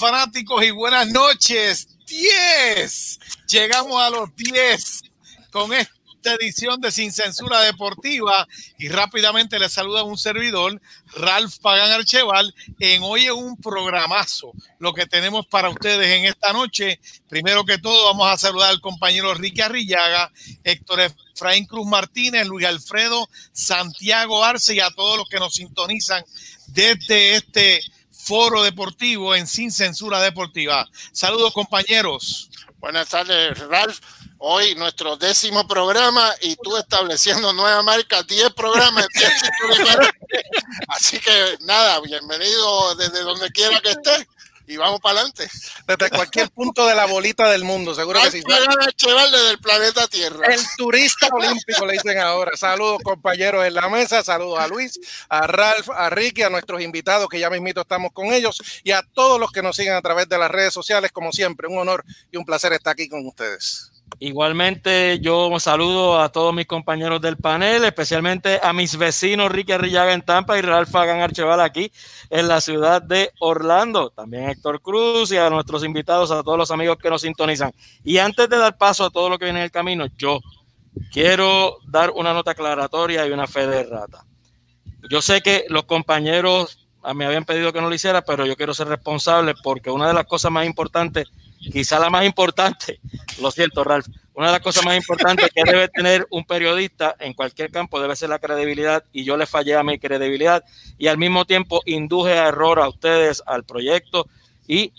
Fanáticos y buenas noches. 10. Llegamos a los 10 con esta edición de Sin Censura Deportiva y rápidamente les saluda un servidor, Ralph Pagan Archeval, en hoy es un programazo lo que tenemos para ustedes en esta noche. Primero que todo vamos a saludar al compañero Ricky Arrillaga, Héctor Efraín Cruz Martínez, Luis Alfredo Santiago Arce y a todos los que nos sintonizan desde este foro deportivo en Sin Censura Deportiva. Saludos compañeros. Buenas tardes, Ralph. Hoy nuestro décimo programa y tú estableciendo nueva marca, 10 programas. Así que nada, bienvenido desde donde quiera que estés y vamos para adelante. Desde cualquier punto de la bolita del mundo, seguro que sí. desde el planeta Tierra. El turista olímpico le dicen ahora. Saludos compañeros en la mesa, saludos a Luis, a Ralph, a Ricky, a nuestros invitados que ya mismito estamos con ellos y a todos los que nos siguen a través de las redes sociales, como siempre, un honor y un placer estar aquí con ustedes. Igualmente, yo saludo a todos mis compañeros del panel, especialmente a mis vecinos Ricky Arrillaga en Tampa y Ralph Fagan Archeval aquí en la ciudad de Orlando. También a Héctor Cruz y a nuestros invitados, a todos los amigos que nos sintonizan. Y antes de dar paso a todo lo que viene en el camino, yo quiero dar una nota aclaratoria y una fe de rata. Yo sé que los compañeros me habían pedido que no lo hiciera, pero yo quiero ser responsable porque una de las cosas más importantes quizá la más importante, lo siento, Ralph, una de las cosas más importantes que debe tener un periodista en cualquier campo debe ser la credibilidad y yo le fallé a mi credibilidad y al mismo tiempo induje a error a ustedes, al proyecto y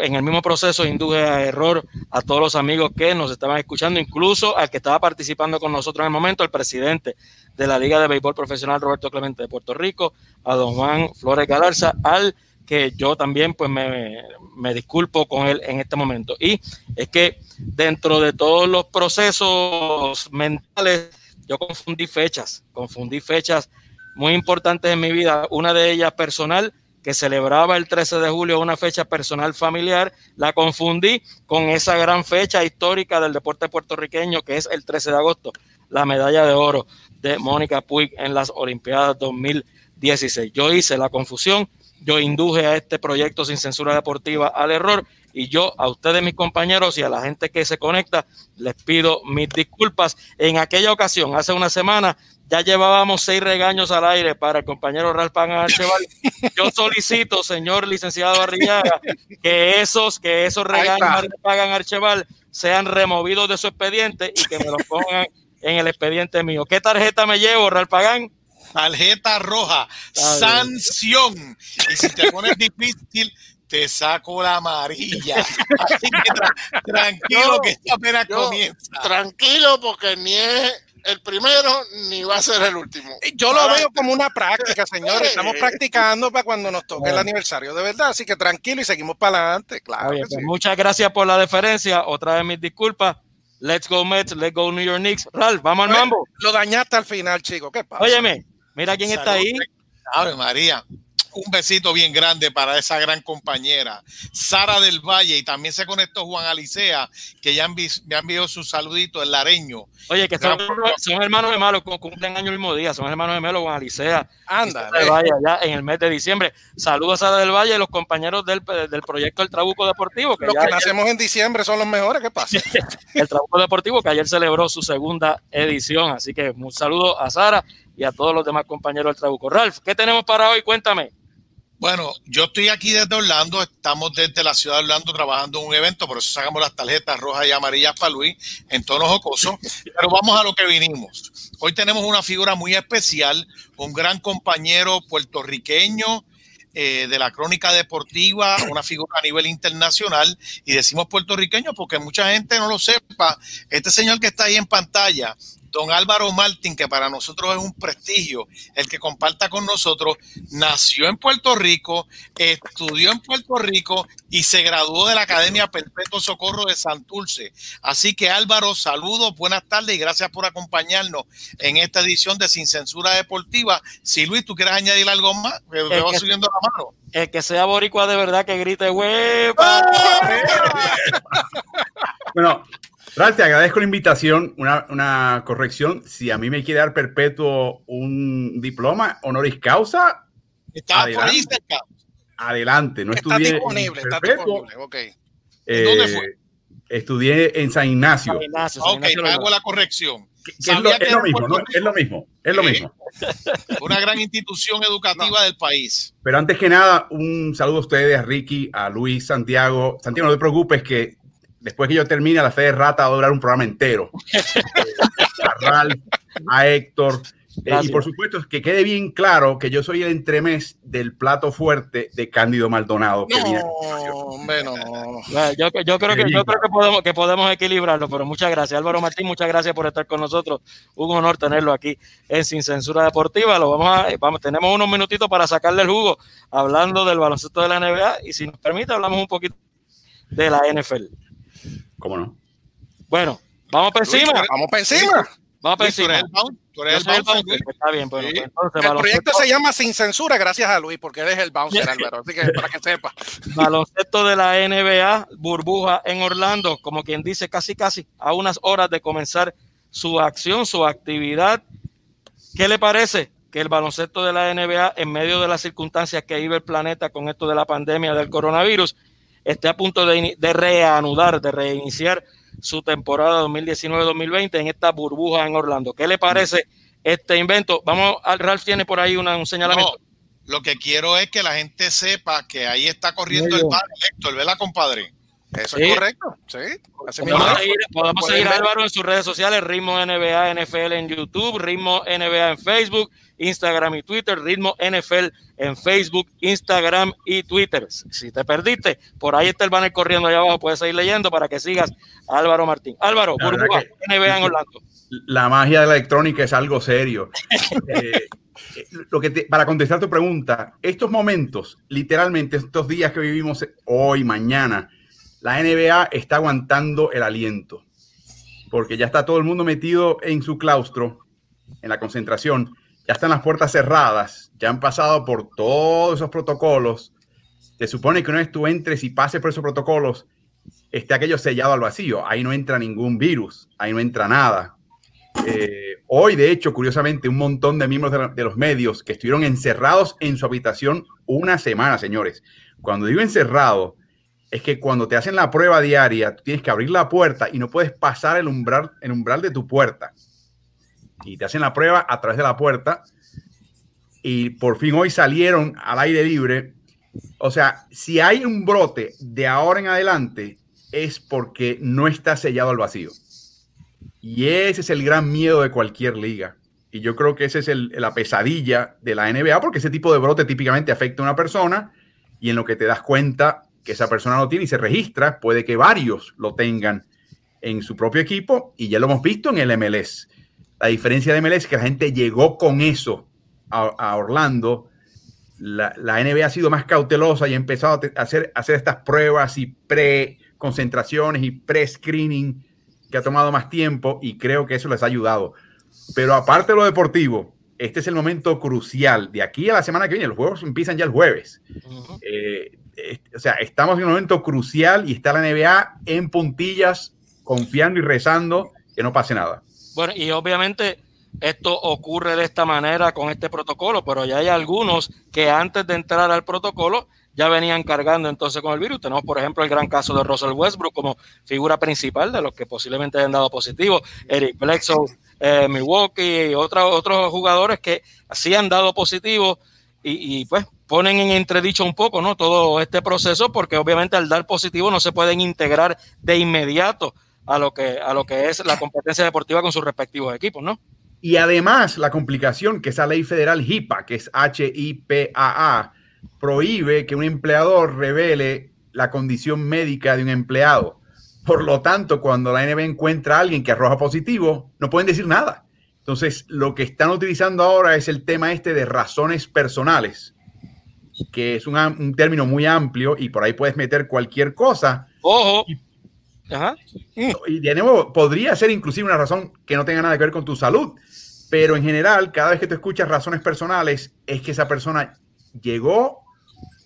en el mismo proceso induje a error a todos los amigos que nos estaban escuchando, incluso al que estaba participando con nosotros en el momento, el presidente de la Liga de Béisbol Profesional Roberto Clemente de Puerto Rico, a don Juan Flores Galarza, al que yo también pues me, me, disculpo con él en este momento. Y es que dentro de todos los procesos mentales, yo confundí fechas, confundí fechas muy importantes en mi vida. Una de ellas personal, que celebraba el 13 de julio, una fecha personal familiar, la confundí con esa gran fecha histórica del deporte puertorriqueño, que es el 13 de agosto, la medalla de oro de Mónica Puig en las Olimpiadas 2016. Yo hice la confusión yo induje a este proyecto sin censura deportiva al error y yo a ustedes, mis compañeros y a la gente que se conecta, les pido mis disculpas. En aquella ocasión, hace una semana, ya llevábamos seis regaños al aire para el compañero Ralpán Archeval. Yo solicito, señor licenciado Arrillaga, que esos, que esos regaños pagan Archeval sean removidos de su expediente y que me los pongan en el expediente mío. ¿Qué tarjeta me llevo, Ralpagán? Tarjeta roja, sanción. Y si te pones difícil, te saco la amarilla. Así que tranquilo que esta apenas comienza. Tranquilo porque ni es el primero ni va a ser el último. Yo lo veo como una práctica, señores. Estamos practicando para cuando nos toque el aniversario de verdad. Así que tranquilo y seguimos para adelante. Claro. Pues muchas gracias por la deferencia. Otra vez mis disculpas. Let's go Mets, let's go New York Knicks. Ralph, vamos al mambo. Lo dañaste al final, chico. ¿Qué pasa? Óyeme, Mira quién está ahí. Ave María. Un besito bien grande para esa gran compañera, Sara del Valle, y también se conectó Juan Alicea, que ya me han enviado su saludito, el lareño. Oye, que son, hermanos gemelos, cumplen año el mismo día, son hermanos gemelos, Juan Alicea. Anda. Del Valle, allá en el mes de diciembre. Saludos a Sara del Valle y los compañeros del, proyecto El Trabuco Deportivo. los que nacemos en diciembre son los mejores, ¿qué pasa? el Trabuco Deportivo, que ayer celebró su segunda edición, así que un saludo a Sara y a todos los demás compañeros del Trabuco. Ralph, ¿qué tenemos para hoy? Cuéntame. Bueno, yo estoy aquí desde Orlando, estamos desde la ciudad de Orlando trabajando en un evento, por eso sacamos las tarjetas rojas y amarillas para Luis en tono jocoso, pero vamos a lo que vinimos. Hoy tenemos una figura muy especial, un gran compañero puertorriqueño eh, de la crónica deportiva, una figura a nivel internacional, y decimos puertorriqueño porque mucha gente no lo sepa, este señor que está ahí en pantalla don Álvaro Martín, que para nosotros es un prestigio, el que comparta con nosotros, nació en Puerto Rico, estudió en Puerto Rico y se graduó de la Academia Perpetuo Socorro de Santurce. Así que Álvaro, saludos, buenas tardes y gracias por acompañarnos en esta edición de Sin Censura Deportiva. Si Luis, tú quieres añadir algo más, me va subiendo la mano. El que sea boricua de verdad que grite huepa. bueno, Ralf, te agradezco la invitación. Una, corrección. Si a mí me quiere dar perpetuo un diploma honoris causa, está por ahí adelante. No Está estudié disponible, en está disponible. Eh, ¿Dónde fue? Estudié en San Ignacio. San Ignacio, San Ok, Ignacio me lo- hago la corrección. que es, lo, Sabía que es lo era mismo, ¿no? Es lo mismo, es lo mismo. Una gran institución educativa del país. Pero antes que nada, un saludo a ustedes, a Ricky, a Luis, Santiago. Santiago, no te preocupes que después que yo termine la fe de rata va a durar un programa entero. A Ralph, a Héctor. eh, y por supuesto, que quede bien claro que yo soy el entremés del plato fuerte de Cándido Maldonado. Que viene a No, hombre, no. Bueno, Yo, yo creo que, yo creo que podemos, que podemos equilibrarlo, pero muchas gracias. Álvaro Martín, muchas gracias por estar con nosotros. Un honor tenerlo aquí en Sin Censura Deportiva. Lo vamos a, vamos, tenemos unos minutitos para sacarle el jugo hablando del baloncesto de la NBA y si nos permite hablamos un poquito de la NFL. ¿Cómo no? Bueno, vamos por encima. Vamos para encima. Vamos eres encima. el tú eres bouncer. Está bien, bueno, Sí. pues entonces, El proyecto se llama Sin Censura, gracias a Luis, porque eres el bouncer, Álvaro. Así que para que sepa. baloncesto de la NBA, burbuja en Orlando, como quien dice, casi casi a unas horas de comenzar su acción, su actividad. ¿Qué le parece que el baloncesto de la NBA, en medio de las circunstancias que vive el planeta con esto de la pandemia del coronavirus, esté a punto de, reanudar, de reiniciar su temporada 2019-2020 en esta burbuja en Orlando? ¿Qué le parece este invento? Vamos, al Ralph tiene por ahí una- un señalamiento. No, lo que quiero es que la gente sepa que ahí está corriendo el pan, Héctor, ¿verdad, compadre? Eso Sí. es correcto. Sí. Podemos seguir, podemos Pueden seguir a. Álvaro en sus redes sociales, Ritmo NBA NFL en YouTube, Ritmo NBA en Facebook, Instagram y Twitter, Ritmo NFL en Facebook, Instagram y Twitter. Si te perdiste, por ahí está el banner corriendo allá abajo, puedes seguir leyendo para que sigas a Álvaro Martín. Álvaro, que- NBA en Orlando. la magia de la electrónica es algo serio. Eh, lo que te- para contestar tu pregunta, estos momentos, literalmente estos días que vivimos hoy, mañana, la NBA está aguantando el aliento, porque ya está todo el mundo metido en su claustro, en la concentración, ya están las puertas cerradas, ya han pasado por todos esos protocolos. Se supone que una vez tú entres y pases por esos protocolos, esté aquello sellado al vacío. Ahí no entra ningún virus, ahí no entra nada. Eh, hoy, de hecho, curiosamente, un montón de miembros de, de los medios que estuvieron encerrados en su habitación una semana, señores. Cuando digo encerrado, es que cuando te hacen la prueba diaria, tú tienes que abrir la puerta y no puedes pasar el umbral, el umbral de tu puerta. Y te hacen la prueba a través de la puerta. Y por fin hoy salieron al aire libre. O sea, si hay un brote de ahora en adelante, es porque no está sellado al vacío. Y ese es el gran miedo de cualquier liga. Y yo creo que esa es el- la pesadilla de la NBA, porque ese tipo de brote típicamente afecta a una persona y en lo que te das cuenta que esa persona lo tiene y se registra, puede que varios lo tengan en su propio equipo y ya lo hemos visto en el MLS. La diferencia de MLS es que la gente llegó con eso a, a Orlando. La, la NBA ha sido más cautelosa y ha empezado a hacer, a hacer estas pruebas y pre-concentraciones y pre-screening que ha tomado más tiempo y creo que eso les ha ayudado. Pero aparte de lo deportivo, este es el momento crucial. De aquí a la semana que viene, los juegos empiezan ya el jueves. Eh, o sea, estamos en un momento crucial y está la NBA en puntillas, confiando y rezando que no pase nada. Bueno, y obviamente esto ocurre de esta manera con este protocolo, pero ya hay algunos que antes de entrar al protocolo ya venían cargando entonces con el virus. Tenemos, por ejemplo, el gran caso de Russell Westbrook como figura principal de los que posiblemente hayan dado positivo, Eric Bledsoe, eh, Milwaukee y otra- otros jugadores que sí han dado positivo y, y, pues ponen en entredicho un poco no todo este proceso porque obviamente al dar positivo no se pueden integrar de inmediato a lo que a lo que es la competencia deportiva con sus respectivos equipos, ¿no? Y además, la complicación que esa ley federal HIPAA, que es H-I-P-A-A, prohíbe que un empleador revele la condición médica de un empleado. Por lo tanto, cuando la NBA encuentra a alguien que arroja positivo, no pueden decir nada. Entonces, lo que están utilizando ahora es el tema este de razones personales, que es un, un término muy amplio y por ahí puedes meter cualquier cosa. Ojo. Ajá. Y de nuevo, podría ser inclusive una razón que no tenga nada que ver con tu salud, pero en general, cada vez que tú escuchas razones personales, es que esa persona llegó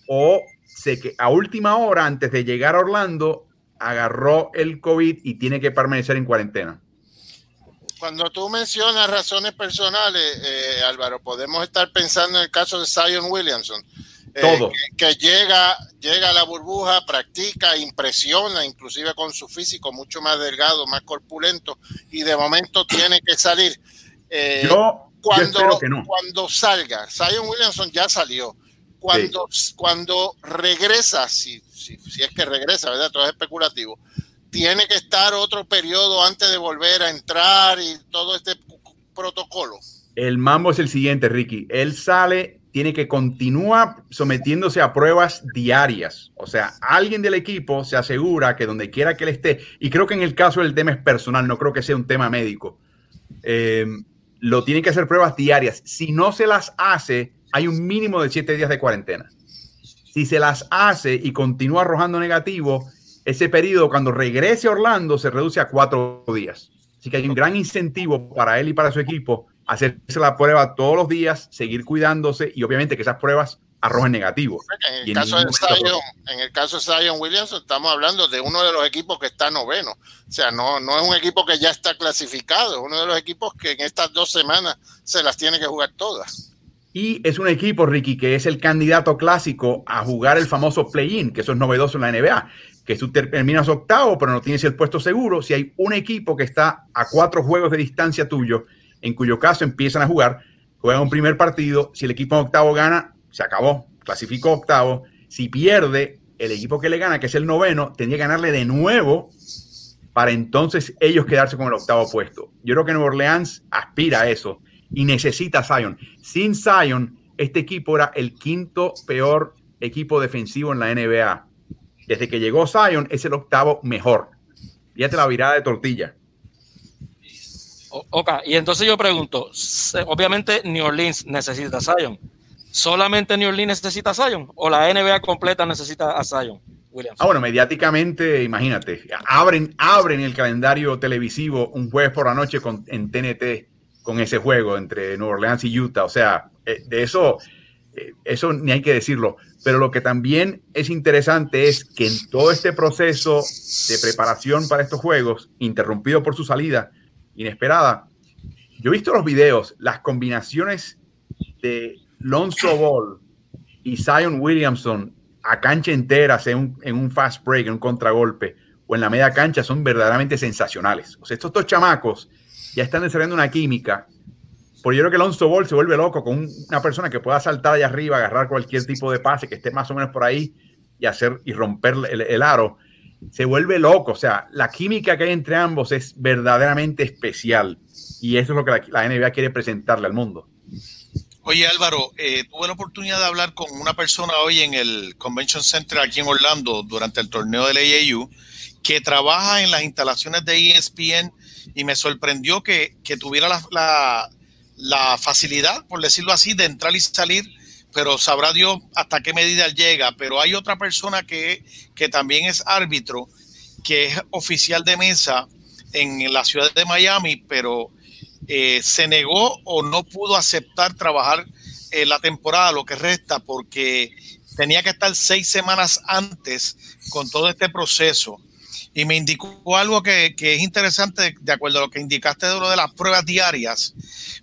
o se que a última hora, antes de llegar a Orlando, agarró el COVID y tiene que permanecer en cuarentena. Cuando tú mencionas razones personales, eh, Álvaro, podemos estar pensando en el caso de Zion Williamson. Eh, Todo. que, que llega, llega a la burbuja, practica, impresiona, inclusive con su físico mucho más delgado, más corpulento, y de momento tiene que salir. Eh, Yo, cuando, que no. cuando salga, Zion Williamson ya salió. Cuando, cuando regresa, si, si, si es que regresa, ¿verdad? Todo es especulativo. Tiene que estar otro periodo antes de volver a entrar y todo este protocolo. El mambo es el siguiente, Ricky. Él sale, tiene que continuar sometiéndose a pruebas diarias. O sea, alguien del equipo se asegura que donde quiera que él esté, y creo que en el caso del tema es personal, no creo que sea un tema médico, eh, lo tiene que hacer pruebas diarias. Si no se las hace, hay un mínimo de siete días de cuarentena. Si se las hace y continúa arrojando negativo, ese periodo cuando regrese a Orlando se reduce a cuatro días. Así que hay un gran incentivo para él y para su equipo hacerse la prueba todos los días, seguir cuidándose y obviamente que esas pruebas arrojen negativo. En en el caso de Zion Williamson, estamos hablando de uno de los equipos que está noveno. O sea, no, no es un equipo que ya está clasificado, es uno de los equipos que en estas dos semanas se las tiene que jugar todas. Y es un equipo, Ricky, que es el candidato clásico a jugar el famoso play-in, que eso es novedoso en la NBA, que tú terminas octavo, pero no tienes el puesto seguro. Si hay un equipo que está a cuatro juegos de distancia tuyo, en cuyo caso empiezan a jugar, juegan un primer partido, si el equipo en octavo gana, se acabó, clasificó octavo. Si pierde, el equipo que le gana, que es el noveno, tendría que ganarle de nuevo para entonces ellos quedarse con el octavo puesto. Yo creo que Nueva Orleans aspira a eso y necesita a Zion. Sin Zion, este equipo era el quinto peor equipo defensivo en la NBA. Desde que llegó Zion, es el octavo mejor. Fíjate la virada de tortilla. Ok, y entonces yo pregunto, obviamente New Orleans necesita a Zion. ¿Solamente New Orleans necesita a Zion? ¿O la NBA completa necesita a Zion? Williams. Ah, bueno, mediáticamente, imagínate, abren, abren el calendario televisivo un jueves por la noche con, en TNT con ese juego entre Nueva Orleans y Utah. O sea, eh, de eso, eh, eso ni hay que decirlo. Pero lo que también es interesante es que en todo este proceso de preparación para estos juegos, interrumpido por su salida inesperada, yo he visto los videos, las combinaciones de Lonzo Ball y Zion Williamson a cancha entera, en un fast break, en un contragolpe o en la media cancha, son verdaderamente sensacionales. O sea, estos dos chamacos ya están desarrollando una química. Por yo creo que Alonso Ball se vuelve loco con un- una persona que pueda saltar allá arriba, agarrar cualquier tipo de pase que esté más o menos por ahí y hacer y romper el aro. Se vuelve loco. O sea, la química que hay entre ambos es verdaderamente especial. Y eso es lo que la, NBA quiere presentarle al mundo. Oye Álvaro, eh, tuve la oportunidad de hablar con una persona hoy en el Convention Center aquí en Orlando durante el torneo del AAU que trabaja en las instalaciones de ESPN y me sorprendió que, que tuviera la, la- la facilidad, por decirlo así, de entrar y salir, pero sabrá Dios hasta qué medida llega. Pero hay otra persona que, que también es árbitro, que es oficial de mesa en la ciudad de Miami, pero eh, se negó o no pudo aceptar trabajar eh, la temporada, lo que resta, porque tenía que estar seis semanas antes con todo este proceso. Y me indicó algo que, que es interesante, de, acuerdo a lo que indicaste de lo de las pruebas diarias.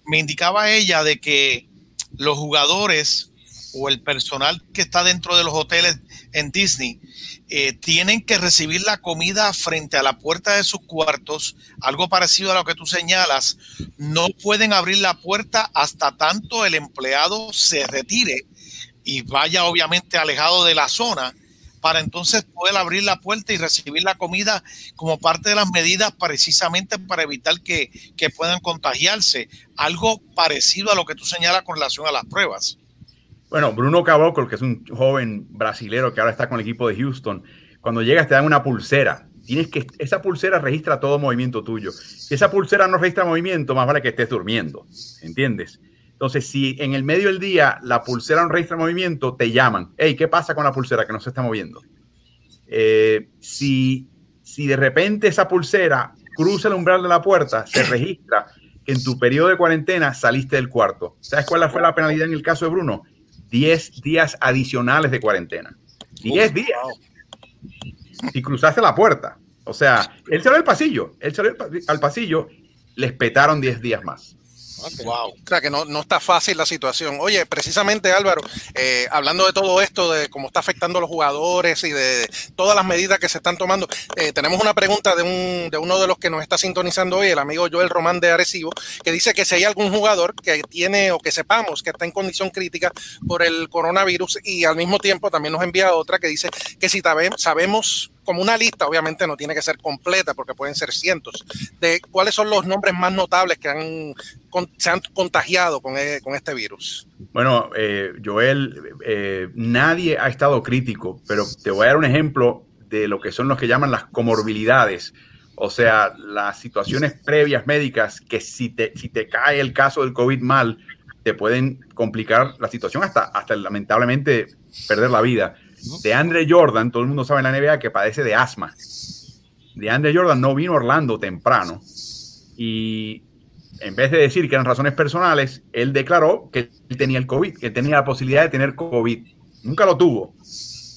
Me indicaba ella de que los jugadores o el personal que está dentro de los hoteles en Disney eh, tienen que recibir la comida frente a la puerta de sus cuartos, algo parecido a lo que tú señalas. No pueden abrir la puerta hasta tanto el empleado se retire y vaya obviamente alejado de la zona para entonces poder abrir la puerta y recibir la comida como parte de las medidas precisamente para evitar que, que puedan contagiarse. Algo parecido a lo que tú señalas con relación a las pruebas. Bueno, Bruno Caboclo, que es un joven brasilero que ahora está con el equipo de Houston, cuando llegas te dan una pulsera. Tienes que, esa pulsera registra todo movimiento tuyo. Si esa pulsera no registra movimiento, más vale que estés durmiendo. ¿Entiendes? Entonces, si en el medio del día la pulsera no registra movimiento, te llaman. Hey, ¿qué pasa con la pulsera que no se está moviendo? Eh, si, si de repente esa pulsera cruza el umbral de la puerta, se registra que en tu periodo de cuarentena saliste del cuarto. ¿Sabes cuál fue la penalidad en el caso de Bruno? 10 días adicionales de cuarentena. 10 días. Si cruzaste la puerta. O sea, él salió al pasillo. Él salió al pasillo. Les petaron 10 días más. Wow. O sea que no, no, está fácil la situación. Oye, precisamente Álvaro, eh, hablando de todo esto, de cómo está afectando a los jugadores y de todas las medidas que se están tomando, eh, tenemos una pregunta de, un, de uno de los que nos está sintonizando hoy, el amigo Joel Román de Arecibo, que dice que si hay algún jugador que tiene o que sepamos que está en condición crítica por el coronavirus y al mismo tiempo también nos envía otra que dice que si sabemos como una lista, obviamente no tiene que ser completa porque pueden ser cientos, de cuáles son los nombres más notables que han, se han contagiado con, e, este virus. Bueno, eh, Joel, eh, nadie ha estado crítico, pero te voy a dar un ejemplo de lo que son los que llaman las comorbilidades. O sea, las situaciones previas médicas que si te, si te cae el caso del COVID mal, te pueden complicar la situación hasta, hasta lamentablemente perder la vida de Andre Jordan, todo el mundo sabe en la NBA que padece de asma. De Andre Jordan no vino Orlando temprano y en vez de decir que eran razones personales, él declaró que él tenía el COVID, que tenía la posibilidad de tener COVID. Nunca lo tuvo,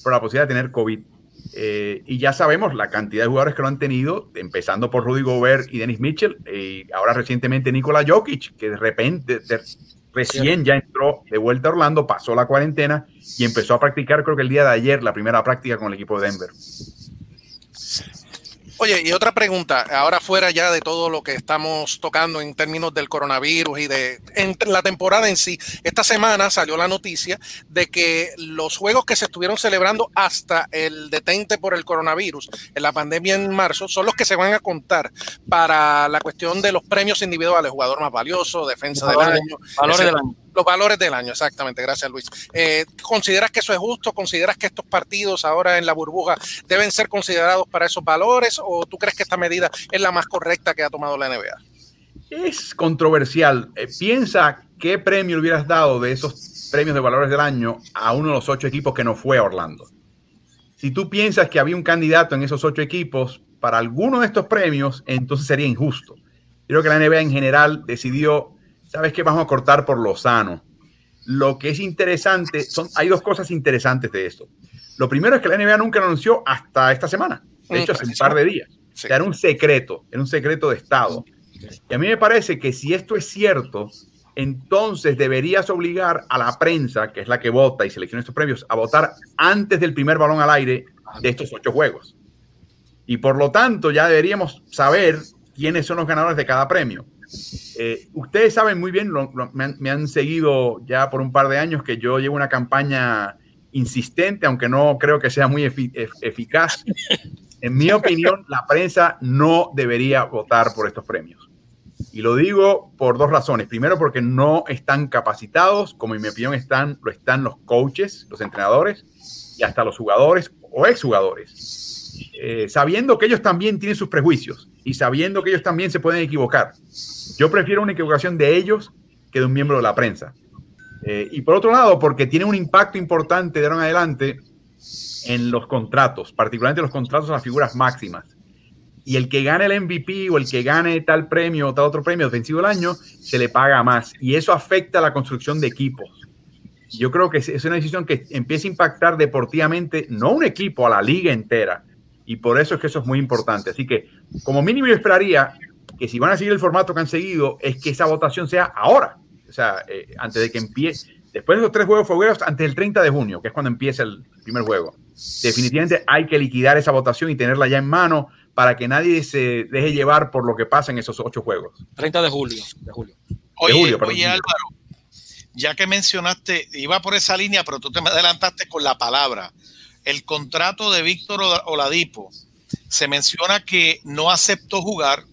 pero la posibilidad de tener COVID. Eh, y ya sabemos la cantidad de jugadores que lo han tenido, empezando por Rudy Gobert y Dennis Mitchell, y ahora recientemente Nikola Jokic, que de repente, recién ya entró de vuelta a Orlando, pasó la cuarentena y empezó a practicar, creo que el día de ayer, la primera práctica con el equipo de Denver. Oye, y otra pregunta, ahora fuera ya de todo lo que estamos tocando en términos del coronavirus y de la temporada en sí, esta semana salió la noticia de que los juegos que se estuvieron celebrando hasta el detente por el coronavirus en la pandemia en marzo son los que se van a contar para la cuestión de los premios individuales, jugador más valioso, defensa del año, valores del año. Los valores del año, exactamente. Gracias, Luis. Eh, ¿Consideras que eso es justo? ¿Consideras que estos partidos ahora en la burbuja deben ser considerados para esos valores? ¿O tú crees que esta medida es la más correcta que ha tomado la NBA? Es controversial. Eh, piensa qué premio hubieras dado de esos premios de valores del año a uno de los ocho equipos que no fue a Orlando. Si tú piensas que había un candidato en esos ocho equipos para alguno de estos premios, entonces sería injusto. Creo que la NBA en general decidió sabes que vamos a cortar por lo sano. Lo que es interesante, son, hay dos cosas interesantes de esto. Lo primero es que la NBA nunca lo anunció hasta esta semana, de hecho hace un par de días. era un secreto, era un secreto de Estado. Y a mí me parece que si esto es cierto, entonces deberías obligar a la prensa, que es la que vota y selecciona estos premios, a votar antes del primer balón al aire de estos ocho juegos. Y por lo tanto ya deberíamos saber quiénes son los ganadores de cada premio. Eh, ustedes saben muy bien, me, han, seguido ya por un par de años que yo llevo una campaña insistente, aunque no creo que sea muy eficaz. En mi opinión, la prensa no debería votar por estos premios. Y lo digo por dos razones. Primero, porque no están capacitados, como en mi opinión están, lo están los coaches, los entrenadores y hasta los jugadores o exjugadores, eh, sabiendo que ellos también tienen sus prejuicios y sabiendo que ellos también se pueden equivocar. Yo prefiero una equivocación de ellos que de un miembro de la prensa. Eh, y por otro lado, porque tiene un impacto importante de ahora en adelante en los contratos, particularmente los contratos a las figuras máximas. Y el que gane el MVP o el que gane tal premio o tal otro premio defensivo del año, se le paga más. Y eso afecta a la construcción de equipos. Yo creo que es una decisión que empieza a impactar deportivamente, no un equipo, a la liga entera. Y por eso es que eso es muy importante. Así que, como mínimo, yo esperaría que si van a seguir el formato que han seguido, es que esa votación sea ahora. O sea, eh, antes de que empiece, después de los tres juegos fuegos, antes del 30 de junio, que es cuando empieza el primer juego. Definitivamente hay que liquidar esa votación y tenerla ya en mano para que nadie se deje llevar por lo que pasa en esos ocho juegos. 30 de julio. De julio. Oye, oye Álvaro, ya que mencionaste, iba por esa línea, pero tú te me adelantaste con la palabra. El contrato de Víctor Oladipo se menciona que no aceptó jugar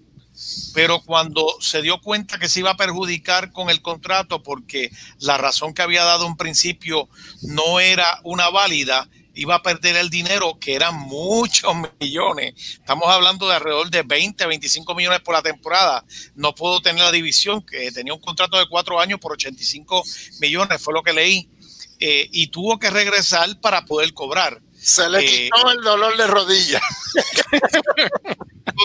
pero cuando se dio cuenta que se iba a perjudicar con el contrato porque la razón que había dado en principio no era una válida, iba a perder el dinero, que eran muchos millones. Estamos hablando de alrededor de 20, 25 millones por la temporada. No puedo tener la división, que tenía un contrato de cuatro años por 85 millones, fue lo que leí. Eh, y tuvo que regresar para poder cobrar. Se le eh, quitó el dolor de rodilla.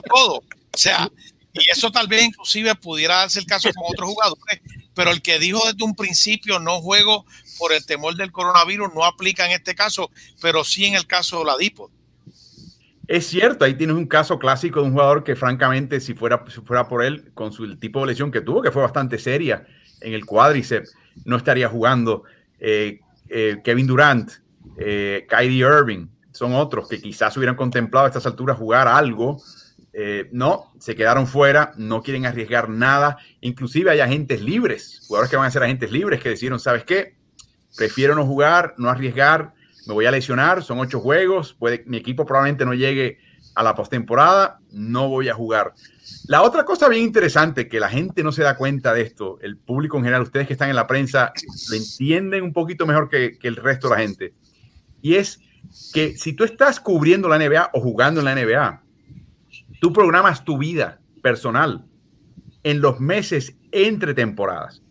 todo. O sea, y eso tal vez inclusive pudiera darse el caso con otros jugadores, pero el que dijo desde un principio no juego por el temor del coronavirus no aplica en este caso, pero sí en el caso de la DIPO. Es cierto, ahí tienes un caso clásico de un jugador que francamente, si fuera, si fuera por él, con su, el tipo de lesión que tuvo, que fue bastante seria en el cuádriceps, no estaría jugando. Eh, eh, Kevin Durant, eh, Kyrie Irving, son otros que quizás hubieran contemplado a estas alturas jugar algo. Eh, no, se quedaron fuera, no quieren arriesgar nada. Inclusive hay agentes libres, jugadores que van a ser agentes libres que decidieron, ¿sabes qué? Prefiero no jugar, no arriesgar, me voy a lesionar, son ocho juegos, mi equipo probablemente no llegue a la postemporada, no voy a jugar. La otra cosa bien interesante que la gente no se da cuenta de esto, el público en general, ustedes que están en la prensa, lo entienden un poquito mejor que, el resto de la gente. Y es que si tú estás cubriendo la NBA o jugando en la NBA, tú programas tu vida personal en los meses entre temporadas.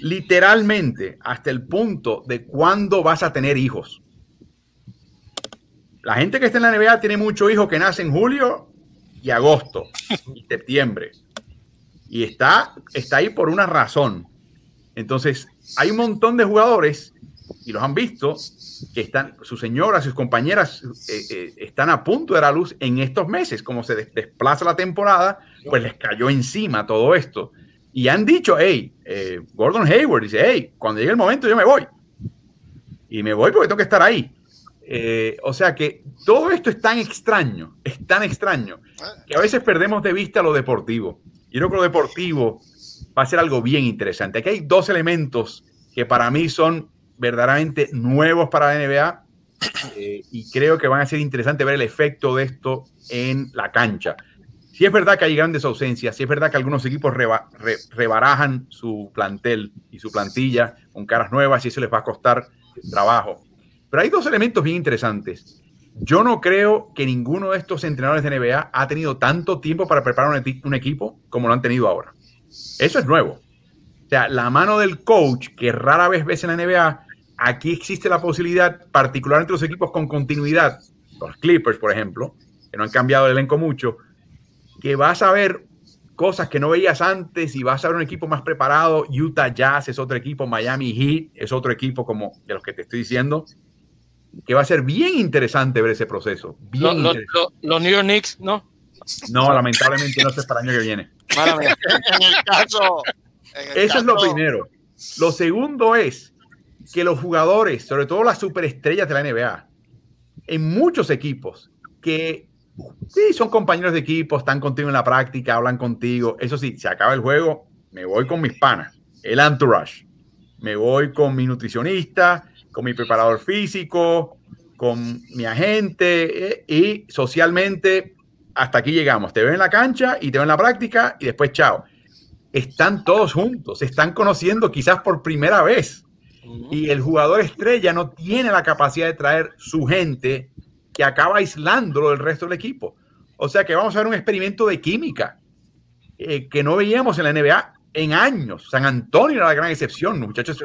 Literalmente hasta el punto de cuándo vas a tener hijos. La gente que está en la NBA tiene muchos hijos que nacen en julio y agosto y septiembre. Y está, está ahí por una razón. Entonces, hay un montón de jugadores, y los han visto, que están, sus señoras, sus compañeras eh, eh, están a punto de dar a luz en estos meses. Como se desplaza la temporada, pues les cayó encima todo esto. Y han dicho, hey, eh, Gordon Hayward dice, hey, cuando llegue el momento yo me voy. Y me voy porque tengo que estar ahí. O sea que todo esto es tan extraño, es tan extraño, que a veces perdemos de vista lo deportivo. Yo creo que lo deportivo va a ser algo bien interesante. Aquí hay dos elementos que para mí son verdaderamente nuevos para la NBA eh, y creo que van a ser interesante ver el efecto de esto en la cancha. Si es verdad que hay grandes ausencias, si es verdad que algunos equipos rebarajan su plantel y su plantilla con caras nuevas y eso les va a costar trabajo. Pero hay dos elementos bien interesantes. Yo no creo que ninguno de estos entrenadores de NBA ha tenido tanto tiempo para preparar un, equipo como lo han tenido ahora. Eso es nuevo. O sea, la mano del coach, que rara vez ves en la NBA, aquí existe la posibilidad, particularmente los equipos con continuidad, los Clippers, por ejemplo, que no han cambiado el elenco mucho, que vas a ver cosas que no veías antes y vas a ver un equipo más preparado. Utah Jazz es otro equipo, Miami Heat es otro equipo como de los que te estoy diciendo, que va a ser bien interesante ver ese proceso. Bien los, New York Knicks, ¿no? No, lamentablemente no es para el año que viene. en el caso. Eso es lo primero. Lo segundo es que los jugadores, sobre todo las superestrellas de la NBA, en muchos equipos, que sí son compañeros de equipo, están contigo en la práctica, hablan contigo, eso sí, se acaba el juego, me voy con mis panas, el entourage, me voy con mi nutricionista, con mi preparador físico, con mi agente eh, y socialmente hasta aquí llegamos. Te veo en la cancha y te veo en la práctica y después chao. Están todos juntos, se están conociendo quizás por primera vez y el jugador estrella no tiene la capacidad de traer su gente que acaba aislándolo del resto del equipo. O sea que vamos a ver un experimento de química eh, que no veíamos en la NBA en años. San Antonio era la gran excepción. Los muchachos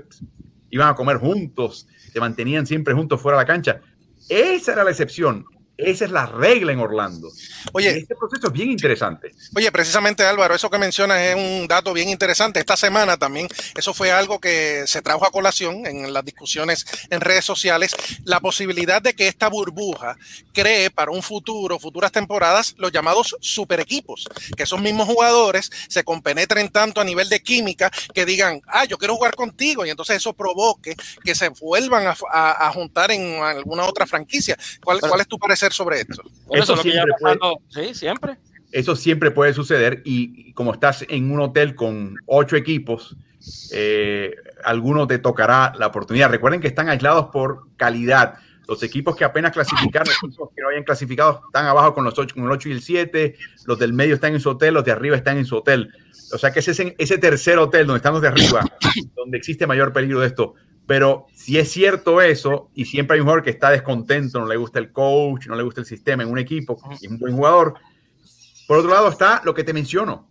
iban a comer juntos, se mantenían siempre juntos fuera de la cancha. Esa era la excepción. Esa es la regla en Orlando. Oye, este proceso es bien interesante. Oye, precisamente Álvaro, eso que mencionas es un dato bien interesante. Esta semana también, eso fue algo que se trajo a colación en las discusiones en redes sociales, la posibilidad de que esta burbuja cree para un futuro, futuras temporadas, los llamados super equipos, que esos mismos jugadores se compenetren tanto a nivel de química que digan, ah, yo quiero jugar contigo, y entonces eso provoque que se vuelvan a, juntar en alguna otra franquicia. ¿Cuál, cuál es tu parecer? Sobre esto. Eso, siempre puede, siempre. Eso siempre puede suceder y, como estás en un hotel con ocho equipos, eh, alguno te tocará la oportunidad. Recuerden que están aislados por calidad. Los equipos que apenas clasificaron, los equipos que no hayan clasificado, están abajo con los 8, con el 8 y el 7. Los del medio están en su hotel, los de arriba están en su hotel. O sea que ese, ese tercer hotel donde están los de arriba, donde existe mayor peligro de esto. Pero si es cierto eso, y siempre hay un jugador que está descontento, no le gusta el coach, no le gusta el sistema en un equipo, y es un buen jugador. Por otro lado está lo que te menciono.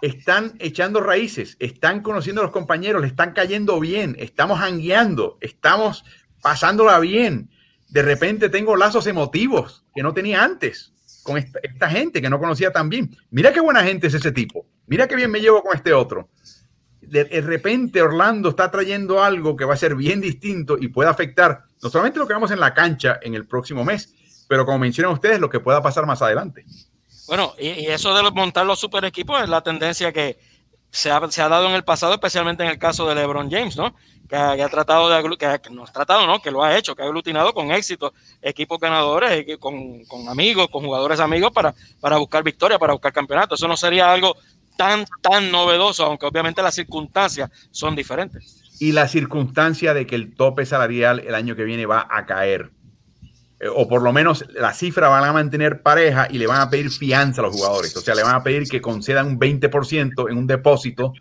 Están echando raíces, están conociendo a los compañeros, le están cayendo bien, estamos hangueando, estamos pasándola bien. De repente tengo lazos emotivos que no tenía antes con esta, esta gente que no conocía tan bien. Mira qué buena gente es ese tipo. Mira qué bien me llevo con este otro de, repente Orlando está trayendo algo que va a ser bien distinto y puede afectar no solamente lo que vemos en la cancha en el próximo mes, pero como mencionan ustedes, lo que pueda pasar más adelante. Bueno, y, eso de montar los super equipos es la tendencia que se ha, se ha, dado en el pasado, especialmente en el caso de LeBron James, ¿no? Que, ha tratado de, que no ha tratado, ¿no? Que lo ha hecho, que ha aglutinado con éxito equipos ganadores, con, con amigos, con jugadores amigos para, para buscar victoria, para buscar campeonato. Eso no sería algo tan, tan novedoso, aunque obviamente las circunstancias son diferentes. Y la circunstancia de que el tope salarial el año que viene va a caer eh, o por lo menos la cifra van a mantener pareja y le van a pedir fianza a los jugadores. O sea, le van a pedir que concedan un 20% en un depósito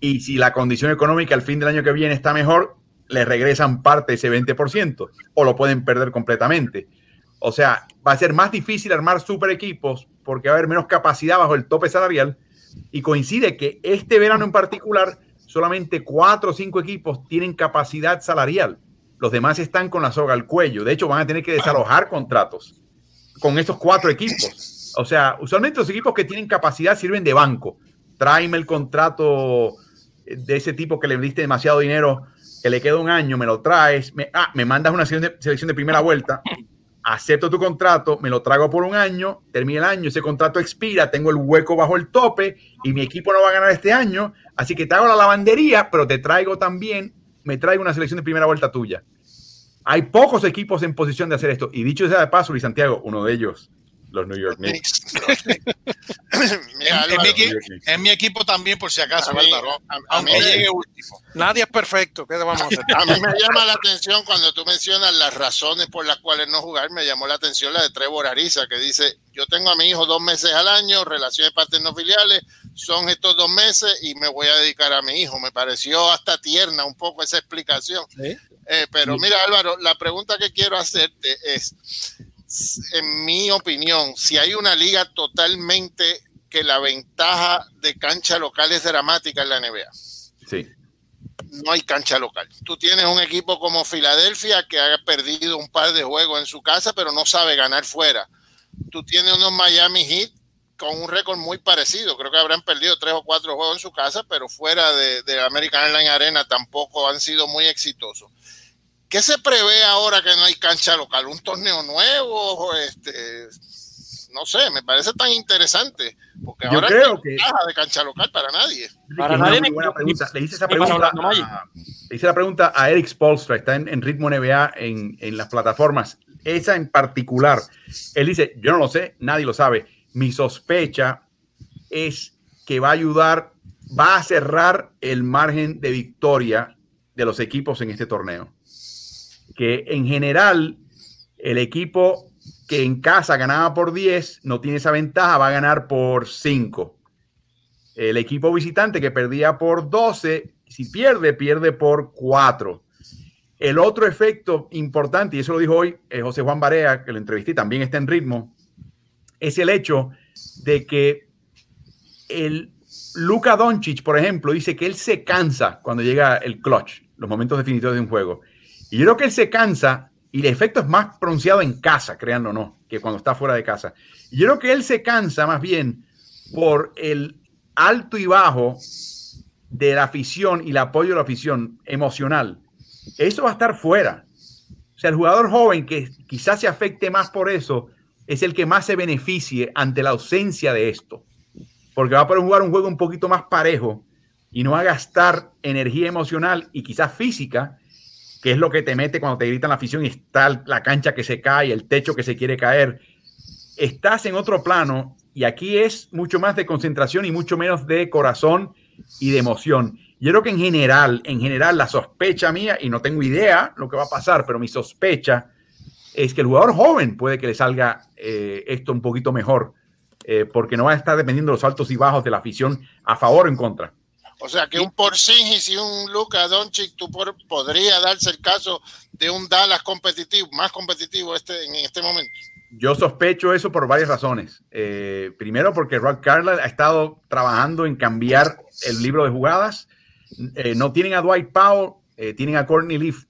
y si la condición económica al fin del año que viene está mejor, le regresan parte de ese 20% o lo pueden perder completamente. O sea, va a ser más difícil armar super equipos porque va a haber menos capacidad bajo el tope salarial y coincide que este verano en particular solamente cuatro o cinco equipos tienen capacidad salarial los demás están con la soga al cuello. De hecho, van a tener que desalojar contratos con estos cuatro equipos. O sea, usualmente los equipos que tienen capacidad sirven de banco. Tráeme el contrato de ese tipo que le diste demasiado dinero, que le queda un año, me lo traes. Me, ah, me mandas una selección de primera vuelta. Acepto tu contrato, me lo trago por un año, termina el año, ese contrato expira, tengo el hueco bajo el tope y mi equipo no va a ganar este año. Así que te hago la lavandería, pero te traigo también, me traigo una selección de primera vuelta tuya. Hay pocos equipos en posición de hacer esto. Y dicho sea de paso, Luis Santiago, uno de ellos, los New York Knicks. en, mi, equipo también, por si acaso, a mí, llegue último. Nadie es perfecto. ¿Qué vamos a hacer? A mí me llama la atención cuando tú mencionas las razones por las cuales no jugar. Me llamó la atención la de Trevor Ariza, que dice: Yo tengo a mi hijo dos meses al año, relaciones paterno filiales, son estos dos meses y me voy a dedicar a mi hijo. Me pareció hasta tierna un poco esa explicación. ¿Sí? Eh, pero mira, Álvaro, la pregunta que quiero hacerte es, en mi opinión, si hay una liga totalmente que la ventaja de cancha local es dramática en la NBA. Sí. No hay cancha local. Tú tienes un equipo como Filadelfia que ha perdido un par de juegos en su casa, pero no sabe ganar fuera. Tú tienes unos Miami Heat con un récord muy parecido. Creo que habrán perdido tres o cuatro juegos en su casa, pero fuera de, de American Airlines Arena tampoco han sido muy exitosos. ¿Qué se prevé ahora que no hay cancha local? ¿Un torneo nuevo? Este, no sé, me parece tan interesante. Porque ahora creo no hay que... de cancha local para nadie. Para nadie. Le hice esa pregunta, a, le hice la pregunta a Eric Spolstra, está en, Ritmo NBA en, en las plataformas. Esa en particular. Él dice, yo no lo sé, nadie lo sabe. Mi sospecha es que va a ayudar, va a cerrar el margen de victoria de los equipos en este torneo que en general el equipo que en casa ganaba por 10 no tiene esa ventaja, va a ganar por 5. El equipo visitante que perdía por 12, si pierde, pierde por 4. El otro efecto importante, y eso lo dijo hoy eh, José Juan Barea, que lo entrevisté, también está en ritmo, es el hecho de que el Luka Doncic, por ejemplo, dice que él se cansa cuando llega el clutch, los momentos definitivos de un juego. Y yo creo que él se cansa y el efecto es más pronunciado en casa, créanlo o no, que cuando está fuera de casa. Y creo que él se cansa más bien por el alto y bajo de la afición y el apoyo de la afición emocional. Eso va a estar fuera. O sea, el jugador joven que quizás se afecte más por eso es el que más se beneficie ante la ausencia de esto. Porque va a poder jugar un juego un poquito más parejo y no va a gastar energía emocional y quizás física que es lo que te mete cuando te gritan la afición y está la cancha que se cae, el techo que se quiere caer. Estás en otro plano y aquí es mucho más de concentración y mucho menos de corazón y de emoción. Yo creo que en general, en general, la sospecha mía, y no tengo idea lo que va a pasar, pero mi sospecha es que el jugador joven puede que le salga eh, esto un poquito mejor, eh, porque no va a estar dependiendo de los altos y bajos de la afición a favor o en contra. O sea que un Porzingis y un Luka Doncic, tú podría darse el caso de un Dallas competitivo, más competitivo este, en este momento. Yo sospecho eso por varias razones. Eh, primero, porque Rod Carlisle ha estado trabajando en cambiar el libro de jugadas. Eh, no tienen a Dwight Powell, eh, tienen a Courtney Leaf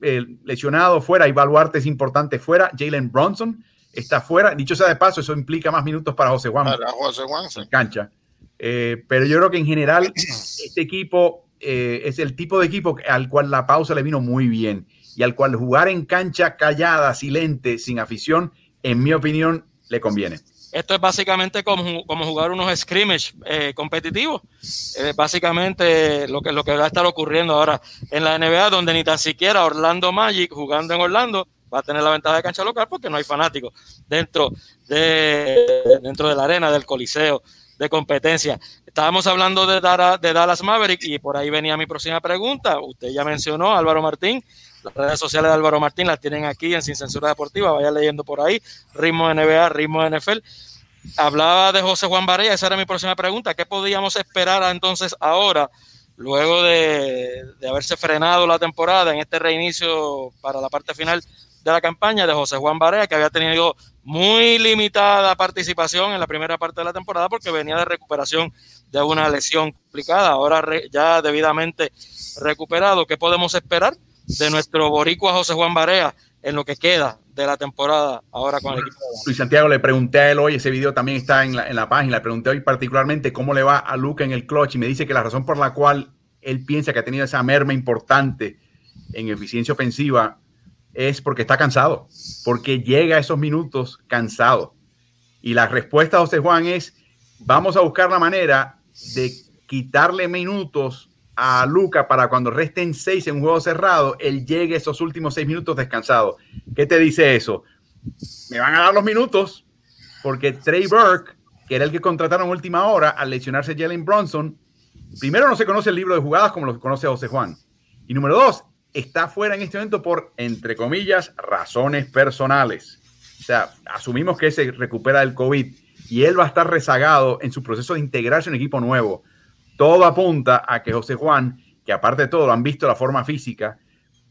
lesionado fuera, y Baluarte es importante fuera, Jalen Bronson está fuera. Dicho sea de paso, eso implica más minutos para José Juan. Para José Juan, cancha. Eh, pero yo creo que en general este equipo eh, es el tipo de equipo al cual la pausa le vino muy bien y al cual jugar en cancha callada, silente, sin afición, en mi opinión, le conviene. Esto es básicamente como, como jugar unos scrimmage eh, competitivos. Eh, básicamente lo que, lo que va a estar ocurriendo ahora en la NBA, donde ni tan siquiera Orlando Magic jugando en Orlando va a tener la ventaja de cancha local porque no hay fanáticos dentro de, dentro de la arena, del coliseo de competencia. Estábamos hablando de, de Dallas Maverick y por ahí venía mi próxima pregunta. Usted ya mencionó Álvaro Martín. Las redes sociales de Álvaro Martín las tienen aquí en Sin Censura Deportiva. Vaya leyendo por ahí. Ritmo NBA, ritmo NFL. Hablaba de José Juan Barea. Esa era mi próxima pregunta. ¿Qué podíamos esperar entonces ahora, luego de, de haberse frenado la temporada en este reinicio para la parte final de la campaña de José Juan Barea, que había tenido muy limitada participación en la primera parte de la temporada porque venía de recuperación de una lesión complicada, ahora ya debidamente recuperado. ¿Qué podemos esperar de nuestro boricua José Juan Barea en lo que queda de la temporada ahora con el equipo? Luis Santiago, le pregunté a él hoy, ese video también está en la, en la página, le pregunté hoy particularmente cómo le va a Luca en el clutch y me dice que la razón por la cual él piensa que ha tenido esa merma importante en eficiencia ofensiva es porque está cansado, porque llega a esos minutos cansado. Y la respuesta de José Juan es, vamos a buscar la manera de quitarle minutos a Luca para cuando resten seis en un juego cerrado, él llegue esos últimos seis minutos descansado. ¿Qué te dice eso? Me van a dar los minutos porque Trey Burke, que era el que contrataron última hora al lesionarse Jalen Bronson, primero no se conoce el libro de jugadas como lo conoce José Juan. Y número dos, está fuera en este momento por, entre comillas, razones personales. O sea, asumimos que se recupera del COVID y él va a estar rezagado en su proceso de integrarse en equipo nuevo. Todo apunta a que José Juan, que aparte de todo lo han visto la forma física,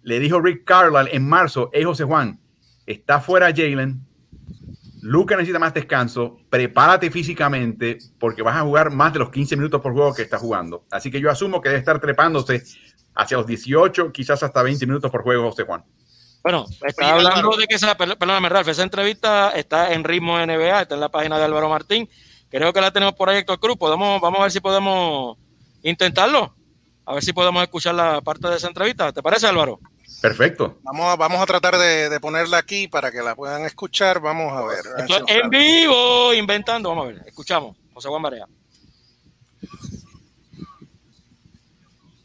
le dijo Rick Carlisle en marzo, hey José Juan, está fuera Jalen, Luca necesita más descanso, prepárate físicamente porque vas a jugar más de los 15 minutos por juego que está jugando. Así que yo asumo que debe estar trepándose hacia los 18, quizás hasta 20 minutos por juego, José Juan. Bueno, está hablando de que esa, perdóname, Ralf, esa entrevista está en ritmo NBA, está en la página de Álvaro Martín. Creo que la tenemos por ahí, Héctor Cruz. Podemos, vamos a ver si podemos intentarlo. A ver si podemos escuchar la parte de esa entrevista. ¿Te parece, Álvaro? Perfecto. Vamos a, vamos a tratar de, ponerla aquí para que la puedan escuchar. Vamos a ver. en vivo, inventando. Vamos a ver. Escuchamos. José Juan Marea.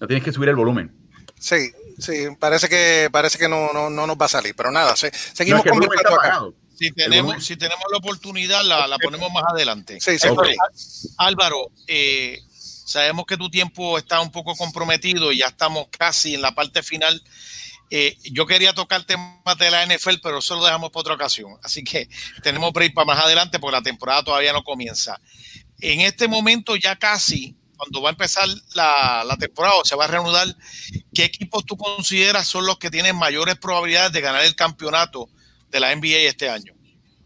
No tienes que subir el volumen. Sí, sí, parece que parece que no, no, no nos va a salir, pero nada, seguimos con Si tenemos, si tenemos la oportunidad, la, la ponemos más adelante. Sí, sí. Álvaro, eh, sabemos que tu tiempo está un poco comprometido y ya estamos casi en la parte final. Eh, yo quería tocar temas de la NFL, pero eso lo dejamos para otra ocasión. Así que tenemos break para más adelante porque la temporada todavía no comienza. En este momento ya casi cuando va a empezar la, temporada o se va a reanudar, ¿qué equipos tú consideras son los que tienen mayores probabilidades de ganar el campeonato de la NBA este año?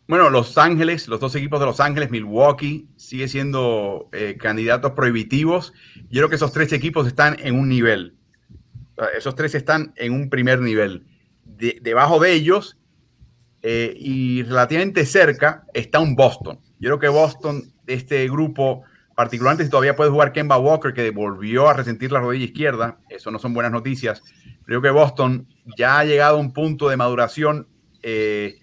Bueno, Los Ángeles, los dos equipos de Los Ángeles, Milwaukee, sigue siendo eh, candidatos prohibitivos. Yo creo que esos tres equipos están en un nivel. Esos tres están en un primer nivel. debajo de ellos eh, y relativamente cerca está un Boston. Yo creo que Boston, este grupo, particularmente si todavía puede jugar Kemba Walker, que volvió a resentir la rodilla izquierda, eso no son buenas noticias. Creo que Boston ya ha llegado a un punto de maduración eh,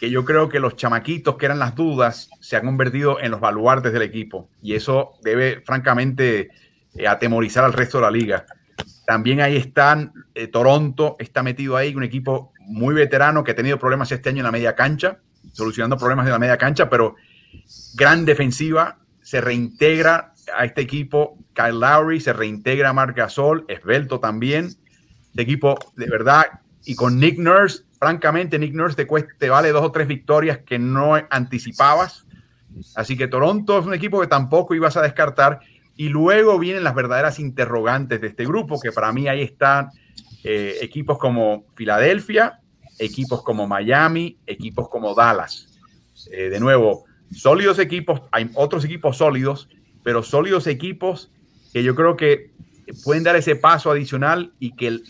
que yo creo que los chamaquitos que eran las dudas se han convertido en los baluartes del equipo y eso debe francamente eh, atemorizar al resto de la liga. También ahí están, eh, Toronto está metido ahí, un equipo muy veterano que ha tenido problemas este año en la media cancha, solucionando problemas de la media cancha, pero gran defensiva, se reintegra a este equipo Kyle Lowry, se reintegra a Marc Gasol, esbelto también. Este equipo, de verdad, y con Nick Nurse, francamente, Nick Nurse te, cuesta, vale dos o tres victorias que no anticipabas. Así que Toronto es un equipo que tampoco ibas a descartar. Y luego vienen las verdaderas interrogantes de este grupo, que para mí ahí están eh, equipos como Filadelfia, equipos como Miami, equipos como Dallas. Eh, de nuevo, sólidos equipos, hay otros equipos sólidos, pero sólidos equipos que yo creo que pueden dar ese paso adicional y que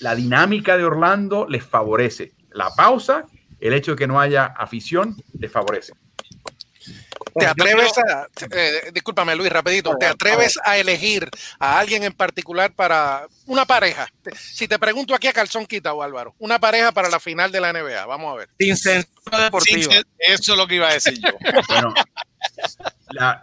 la dinámica de Orlando les favorece. La pausa, el hecho de que no haya afición, les favorece. ¿Te atreves a, eh, discúlpame Luis, rapidito, ¿te atreves a elegir a alguien en particular para una pareja? Si te pregunto aquí a Calzón Quita o Álvaro, una pareja para la final de la NBA, vamos a ver. Sin censura deportiva. eso es lo que iba a decir yo. Bueno,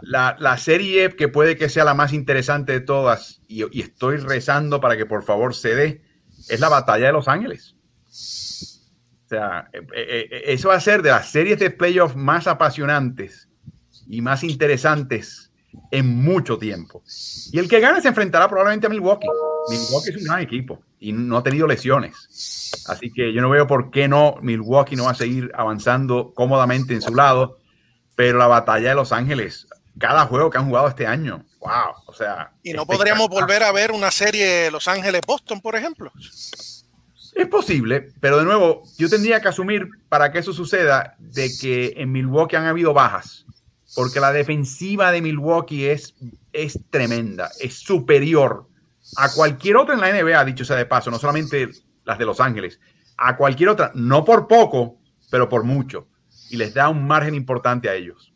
la, serie que puede que sea la más interesante de todas, y, y estoy rezando para que por favor se dé, es la batalla de Los Ángeles. O sea, eh, eh, eh, eso va a ser de las series de playoffs más apasionantes y más interesantes en mucho tiempo. Y el que gane se enfrentará probablemente a Milwaukee. Milwaukee es un gran equipo y no ha tenido lesiones. Así que yo no veo por qué no Milwaukee no va a seguir avanzando cómodamente en su lado. Pero la batalla de Los Ángeles, cada juego que han jugado este año, wow, o sea. ¿Y no podríamos volver a ver una serie Los Ángeles-Boston, por ejemplo? Es posible, pero de nuevo, yo tendría que asumir para que eso suceda de que en Milwaukee han habido bajas, porque la defensiva de Milwaukee es, es tremenda, es superior a cualquier otra en la NBA, dicho sea de paso, no solamente las de Los Ángeles, a cualquier otra, no por poco, pero por mucho, y les da un margen importante a ellos.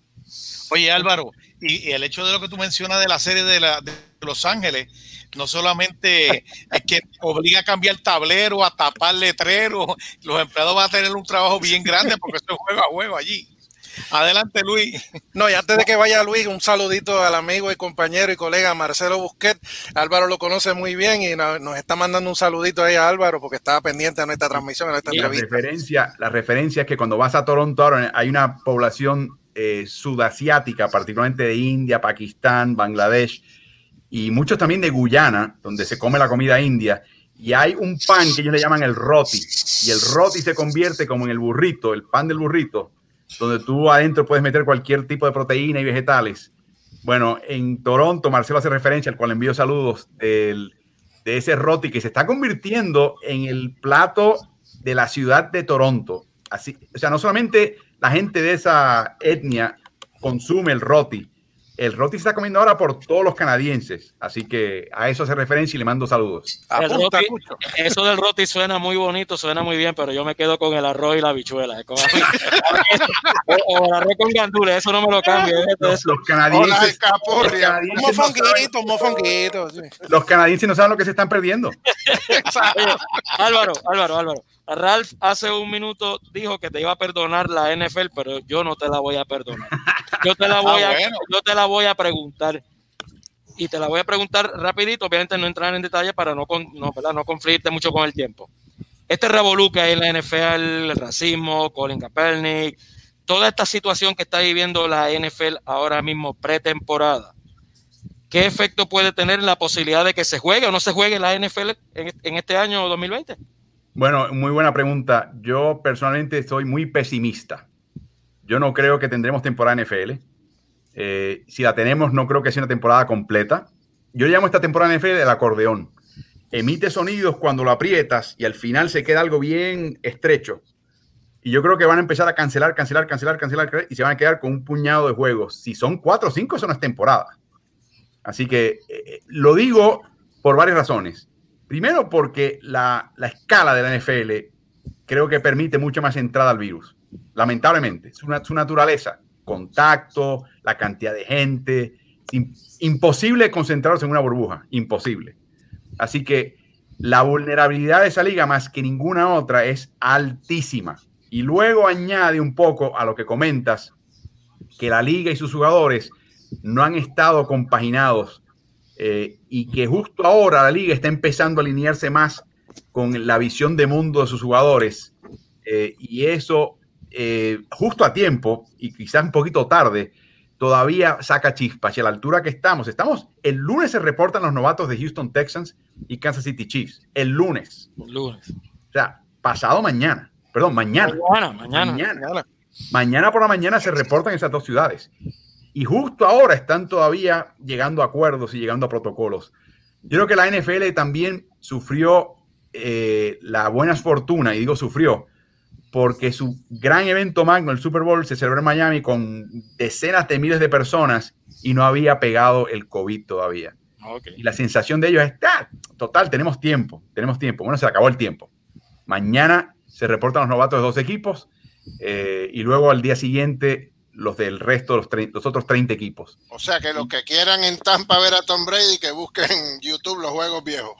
Oye Álvaro, y, el hecho de lo que tú mencionas de la serie de, la, de Los Ángeles, no solamente es que obliga a cambiar tablero, a tapar letrero, los empleados van a tener un trabajo bien grande porque esto es juego a juego allí. Adelante, Luis. No, y antes de que vaya Luis, un saludito al amigo y compañero y colega Marcelo Busquet. Álvaro lo conoce muy bien y nos está mandando un saludito ahí a Álvaro porque estaba pendiente de nuestra transmisión, en esta entrevista. La referencia, la referencia es que cuando vas a Toronto hay una población eh, sudasiática, particularmente de India, Pakistán, Bangladesh y muchos también de Guyana, donde se come la comida india. Y hay un pan que ellos le llaman el roti. Y el roti se convierte como en el burrito, el pan del burrito, donde tú adentro puedes meter cualquier tipo de proteína y vegetales. Bueno, en Toronto, Marcelo hace referencia, al cual envío saludos, de ese roti que se está convirtiendo en el plato de la ciudad de Toronto. Así, o sea, no solamente la gente de esa etnia consume el roti. El roti se está comiendo ahora por todos los canadienses, así que a eso hace referencia y le mando saludos. eso del roti suena muy bonito, suena muy bien, pero yo me quedo con el arroz y la habichuela. o, el arroz con gandules, eso no me lo cambio. Los, canadienses, los canadienses no saben lo que se están perdiendo. Álvaro, Álvaro, Álvaro. Ralph hace un minuto dijo que te iba a perdonar la NFL, pero yo no te la voy a perdonar. Yo te la voy, ah, a, yo te la voy a preguntar. Y te la voy a preguntar rapidito, obviamente no entrar en detalle para no, no, no confligirte mucho con el tiempo. Este revolú que hay en la NFL, el racismo, Colin Kaepernick, toda esta situación que está viviendo la NFL ahora mismo pretemporada, ¿qué efecto puede tener la posibilidad de que se juegue o no se juegue la NFL en, en este año 2020? Bueno, muy buena pregunta. Yo personalmente estoy muy pesimista. Yo no creo que tendremos temporada NFL. Eh, si la tenemos, no creo que sea una temporada completa. Yo llamo esta temporada NFL el acordeón. Emite sonidos cuando lo aprietas y al final se queda algo bien estrecho. Y yo creo que van a empezar a cancelar, cancelar, cancelar, cancelar y se van a quedar con un puñado de juegos. Si son cuatro o cinco, eso no es temporada. Así que eh, lo digo por varias razones. Primero porque la, escala de la NFL creo que permite mucha más entrada al virus. Lamentablemente, una, su naturaleza. Contacto, la cantidad de gente. imposible concentrarse en una burbuja. Imposible. Así que la vulnerabilidad de esa liga más que ninguna otra es altísima. Y luego añade un poco a lo que comentas, que la liga y sus jugadores no han estado compaginados eh, y que justo ahora la liga está empezando a alinearse más con la visión de mundo de sus jugadores. Eh, y eso, eh, justo a tiempo, y quizás un poquito tarde, todavía saca chispas. Y a la altura que estamos, estamos, el lunes se reportan los novatos de Houston Texans y Kansas City Chiefs. El lunes. El lunes. O sea, pasado mañana. Perdón, mañana. Mañana, mañana. Mañana, mañana por la mañana se reportan esas dos ciudades. Y justo ahora están todavía llegando a acuerdos y llegando a protocolos. Yo creo que la NFL también sufrió eh, la buena fortuna, y digo sufrió, porque su gran evento magno, el Super Bowl, se celebró en Miami con decenas de miles de personas y no había pegado el COVID todavía. Y la sensación de ellos es, ah, total, tenemos tiempo, tenemos tiempo. Bueno, se acabó el tiempo. Mañana se reportan los novatos de dos equipos eh, y luego al día siguiente los del resto de los, los otros 30 equipos. O sea que los que quieran en Tampa ver a Tom Brady, que busquen en YouTube los juegos viejos.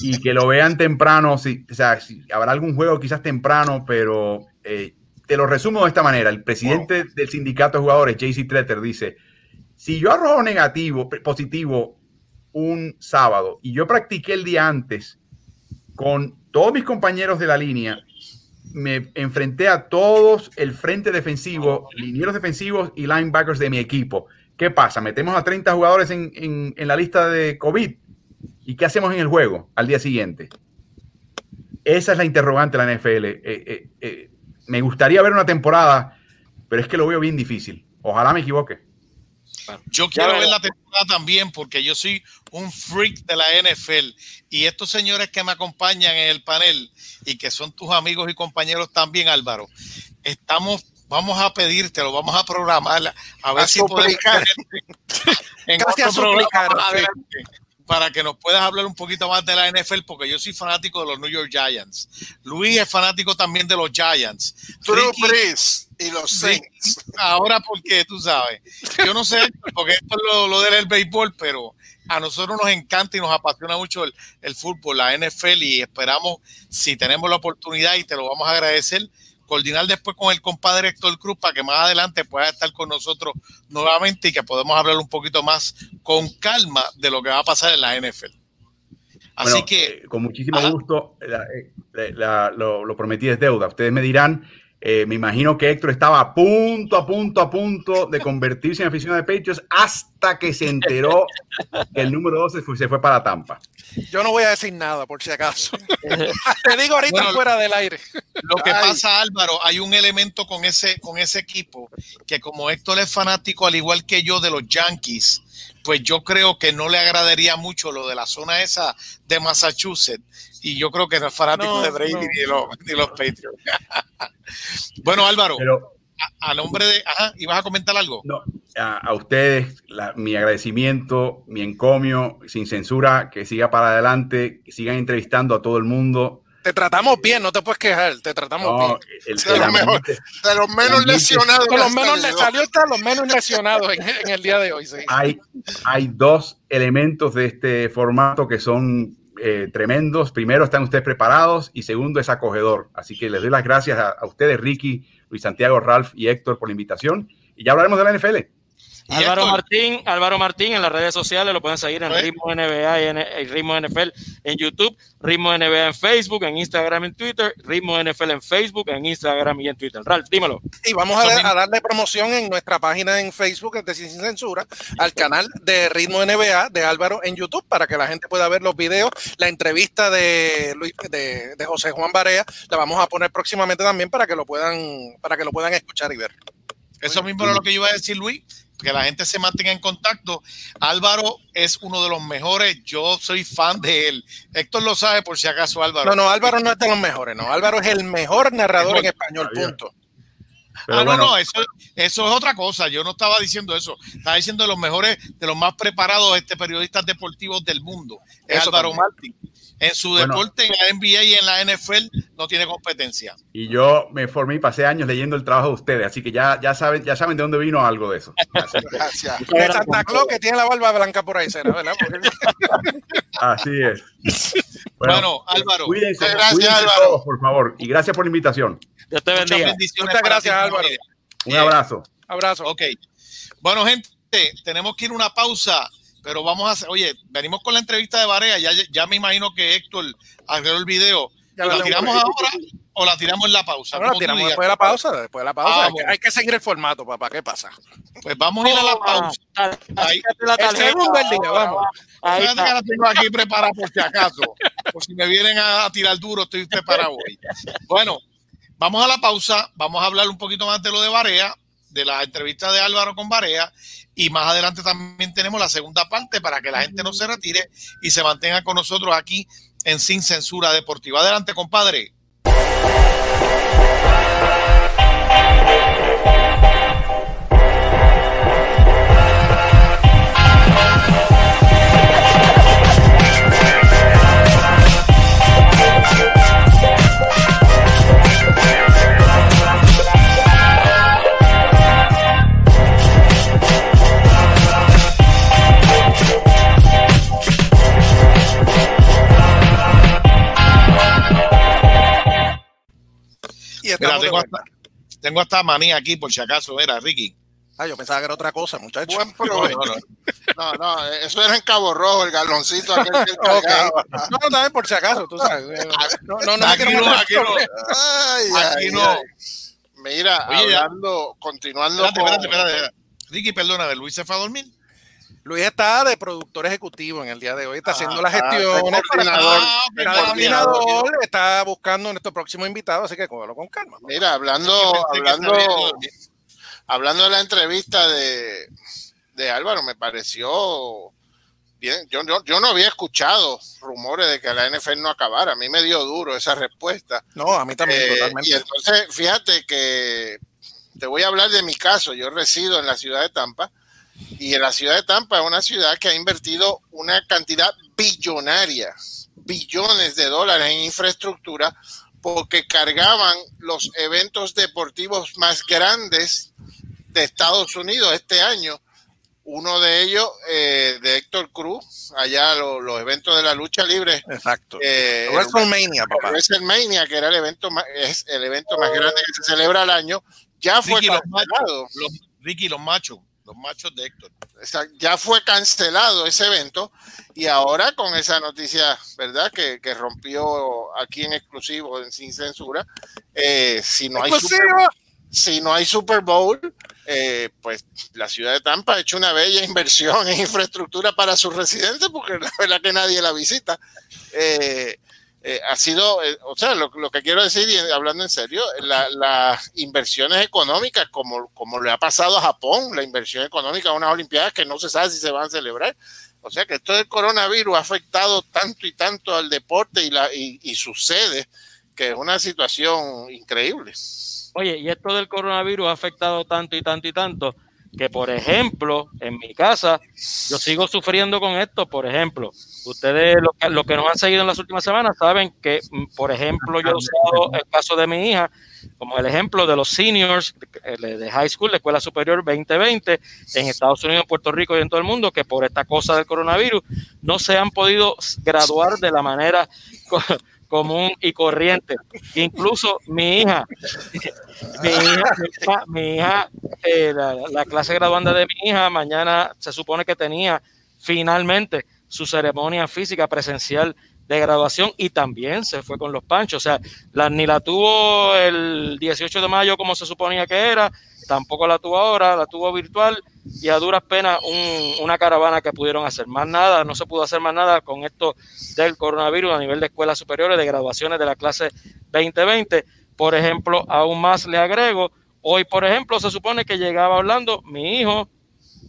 y que lo vean temprano. Si, o sea, si habrá algún juego quizás temprano, pero eh, te lo resumo de esta manera. El presidente del sindicato de jugadores, JC Tretter, dice, si yo arrojo negativo, positivo un sábado y yo practiqué el día antes con todos mis compañeros de la línea, me enfrenté a todos el frente defensivo, linieros defensivos y linebackers de mi equipo. ¿Qué pasa? Metemos a 30 jugadores en, en- en la lista de COVID. ¿Y qué hacemos en el juego al día siguiente? Esa es la interrogante de la NFL. Eh, eh, eh, me gustaría ver una temporada, pero es que lo veo bien difícil. Ojalá me equivoque. Yo quiero ver la temporada también porque yo soy un freak de la NFL y estos señores que me acompañan en el panel y que son tus amigos y compañeros también, Álvaro, estamos, vamos a pedírtelo, vamos a programar a ver A si podemos suplicar. tenerte en Casi a suplicar, para que nos puedas hablar un poquito más de la NFL porque yo soy fanático de los New York Giants. Luis es fanático también de los Giants. Drew Brees y los Saints. ahora porque tú sabes, yo no sé, porque esto es lo, lo del béisbol, pero a nosotros nos encanta y nos apasiona mucho el, el fútbol, la NFL, y esperamos, si tenemos la oportunidad, y te lo vamos a agradecer, coordinar después con el compadre Héctor Cruz para que más adelante pueda estar con nosotros nuevamente y que podamos hablar un poquito más con calma de lo que va a pasar en la NFL. Así Bueno, que eh, con muchísimo Ajá. gusto, la- eh, la- lo, lo prometí es deuda. Ustedes me dirán, eh, me imagino que Héctor estaba a punto, a punto, a punto de convertirse en aficionado de Patriots hasta que se enteró que el número 12 fue- se fue para Tampa. Yo no voy a decir nada, por si acaso. Te digo ahorita Bueno, fuera del aire. Lo que Ay. pasa, Álvaro, hay un elemento con ese, con ese equipo que como Héctor es fanático, al igual que yo, de los Yankees, pues yo creo que no le agradaría mucho lo de la zona esa de Massachusetts. Y yo creo que no es fanático No, de Brady no. ni, de los, ni los Patriots. bueno, Álvaro, Pero a, a nombre de... Ajá, ¿ibas a comentar algo? no, a, a ustedes, la- mi agradecimiento, mi encomio, sin censura, que siga para adelante, que sigan entrevistando a todo el mundo. Te tratamos bien, no te puedes quejar. Te tratamos No, bien. el- De el lo mejor. ambiente- De los menos lesionados. Por lo que menos le salió hasta los menos lesionados en, en el día de hoy. sí. hay, hay dos elementos de este formato que son eh, tremendos. Primero, están ustedes preparados y segundo, es acogedor. Así que les doy las gracias a, a ustedes, Ricky, Luis Santiago, Ralph y Héctor, por la invitación. Y ya hablaremos de la NFL. Y Álvaro Martín, Álvaro Martín en las redes sociales lo pueden seguir en Pues. Ritmo NBA y en en Ritmo NFL en YouTube, Ritmo NBA en Facebook, en Instagram, en Twitter, Ritmo NFL en Facebook, en Instagram y en Twitter. Ralph, dímelo. Y vamos a, darle promoción en nuestra página en Facebook, de Sin Censura, al canal de Ritmo NBA de Álvaro en YouTube para que la gente pueda ver los videos. La entrevista de, Luis, de, de José Juan Barea la vamos a poner próximamente también para que lo puedan, para que lo puedan escuchar y ver. Eso mismo era lo que yo iba a decir, Luis, que la gente se mantenga en contacto. Álvaro es uno de los mejores, yo soy fan de él. Héctor lo sabe por si acaso, Álvaro. No, no, Álvaro no es de los mejores, no. Álvaro es el mejor narrador en español, punto. Pero ah, bueno, no, no, eso, eso es otra cosa. Yo no estaba diciendo eso. Estaba diciendo de los mejores, de los más preparados este, periodistas deportivos del mundo. Es Eso Álvaro también. Martín. En su Bueno. deporte, en la NBA y en la NFL, no tiene competencia. y yo me formé y pasé años leyendo el trabajo de ustedes, así que ya, ya, saben, ya saben de dónde vino algo de eso. Así, que- Gracias. De Santa Claus que tiene la barba blanca por ahí, será, ¿verdad? Porque- así es. Bueno, Álvaro, cuídense, gracias, cuídense Álvaro. todos, por favor. Y gracias por la invitación. Dios te muchas bendiga. bendiciones. Muchas para gracias, ti, Álvaro. Un abrazo. Abrazo. Ok. Bueno, gente, tenemos que ir a una pausa, pero vamos a hacer, oye, venimos con la entrevista de Barea, ya, ya me imagino que Héctor arregló el video. Ya ¿La la tiramos ahora o la tiramos en la pausa? Como tú tiramos después de la pausa, después de la pausa. Ah, hay, que, bueno. hay que seguir el formato, papá. ¿Qué pasa? Pues vamos a ir a la pausa. Ahí. La El segundo del día, vamos. Ahí Fíjate que está. la tengo aquí preparada por si acaso. Por si me vienen a tirar duro, estoy preparado hoy. Bueno, vamos a la pausa. Vamos a hablar un poquito más de lo de Barea, de la entrevista de Álvaro con Barea. Y más adelante también tenemos la segunda parte para que la gente no se retire y se mantenga con nosotros aquí en Sin Censura Deportiva. Adelante, compadre. Mira, tengo, hasta, tengo hasta manía aquí, por si acaso, era Ricky. Ah, yo pensaba que era otra cosa, muchachos. Buen provecho. No, no, eso era en Cabo Rojo, el galoncito aquel que él Ok. cargaba. No, no, también por si acaso, tú sabes. No, no, no me Aquí quiero no, aquí no. Ay, Aquí ay, no. ay. Mira, Oye, hablando, continuando Espérate, con... espérate, espérate, espérate. Ricky, perdona, Luis se fue a dormir. Luis está de productor ejecutivo en el día de hoy, está haciendo las ah, gestiones. de para- coordinador. Ah, Está coordinador, buscando nuestro próximo invitado, así que cógelo con calma. Mira, hablando, hablando, hablando de la entrevista de, de Álvaro, me pareció bien. Yo, yo, yo no había escuchado rumores de que la NFL no acabara. A mí me dio duro esa respuesta. No, a mí también, Eh, totalmente. y entonces, fíjate que te voy a hablar de mi caso. Yo resido en la ciudad de Tampa y en la ciudad de Tampa es una ciudad que ha invertido una cantidad billonaria, billones de dólares en infraestructura porque cargaban los eventos deportivos más grandes de Estados Unidos este año. Uno de ellos, eh, de Héctor Cruz, allá lo- los eventos de la lucha libre. Exacto. eh, WrestleMania, papá. WrestleMania, que era el evento más, es el evento más grande que se celebra al año, ya fue Ricky, los cancelado. machos, los, Ricky, los machos, los machos de Héctor. Ya fue cancelado ese evento y ahora con esa noticia, ¿verdad? Que, que rompió aquí en exclusivo, en sin censura, eh, si no hay Super, Exclusivo. si no hay Super Bowl, eh, pues la ciudad de Tampa ha hecho una bella inversión en infraestructura para sus residentes, porque la verdad que nadie la visita. Eh, eh, ha sido, eh, o sea, lo, lo que quiero decir, y hablando en serio, la- las inversiones económicas, como, como le ha pasado a Japón, la inversión económica a unas Olimpiadas que no se sabe si se van a celebrar. O sea que esto del coronavirus ha afectado tanto y tanto al deporte y, la, y, sedes, que es una situación increíble. Oye, y esto del coronavirus ha afectado tanto y tanto y tanto que, por ejemplo, en mi casa, yo sigo sufriendo con esto. Por ejemplo, ustedes, los que, los que nos han seguido en las últimas semanas, saben que, mm, por ejemplo, yo he usado el caso de mi hija como el ejemplo de los seniors de high school, de escuela superior 2020, en Estados Unidos, Puerto Rico y en todo el mundo, que por esta cosa del coronavirus no se han podido graduar de la manera común y corriente. Incluso mi hija, mi hija, mi hija, mi hija, eh, la, la clase graduanda de mi hija, mañana se supone que tenía finalmente su ceremonia física presencial de graduación y también se fue con los panchos. O sea, la, ni la tuvo el 18 de mayo como se suponía que era, tampoco la tuvo ahora, la tuvo virtual y a duras penas un- una caravana que pudieron hacer. Más nada, no se pudo hacer más nada con esto del coronavirus a nivel de escuelas superiores, de graduaciones de la clase 2020. Por ejemplo, aún más le agrego, hoy, por ejemplo, se supone que llegaba a Orlando mi hijo,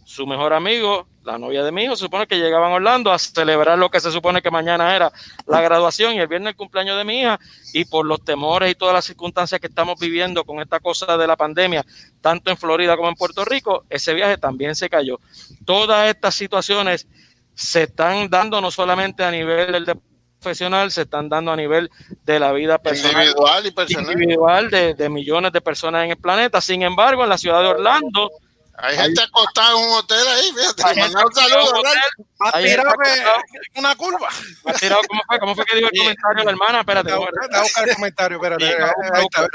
su mejor amigo, la novia de mi hijo, se supone que llegaban a Orlando a celebrar lo que se supone que mañana era la graduación y el viernes el cumpleaños de mi hija y por los temores y todas las circunstancias que estamos viviendo con esta cosa de la pandemia, tanto en Florida como en Puerto Rico, ese viaje también se cayó. Todas estas situaciones se están dando no solamente a nivel del deporte profesional, se están dando a nivel de la vida personal Individual y personal. individual de, de millones de personas en el planeta. Sin embargo, en la ciudad de Orlando, Hay gente acostada en un hotel ahí, fíjate. hay le gente mandaba un saludo, Ahí tirado una curva. tirado- ¿cómo fue? ¿Cómo fue que dijo el comentario la hermana? Espérate, Voy ¿cómo a- voy a buscar el comentario, espérate. Ahí está,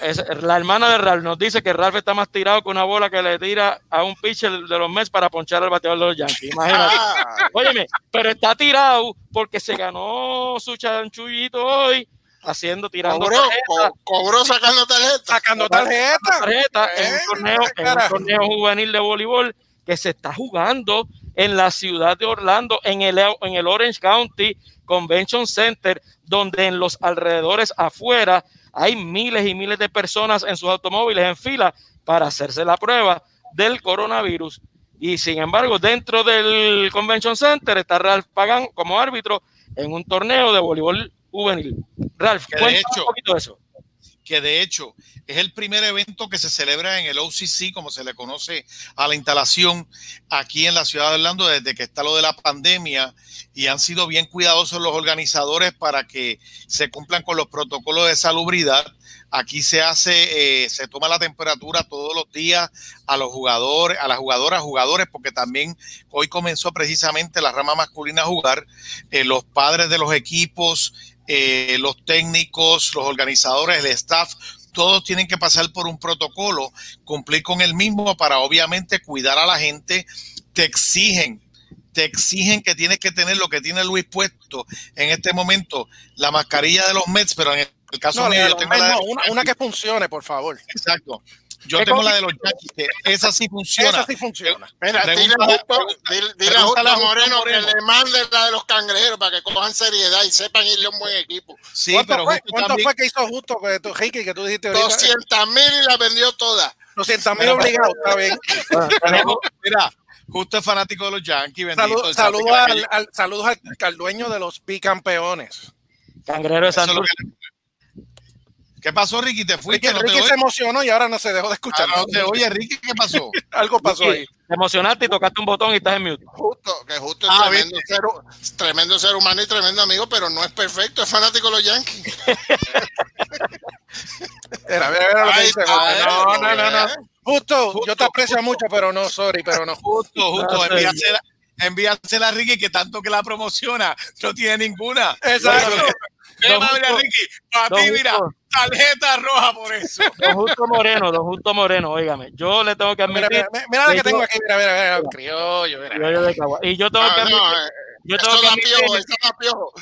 es- la hermana de Ralph nos dice que Ralph está más tirado que una bola que le tira a un pitcher de los Mets para ponchar al bateador de los Yankees. Imagínate. Ah, Óyeme, pero está tirado porque se ganó su chanchullito hoy haciendo, tirando cobró, tarjeta, co- cobró sacando tarjeta. Sacando tarjeta. tarjeta en un torneo, en un torneo juvenil de voleibol que se está jugando en la ciudad de Orlando, en el, en el Orange County Convention Center, donde en los alrededores afuera hay miles y miles de personas en sus automóviles en fila para hacerse la prueba del coronavirus. Y sin embargo, dentro del Convention Center está Ralph Pagan como árbitro en un torneo de voleibol juvenil. Ralph, Que de hecho- un poquito de eso. que de hecho es el primer evento que se celebra en el OCC, como se le conoce a la instalación aquí en la ciudad de Orlando desde que está lo de la pandemia y han sido bien cuidadosos los organizadores para que se cumplan con los protocolos de salubridad. Aquí se hace, eh, se toma la temperatura todos los días a los jugadores, a las jugadoras, jugadores, porque también hoy comenzó precisamente la rama masculina a jugar, eh, los padres de los equipos, eh, los técnicos, los organizadores, el staff, todos tienen que pasar por un protocolo, cumplir con el mismo para obviamente cuidar a la gente, te exigen te exigen que tienes que tener lo que tiene Luis puesto en este momento, la mascarilla de los Mets, pero en el caso mío yo tengo la una, una, que funcione, por favor. Exacto. Yo tengo la de los Yankees, que esa sí funciona. Esa sí funciona. Mira, dile, justo, dile, dile a Justo Moreno, Moreno, que le mande la de los cangrejeros para que cojan seriedad y sepan irle a un buen equipo. Sí, ¿Cuánto, pero fue, ¿cuánto también... fue que hizo Justo que tú, Ricky, que tú dijiste ahorita? 200 mil y la vendió toda. 200 mil obligado, está bien. Mira, Justo es fanático de los Yankees. Bendito, Salud, saludos al, al, saludos al, al, dueño de los bicampeones. Cangrero de. ¿Qué pasó, Ricky? ¿Te fuiste? Ricky, ¿No Ricky se emocionó y ahora no se dejó de escuchar. Ah, no te oye, Ricky, ¿qué pasó? Algo pasó Ricky, ahí. Te emocionaste y tocaste un botón y estás en mute. Justo, que justo es ah, tremendo, ser, tremendo ser humano y tremendo amigo, pero no es perfecto, es fanático de los Yankees. Mira, mira, mira lo que dice. No, no, no, no. Justo, justo, yo te aprecio justo, mucho, pero no, sorry, pero no. Justo, justo, envíasela, envíasela a Ricky, que tanto que la promociona, no tiene ninguna. Exacto. Mira, mira, Ricky, para ti, mira, tarjeta roja por eso. Don Justo Moreno, don Justo Moreno, óigame, yo le tengo que admitir. Mira, mira, mira la que, tengo aquí, mira, mira, mira, criollo, mira. criollo de Cagua. Y yo tengo ah, que admitir. No, yo tengo que admitir. Piojo, da piojo.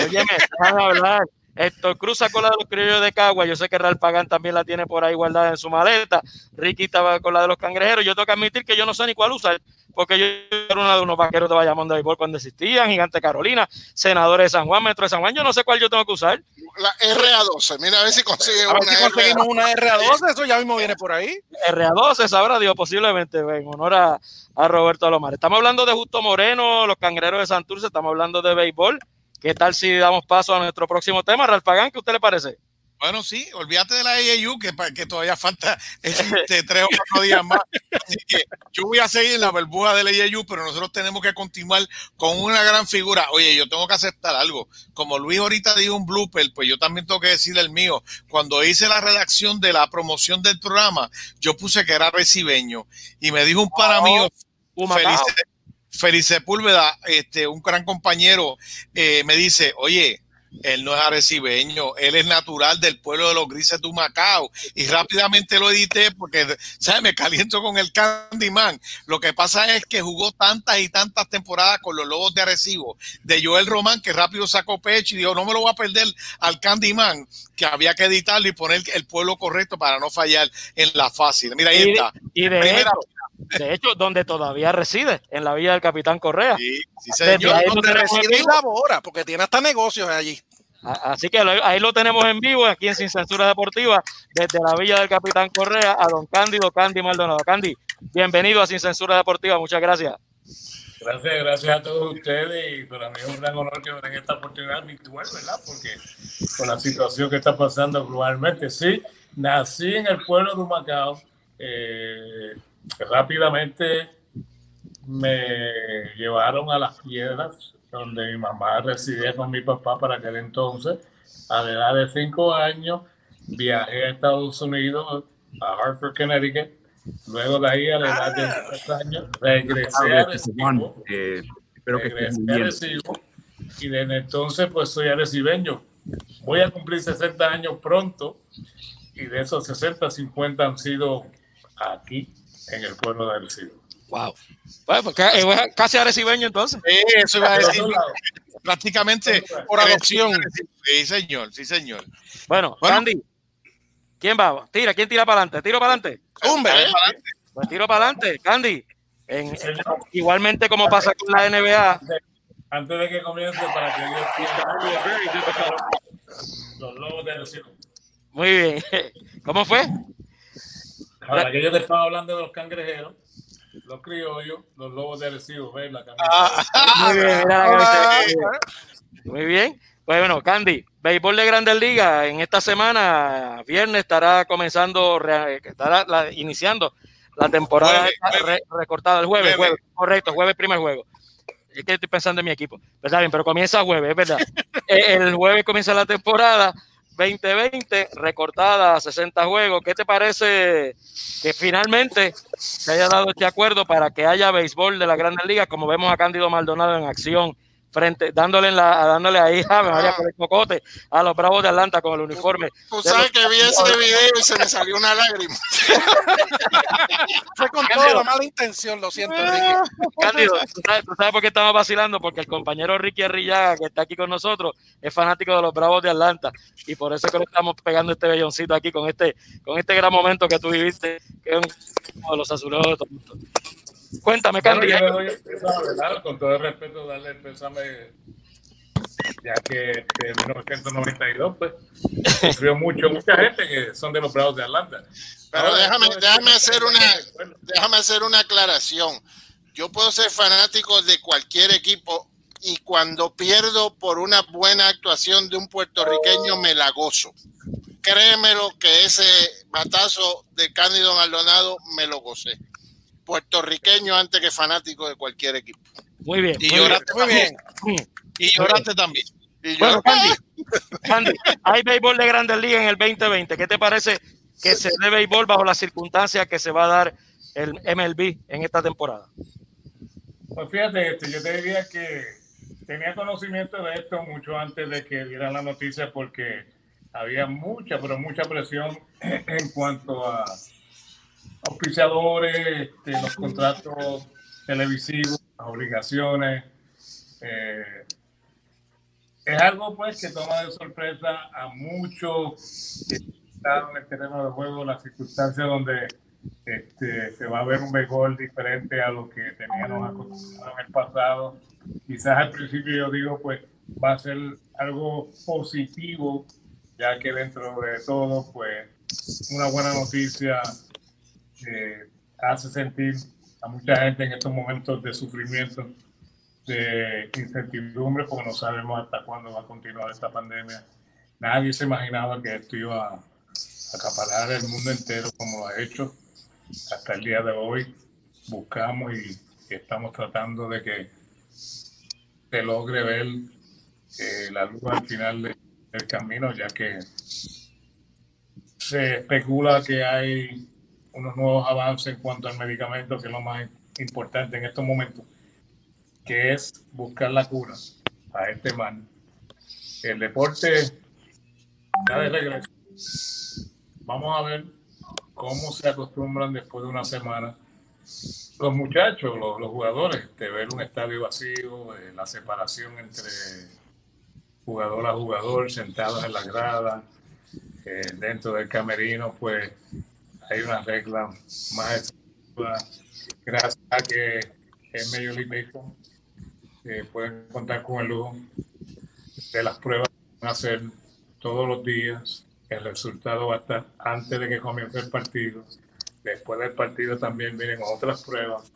Óyeme, déjame hablar. Héctor Cruz sacó la de los criollos de Cagua. Yo sé que Real Pagán también la tiene por ahí guardada en su maleta. Ricky estaba con la de los cangrejeros. Yo tengo que admitir que yo no sé ni cuál usar, porque yo era uno de unos vaqueros de Bayamón de béisbol cuando existían, Gigante Carolina, senadores de San Juan, Metro de San Juan. Yo no sé cuál yo tengo que usar. La RA12. Mira a ver si consigue a ver una si conseguimos RA12. una RA12. Eso ya mismo viene por ahí. RA12, sabrá Dios, posiblemente, en honor a, a Roberto Alomar. Estamos hablando de Justo Moreno, los cangrejeros de Santurce, estamos hablando de béisbol. ¿Qué tal si damos paso a nuestro próximo tema, Ralph Pagán? ¿Qué usted le parece? Bueno, sí, olvídate de la AAU, que, que todavía falta este, tres o cuatro días más. Así que yo voy a seguir en la burbuja de la AAU, pero nosotros tenemos que continuar con una gran figura. Oye, yo tengo que aceptar algo. Como Luis ahorita dijo un blooper, pues yo también tengo que decir el mío. Cuando hice la redacción de la promoción del programa, yo puse que era recibeño y me dijo un para mío, feliz, Feliz Sepúlveda, este, un gran compañero, eh, me dice, oye, él no es arecibeño, él es natural del pueblo de los grises de Macao. Y rápidamente lo edité porque, ¿sabes? Me caliento con el Candyman. Lo que pasa es que jugó tantas y tantas temporadas con los Lobos de Arecibo, de Joel Román, que rápido sacó pecho y dijo, no me lo voy a perder al Candyman, que había que editarlo y poner el pueblo correcto para no fallar en la fácil. Mira, ahí y, está. Y de Primera, de hecho, donde todavía reside, en la villa del Capitán Correa. Sí, sí señor. Ahí donde reside y labora, porque tiene hasta negocios allí. Así que ahí lo tenemos en vivo, aquí en Sin Censura Deportiva, desde la villa del Capitán Correa a don Cándido Candy Maldonado. Candy, bienvenido a Sin Censura Deportiva, muchas gracias. Gracias, gracias a todos ustedes y para mí es un gran honor que me den esta oportunidad virtual, ¿verdad? Porque con la situación que está pasando globalmente, sí, nací en el pueblo de Humacao, eh, rápidamente me llevaron a las piedras donde mi mamá residía con mi papá para aquel entonces. A la edad de cinco años viajé a Estados Unidos, a Hartford, Connecticut. Luego de ahí, a la edad de tres años, regresé a Recibo. Eh, espero que regresé a Recibo. Y desde entonces, pues soy arecibeño. Voy a cumplir 60 años pronto. Y de esos 60, 50 han sido aquí, en el pueblo de Arecibo. Wow. Bueno, pues, casi arecibeño entonces. Sí, eso iba a decir. Prácticamente por adopción. Sí, señor, sí, señor. Bueno, bueno, Andy, ¿quién va? Tira, ¿quién tira para adelante? ¿Tiro para adelante? Hombre, pues tiro para adelante, Candy. En, sí, igualmente como pasa con la NBA. Antes de que comience, para que yo los lobos de Arecibo. Muy bien. ¿Cómo fue? Aquellos que estaban hablando de los cangrejeros, los criollos, los lobos de Arecibo, ¿ves? La camisa. Ah, muy bien, mira la camisa. Muy bien. Pues bueno, Candy, béisbol de Grandes Ligas, en esta semana, viernes, estará comenzando, estará la, iniciando la temporada jueves, re, recortada el jueves, jueves, jueves, correcto, jueves primer juego. Es que estoy pensando en mi equipo. Pero está bien, pero comienza jueves, es verdad. el jueves comienza la temporada 2020, recortada a 60 juegos. ¿Qué te parece que finalmente se haya dado este acuerdo para que haya béisbol de la Grandes Ligas, como vemos a Cándido Maldonado en acción frente, dándole, en la, dándole ahí a María por el cocote a los Bravos de Atlanta con el uniforme. Tú sabes que vi ese video y se me salió una lágrima. Fue con toda la mala intención, lo siento, Ricky. Cándido, ¿tú sabes, tú sabes por qué estamos vacilando? Porque el compañero Ricky Arrillaga, que está aquí con nosotros, es fanático de los Bravos de Atlanta y por eso que le estamos pegando este belloncito aquí con este, con este gran momento que tú viviste, que es uno de los azuleos de Toronto. Cuéntame, Candy. yo le doy el pésame, ¿verdad? Con todo el respeto, darle el pésame, ya que en 1992, pues, sufrió mucho, mucha gente que son de los Bravos de Atlanta. Pero Ahora, déjame, déjame hacer una, Bueno, déjame hacer una aclaración. Yo puedo ser fanático de cualquier equipo y cuando pierdo por una buena actuación de un puertorriqueño me la gozo. Créemelo que ese batazo de Cándido Maldonado me lo gocé. Puertorriqueño antes que fanático de cualquier equipo. Muy bien. Y muy lloraste Muy bien. bien. Y lloraste también. Y yo, Bueno, Candy, Candy, hay béisbol de Grandes Ligas en el 2020. ¿Qué te parece que se dé béisbol bajo las circunstancias que se va a dar el MLB en esta temporada? Pues fíjate, este, yo te diría que tenía conocimiento de esto mucho antes de que dieran la noticia porque había mucha, pero mucha presión en cuanto a auspiciadores, este, los contratos televisivos, las obligaciones. eh, es algo pues que toma de sorpresa a muchos que están en el terreno de juego, las circunstancias donde este, se va a ver un béisbol diferente a lo que teníamos acostumbrado en el pasado. Quizás al principio yo digo, pues va a ser algo positivo, ya que dentro de todo, pues una buena noticia eh, hace sentir a mucha gente en estos momentos de sufrimiento, de incertidumbre, porque no sabemos hasta cuándo va a continuar esta pandemia. Nadie se imaginaba que esto iba a acaparar el mundo entero como lo ha hecho hasta el día de hoy buscamos y, y estamos tratando de que se logre ver eh, la luz al final de- del camino, ya que se especula que hay unos nuevos avances en cuanto al medicamento, que es lo más importante en estos momentos, que es buscar la cura a este mal. El deporte está de regreso. Vamos a ver cómo se acostumbran después de una semana los muchachos, los, jugadores, de ver un estadio vacío, eh, la separación entre jugador a jugador, sentados en la grada, eh, dentro del camerino, pues hay una regla más gracias a que en Major League pueden contar con el lujo de las pruebas que van a hacer todos los días. El resultado va a estar antes de que comience el partido. Después del partido también vienen otras pruebas.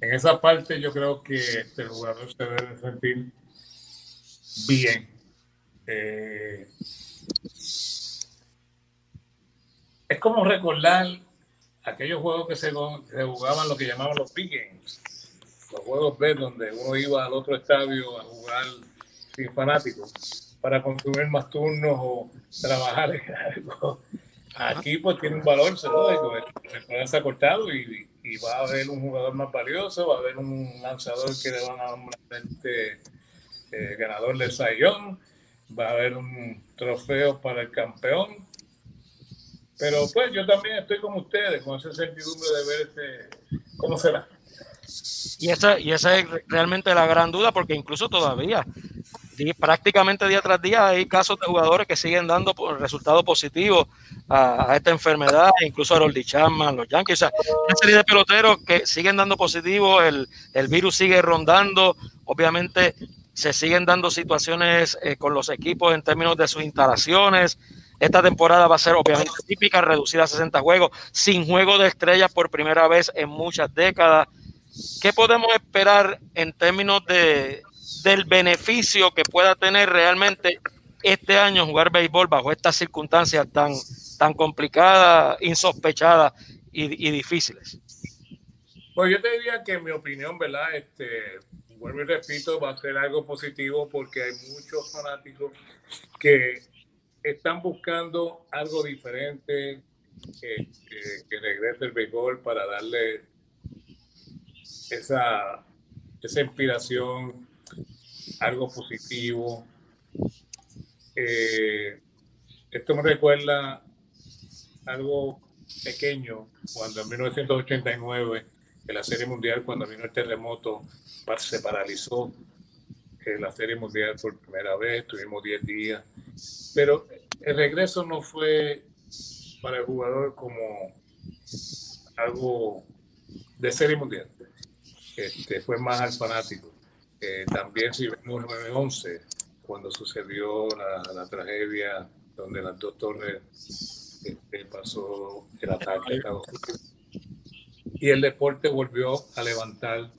En esa parte yo creo que este, el jugador se debe sentir bien. Eh, es como recordar aquellos juegos que se, se jugaban lo que llamaban los big games, los juegos B donde uno iba al otro estadio a jugar sin fanáticos para consumir más turnos o trabajar en algo. Aquí pues tiene un valor, se lo digo, el se ha cortado y, y, va a haber un jugador más valioso, va a haber un lanzador que le van a nombrar este, eh, ganador del Sayón, va a haber un trofeo para el campeón. Pero pues yo también estoy como ustedes, con esa certidumbre de ver este, cómo será. Y esa, y esa es realmente la gran duda, porque incluso todavía, prácticamente día tras día, hay casos de jugadores que siguen dando resultados positivos a, esta enfermedad, incluso a los Chapman, los Yankees, o sea, una serie de peloteros que siguen dando positivo, el, el virus sigue rondando, obviamente se siguen dando situaciones eh, con los equipos en términos de sus instalaciones. Esta temporada va a ser obviamente típica, reducida a 60 juegos, sin juego de estrellas por primera vez en muchas décadas. ¿Qué podemos esperar en términos de, del beneficio que pueda tener realmente este año jugar béisbol bajo estas circunstancias tan, tan complicadas, insospechadas y, y difíciles? Pues yo te diría que en mi opinión, ¿verdad? Este, vuelvo y repito, va a ser algo positivo porque hay muchos fanáticos que están buscando algo diferente, que, regrese el béisbol para darle esa, esa inspiración algo positivo. Eh, esto me recuerda algo pequeño cuando en 1989 en la Serie Mundial, cuando vino el terremoto, se paralizó eh, la Serie Mundial por primera vez, tuvimos 10 días, pero el regreso no fue para el jugador como algo de Serie Mundial, este, fue más al fanático. Eh, también si vemos 9-11, cuando sucedió la, tragedia donde las dos torres este, pasó el ataque Estados Unidos. Y el deporte volvió a levantar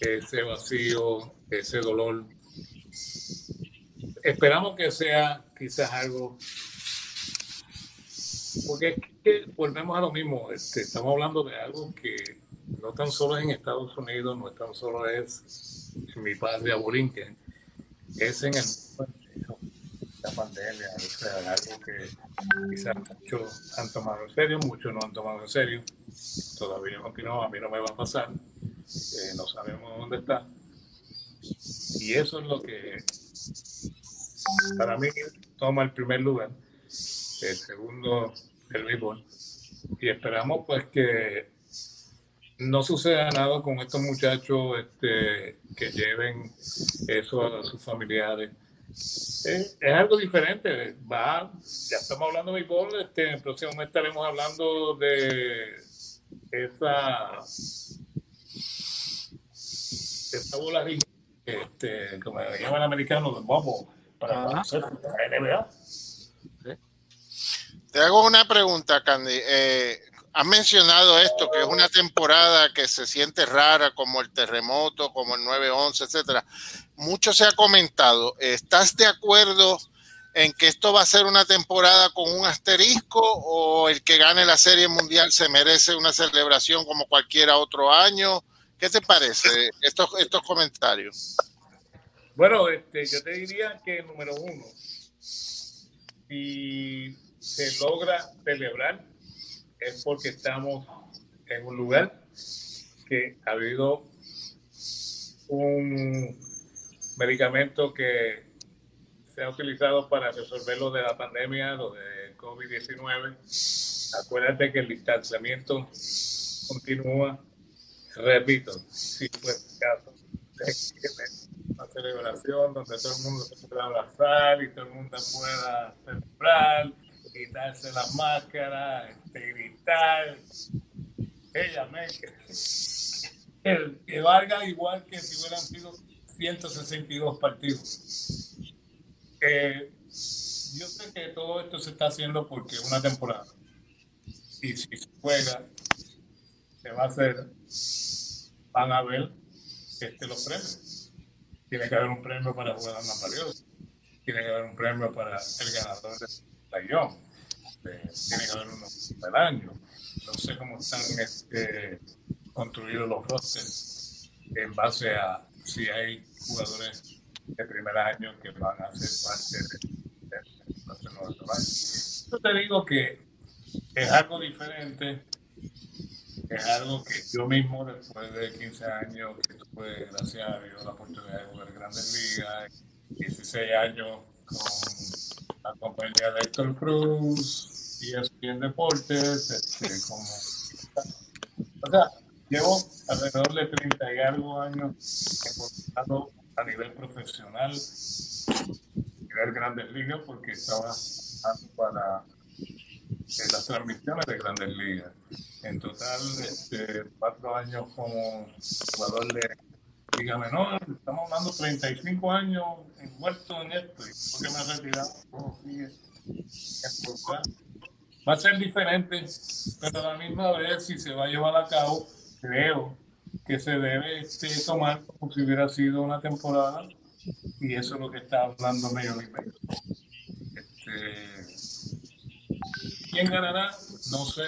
ese vacío, ese dolor. Esperamos que sea quizás algo, porque volvemos a lo mismo, este, estamos hablando de algo que no tan solo es en Estados Unidos, no tan solo es en mi padre Aborinquen, es en el la pandemia, o algo que quizás muchos han tomado en serio, muchos no han tomado en serio, todavía no, a mí no me va a pasar, eh, no sabemos dónde está. Y eso es lo que para mí toma el primer lugar, el segundo el béisbol. Y esperamos pues que no suceda nada con estos muchachos este, que lleven eso a sus familiares es, algo diferente. Va, ya estamos hablando de béisbol, este, en el próximo mes estaremos hablando de esa, esa bola este, como le llaman americanos, de bobo, para hacer la NBA. Te hago una pregunta, Candy. Eh, has mencionado esto, que es una temporada que se siente rara, como el terremoto, como el 9-11, etcétera. Mucho se ha comentado. ¿Estás de acuerdo en que esto va a ser una temporada con un asterisco o el que gane la Serie Mundial se merece una celebración como cualquier otro año? ¿Qué te parece estos, estos comentarios? Bueno, este, yo te diría que número uno, si se logra celebrar es porque estamos en un lugar que ha habido un medicamento que se ha utilizado para resolver lo de la pandemia, lo de COVID-19. Acuérdate que el distanciamiento continúa. Repito, si fue el caso, una celebración donde todo el mundo se pueda abrazar y todo el mundo pueda celebrar quitarse las máscaras, este, gritar. Ella, me, que, que valga igual que si hubieran sido 162 partidos. Eh, yo sé que todo esto se está haciendo porque una temporada. Y si se juega, se va a hacer, van a ver este, los premios. Tiene que haber un premio para jugador más valioso. Tiene que haber un premio para el ganador de la este, tiene que haber unos del año. No sé cómo están este, construidos los rosters en base a si hay jugadores de primer año que van a ser parte del próximo de Yo te digo que es algo diferente, es algo que yo mismo, después de 15 años, que tuve, gracias a Dios, la oportunidad de jugar Grandes Ligas, 16 años con la compañía de Héctor Cruz y en Deportes, este, como, o sea, llevo alrededor de 30 y algo años a nivel profesional, a nivel Grandes Ligas, porque estaba para las transmisiones de Grandes Ligas. En total, este, cuatro años como jugador de Liga Menor, estamos hablando 35 años envuelto en esto, y porque me he retirado, Va a ser diferente, pero a la misma vez, si se va a llevar a cabo, creo que se debe este, tomar como si hubiera sido una temporada, y eso es lo que está hablando medio League este, ¿Quién ganará? No sé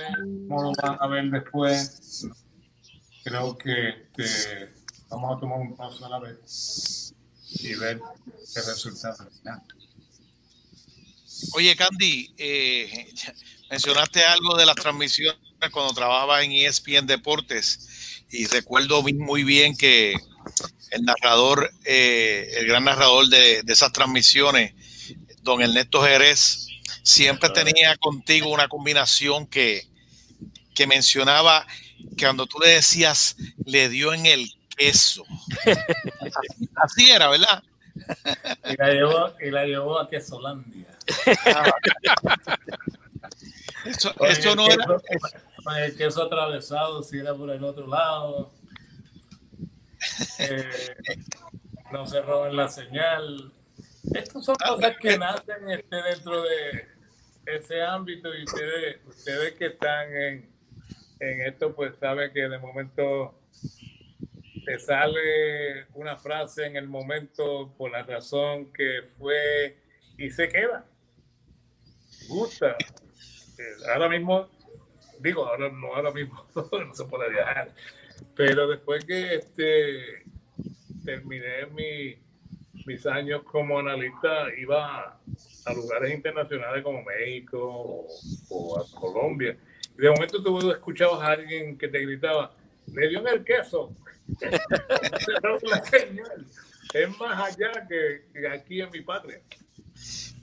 cómo lo van a ver después. Creo que vamos a tomar un paso a la vez y ver qué resultado Oye, Candy, eh, mencionaste algo de las transmisiones cuando trabajaba en ESPN Deportes y recuerdo muy bien que el narrador, eh, el gran narrador de, de, esas transmisiones, don Ernesto Jerez, siempre tenía contigo una combinación que, que mencionaba que cuando tú le decías, le dio en el queso. Así era, ¿verdad? Y la llevó, y la llevó a Quesolandia. Eso, eso no era. Con el queso atravesado, si era por el otro lado. Eh, no se roben la señal. Estas son cosas que nacen este, dentro de ese ámbito y ustedes, ustedes que están en, en esto, pues saben que de momento te sale una frase en el momento por la razón que fue y se queda. Gusta. Eh, ahora mismo, digo, ahora no, ahora mismo no se puede viajar, pero después que este, terminé mi, mis años como analista, iba a lugares internacionales como México o, a Colombia. Y de momento tú escuchabas a alguien que te gritaba, le dio en el queso. es más allá que aquí en mi patria.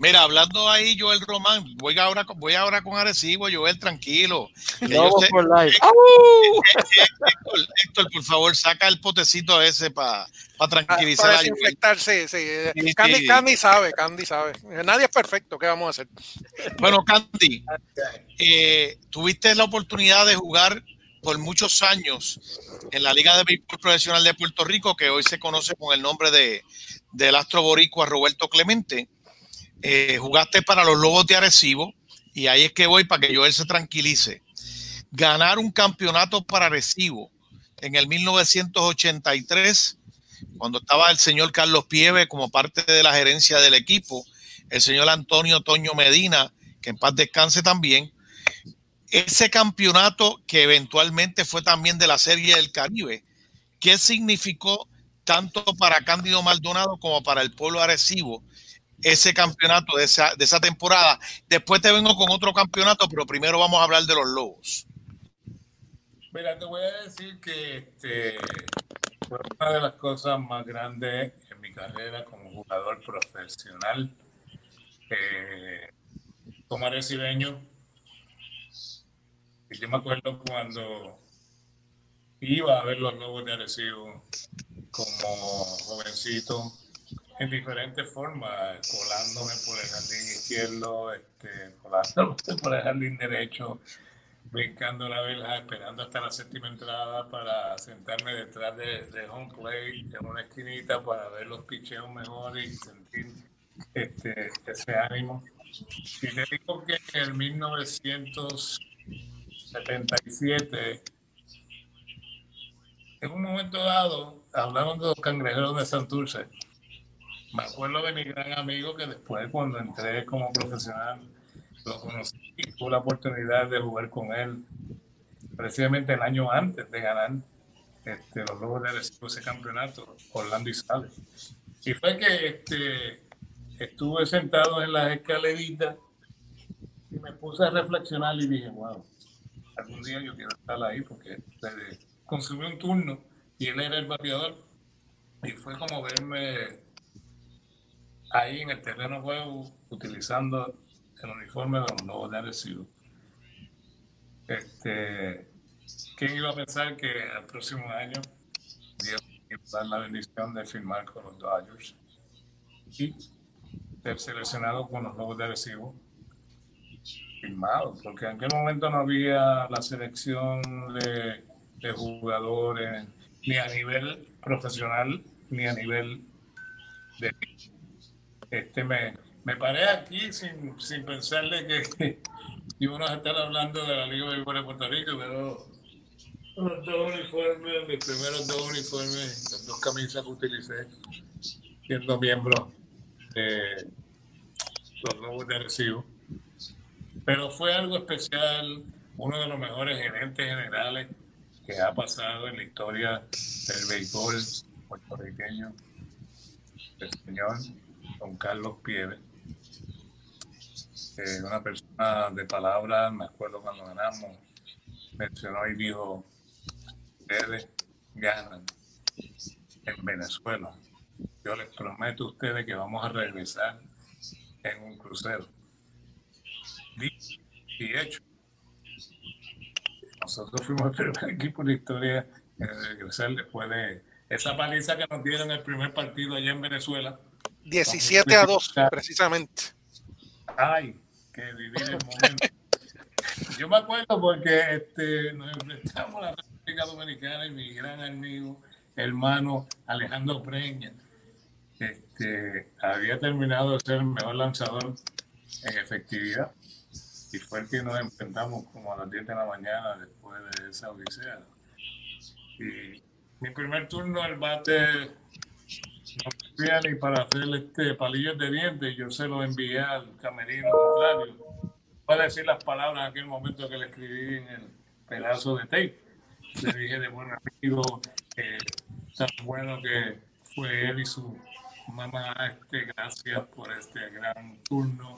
Mira, hablando ahí, Joel Román, voy ahora, voy ahora con Arecibo, Joel, tranquilo. Por live. Héctor, Héctor, por favor, saca el potecito ese para tranquilizar Para a Joel. desinfectarse. sí. Sí, Candy, sí. Candy sabe, Candy sabe. Nadie es perfecto, ¿qué vamos a hacer? Bueno, Candy, eh, tuviste la oportunidad de jugar por muchos años en la Liga de Béisbol Profesional de Puerto Rico, que hoy se conoce con el nombre de del astro boricua Roberto Clemente. Eh, jugaste para los Lobos de Arecibo y ahí es que voy para que Joel se tranquilice. Ganar un campeonato para Arecibo en el 1983, cuando estaba el señor Carlos Pieve como parte de la gerencia del equipo, el señor Antonio Toño Medina, que en paz descanse también. Ese campeonato que eventualmente fue también de la Serie del Caribe, ¿qué significó tanto para Cándido Maldonado como para el pueblo arecibo ese campeonato de esa, de esa temporada? Después te vengo con otro campeonato, pero primero vamos a hablar de los Lobos. Mira, te voy a decir que este, fue una de las cosas más grandes en mi carrera como jugador profesional. Eh, como arecibeño, y yo me acuerdo cuando iba a ver los Lobos de Arecibo como jovencito, en diferentes formas, colándome por el jardín izquierdo, este, colándome por el jardín derecho, brincando la verja, esperando hasta la séptima entrada para sentarme detrás de, home plate en una esquinita para ver los picheos mejores y sentir este, ese ánimo. Y te digo que en 1977, en un momento dado, hablamos de los cangrejeros de Santurce. Me acuerdo de mi gran amigo que después, cuando entré como profesional, lo conocí y tuve la oportunidad de jugar con él precisamente el año antes de ganar este, los Lobos de ese campeonato, Orlando y Sales. Y fue que este, estuve sentado en las escaleritas y me puse a reflexionar y dije, wow, algún día yo quiero estar ahí porque consumí un turno y él era el bateador y fue como verme ahí en el terreno de juego utilizando el uniforme de los Lobos de Arecibo. Este, ¿Quién iba a pensar que el próximo año iba a dar la bendición de firmar con los Dodgers y ser seleccionado con los Lobos de Arecibo? Firmado, porque en aquel momento no había la selección de, de jugadores ni a nivel profesional ni a nivel de este me, me paré aquí sin, sin pensarle que íbamos a estar hablando de la Liga de Puerto Rico, pero los dos uniformes, mis primeros dos uniformes, las dos camisas que utilicé siendo miembro de los Lobos de Arecibo. Pero fue algo especial, uno de los mejores gerentes generales que ha pasado en la historia del béisbol puertorriqueño, el señor don Carlos Pieves, eh, una persona de palabras, me acuerdo cuando ganamos, mencionó y dijo, ustedes ganan en Venezuela. Yo les prometo a ustedes que vamos a regresar en un crucero. Y hecho. Nosotros fuimos el primer equipo de historia en regresar después de esa paliza que nos dieron el primer partido allá en Venezuela. 17 a 2, precisamente. Ay, que vivir el momento. Yo me acuerdo porque este, nos enfrentamos a la República Dominicana y mi gran amigo, hermano Alejandro Preña, este, había terminado de ser el mejor lanzador en efectividad y fue el que nos enfrentamos como a las 10 de la mañana después de esa odisea. Y mi primer turno el bate no ni para hacer este palillos de dientes, yo se lo envié al camerino contrario. Voy a decir las palabras en aquel momento que le escribí en el pedazo de tape. Le dije de buen amigo, tan bueno que fue él y su mamá, este, gracias por este gran turno.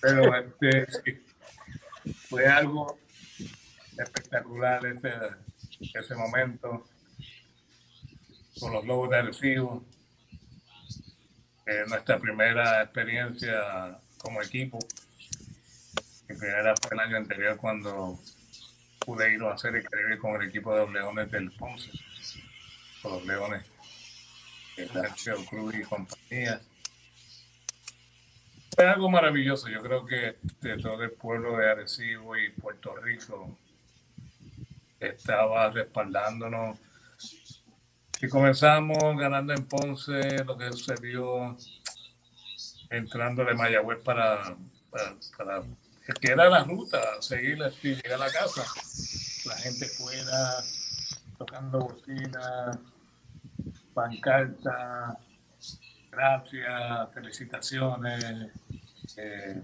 Pero este, sí, fue algo espectacular ese, ese momento con los Lobos de Arecibo. Eh, nuestra primera experiencia como equipo. Mi primera fue el año anterior cuando pude ir a hacer el Caribe con el equipo de los Leones del Ponce, con los Leones el Archeo Cruz y compañía. Fue algo maravilloso. Yo creo que todo el pueblo de Arecibo y Puerto Rico estaba respaldándonos. Y comenzamos ganando en Ponce, lo que vio entrando de Mayagüez para, para, que era la ruta, seguir y llegar a la casa. La gente fuera tocando bocina, pancarta, gracias, felicitaciones, eh,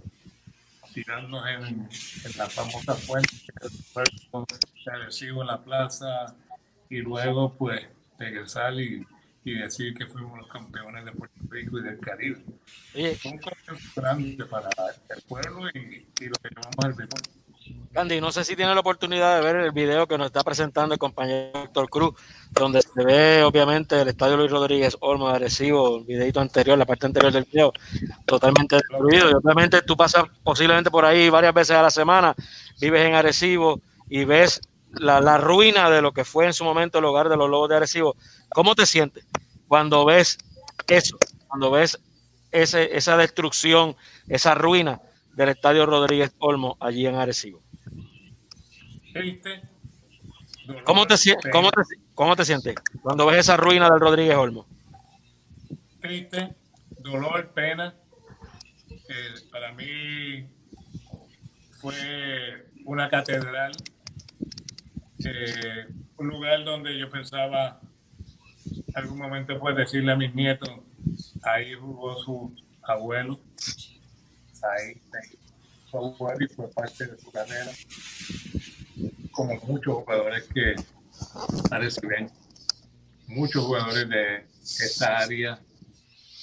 tirarnos en, en, la famosa fuente recibo en la plaza y luego pues regresar y, y, decir que fuimos los campeones de Puerto Rico y del Caribe. Oye. Fue un comienzo grande para el pueblo y, y lo que llamamos el béisbol. Candy, no sé si tiene la oportunidad de ver el video que nos está presentando el compañero Héctor Cruz, donde se ve obviamente el estadio Luis Rodríguez Olmo de Arecibo, el videito anterior, la parte anterior del video, totalmente destruido. Y obviamente tú pasas posiblemente por ahí varias veces a la semana, vives en Arecibo y ves la, la ruina de lo que fue en su momento el hogar de los Lobos de Arecibo. ¿Cómo te sientes cuando ves eso, cuando ves ese, esa destrucción, esa ruina del estadio Rodríguez Olmo allí en Arecibo? Triste. ¿Cómo te, cómo, te, ¿Cómo te sientes cuando ves esa ruina del Rodríguez Olmo? Triste, dolor, pena. Eh, para mí fue una catedral, eh, un lugar donde yo pensaba algún momento pues decirle a mis nietos, ahí jugó su abuelo, ahí fue abuelo y fue parte de su carrera como muchos jugadores que reciben, muchos jugadores de esta área,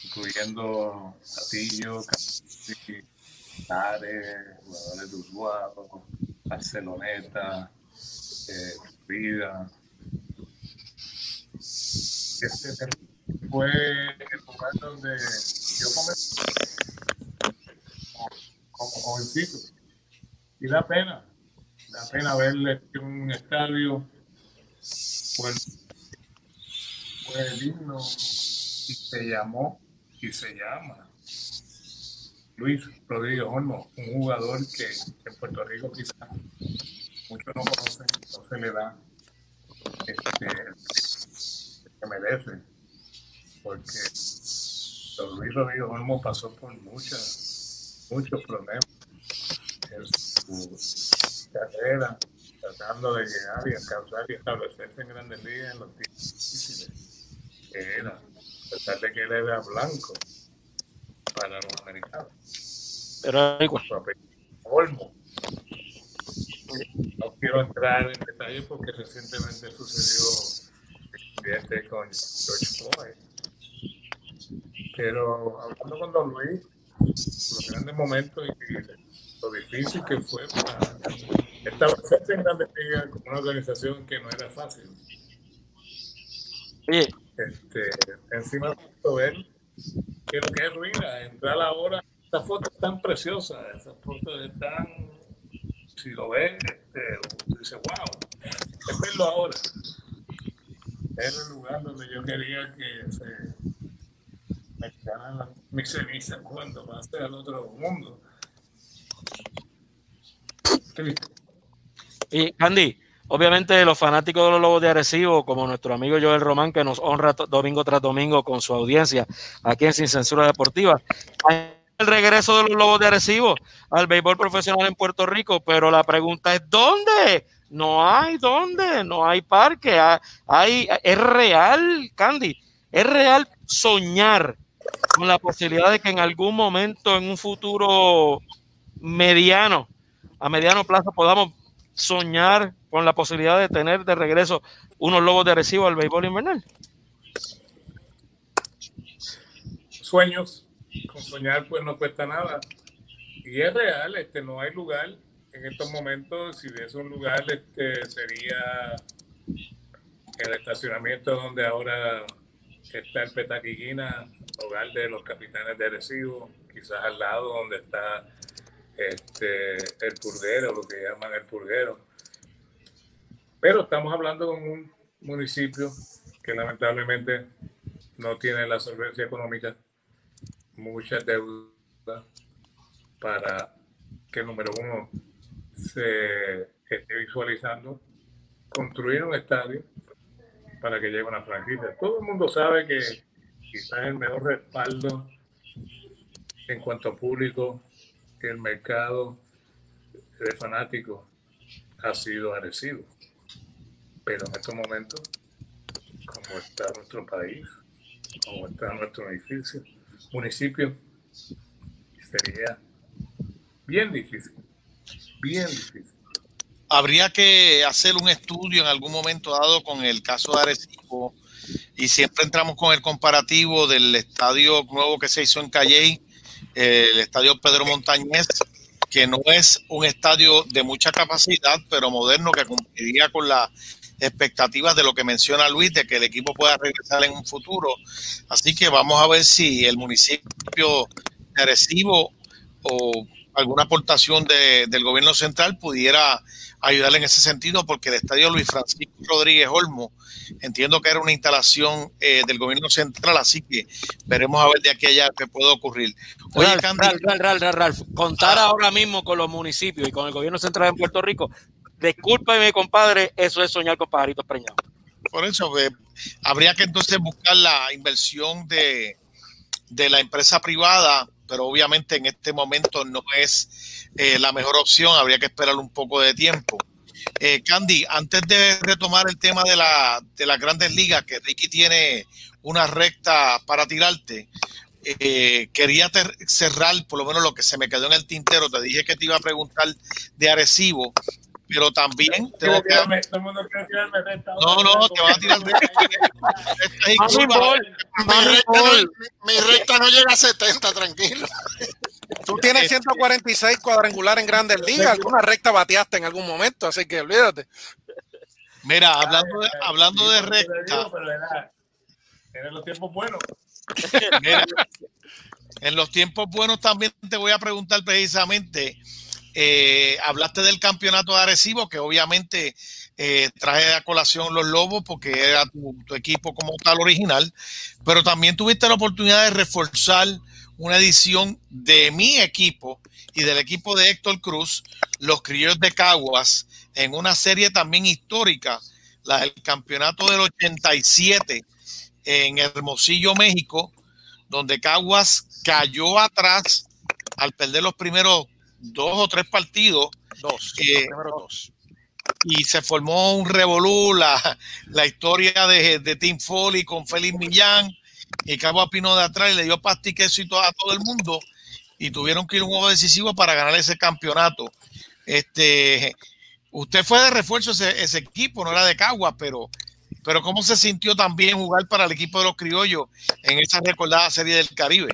incluyendo Castillo, Tare, jugadores de Uruguayo, Barceloneta, Vida. Este fue el lugar donde yo comencé como jovencito. Y da pena, da pena verle un estadio fue, fue digno y se llamó y se llama Luis Rodríguez Olmo, un jugador que en Puerto Rico quizás muchos no conocen, no se le da este, que merece, porque don Luis Rodríguez Olmo pasó por muchas, muchos problemas en su carrera, tratando de llegar y alcanzar y establecerse en grandes ligas en los tiempos difíciles que era, a pesar de que él era blanco para los americanos. Pero igual. Olmo. No quiero entrar en detalles porque recientemente sucedió el incidente con George Floyd. Pero hablando con Don Luis, los grandes momentos y lo difícil que fue para establecerse en Grandes Ligas como una organización que no era fácil. Este, encima de ver que lo que es ruina, entrar ahora, estas fotos tan preciosas, esas fotos están, si lo ven, este, dice, wow, es verlo ahora. Es el lugar donde yo quería que se me quedaran mis cenizas cuando pase al otro mundo. Y Candy, obviamente los fanáticos de los Lobos de Arecibo, como nuestro amigo Joel Román, que nos honra domingo tras domingo con su audiencia aquí en Sin Censura Deportiva, el regreso de los Lobos de Arecibo al béisbol profesional en Puerto Rico, pero la pregunta es ¿dónde? No hay dónde, no hay parque, hay, es real, Candy, es real soñar con la posibilidad de que en algún momento, en un futuro mediano, a mediano plazo, podamos soñar con la posibilidad de tener de regreso unos lobos de Arecibo al béisbol invernal? Sueños, con soñar pues no cuesta nada. Y es real, este, no hay lugar en estos momentos, si hubiese un lugar, este, sería el estacionamiento donde ahora está el Petaquiguina, hogar de los capitanes de Arecibo, quizás al lado donde está este, el purguero, lo que llaman el purguero. Pero estamos hablando de un municipio que lamentablemente no tiene la solvencia económica, mucha deuda para que, número uno, se esté visualizando construir un estadio para que llegue una franquicia. Todo el mundo sabe que quizás el mejor respaldo en cuanto a público el mercado de fanáticos ha sido agresivo. Pero en estos momentos, como está nuestro país, como está nuestro edificio, municipio, sería bien difícil, bien difícil. Habría que hacer un estudio en algún momento dado con el caso de Arecibo y siempre entramos con el comparativo del estadio nuevo que se hizo en Calley el estadio Pedro Montañez, que no es un estadio de mucha capacidad, pero moderno que cumpliría con las expectativas de lo que menciona Luis, de que el equipo pueda regresar en un futuro. Así que vamos a ver si el municipio de Arecibo o alguna aportación del gobierno central pudiera ayudarle en ese sentido, porque el estadio Luis Francisco Rodríguez Olmo, entiendo que era una instalación eh, del gobierno central, así que veremos a ver de aquí a allá qué puede ocurrir. Oye, Ralf, contar ah. ahora mismo con los municipios y con el gobierno central de Puerto Rico, discúlpeme, compadre, eso es soñar con pajaritos preñados. Por eso, eh, habría que entonces buscar la inversión de, de la empresa privada pero obviamente en este momento no es eh, la mejor opción, habría que esperar un poco de tiempo. Eh, Candy, antes de retomar el tema de, la, de las grandes ligas, que Ricky tiene una recta para tirarte, eh, quería cerrar por lo menos lo que se me quedó en el tintero. Te dije que te iba a preguntar de Arecibo, pero también tengo que... No, no, te va a tirar de... mi, recta no, llega a 70, tranquilo. Tú tienes 146 cuadrangular en Grandes Ligas, alguna recta bateaste en algún momento, así que olvídate. Mira, hablando de, hablando de recta... En los tiempos buenos. en los tiempos buenos también te voy a preguntar precisamente eh, hablaste del campeonato de Arecibo, que obviamente eh, traje a colación los Lobos porque era tu, equipo como tal original, pero también tuviste la oportunidad de reforzar una edición de mi equipo y del equipo de Héctor Cruz, los Criollos de Caguas, en una serie también histórica, la del campeonato del 87 en Hermosillo, México, donde Caguas cayó atrás al perder los primeros dos o tres partidos. Dos, eh, dos. Y se formó un revolú, la, la historia de, de, Tim Foley con Félix Millán y Cabo Pino de atrás y le dio pastiquecito a todo el mundo y tuvieron que ir un juego decisivo para ganar ese campeonato. Este, usted fue de refuerzo ese, ese equipo, no era de Cagua, pero, pero ¿cómo se sintió también jugar para el equipo de los criollos en esa recordada serie del Caribe?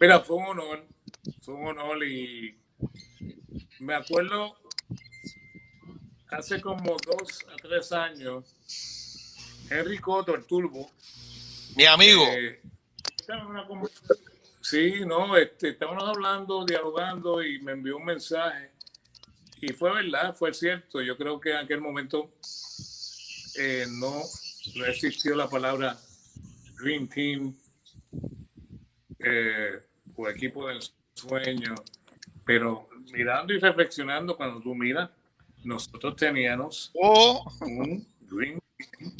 Mira, fue un honor, fue un honor y me acuerdo hace como dos a tres años, Henry Cotto, el turbo. Mi amigo. Eh, sí, no, este, estábamos hablando, dialogando y me envió un mensaje. Y fue verdad, fue cierto. Yo creo que en aquel momento eh, no, no existió la palabra Dream Team eh, o equipo del sueño, pero mirando y reflexionando, cuando tú miras, nosotros teníamos Oh, un Dream Team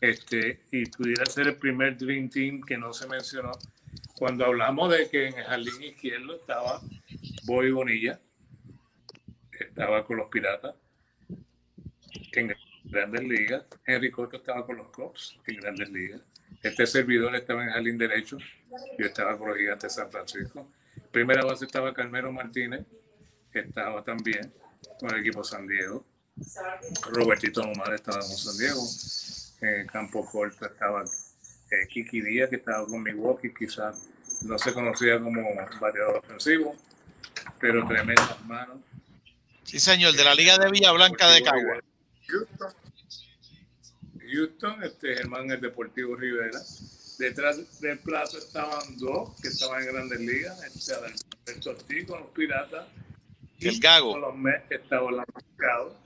este, y pudiera ser el primer Dream Team que no se mencionó. Cuando hablamos de que en el jardín izquierdo estaba Boy Bonilla, estaba con los Piratas en Grandes Ligas, Henry Cotto estaba con los Cubs en Grandes Ligas, este servidor estaba en el jardín derecho, yo estaba con los Gigantes de San Francisco. Primera base estaba Carmelo Martínez, estaba también con el equipo San Diego. Robertito Omar estaba con San Diego. En campo corto estaba eh, Kiki Díaz, que estaba con Milwaukee, quizás no se conocía como bateador ofensivo, pero tremendas manos. sí, señor, de la Liga de Villa Blanca de Cagua. Houston, Houston, este Germán el Deportivo Rivera. Detrás del plato estaban dos que estaban en Grandes Ligas, este Alberto Ortiz con los Piratas El Gago. con los Mets estaba el Gago,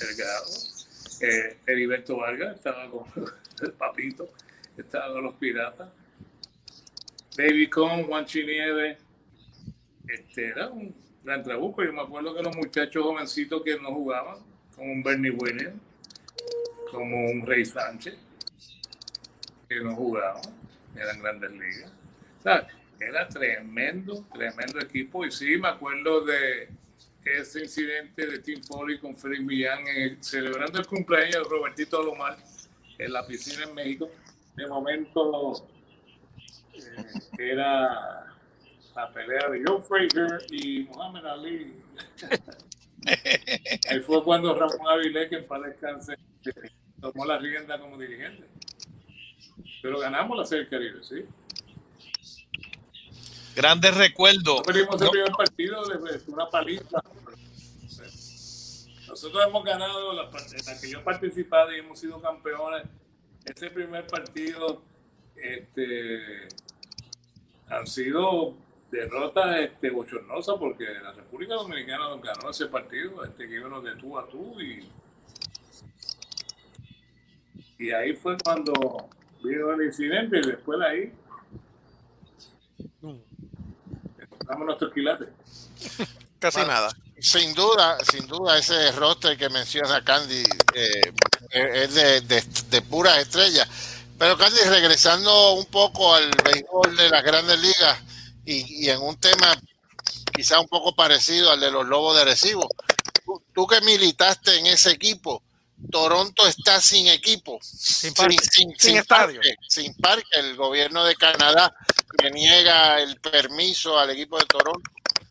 el Gago. Eh, Heriberto Vargas estaba con el Papito, estaba con los Piratas. David Cohn, Juan Chinieves, este era un gran trabuco. Yo me acuerdo que los muchachos jovencitos que no jugaban, como un Bernie Williams, como un Rey Sánchez, que no jugaban, eran grandes ligas. O sea, era tremendo, tremendo equipo. Y sí, me acuerdo de ese incidente de Tim Foley con Freddy Millán celebrando el cumpleaños de Robertito Lomar en la piscina en México. De momento eh, era la pelea de Joe Frazier y Muhammad Ali. Ahí fue cuando Ramón Avilés, que paz descanse, tomó la rienda como dirigente. Pero ganamos la Serie Caribe, ¿sí? Grandes recuerdos. Perdimos el No, primer partido de una paliza. Nosotros hemos ganado la en la que yo he participado y hemos sido campeones. Ese primer partido este, han sido derrotas este, bochornosas porque la República Dominicana nos ganó ese partido, este, que íbamos de tú a tú y, y ahí fue cuando vino el incidente y después de ahí encontramos nuestros quilates. Casi Bueno. nada. Sin duda, sin duda, ese roster que menciona Candy eh, es de, de, de puras estrellas. Pero Candy, regresando un poco al béisbol de las grandes ligas y, y en un tema quizá un poco parecido al de los Lobos de Recibo, tú, tú que militaste en ese equipo, Toronto está sin equipo, sin, parque, sin- sin sin estadio. parque, sin parque. El gobierno de Canadá le niega el permiso al equipo de Toronto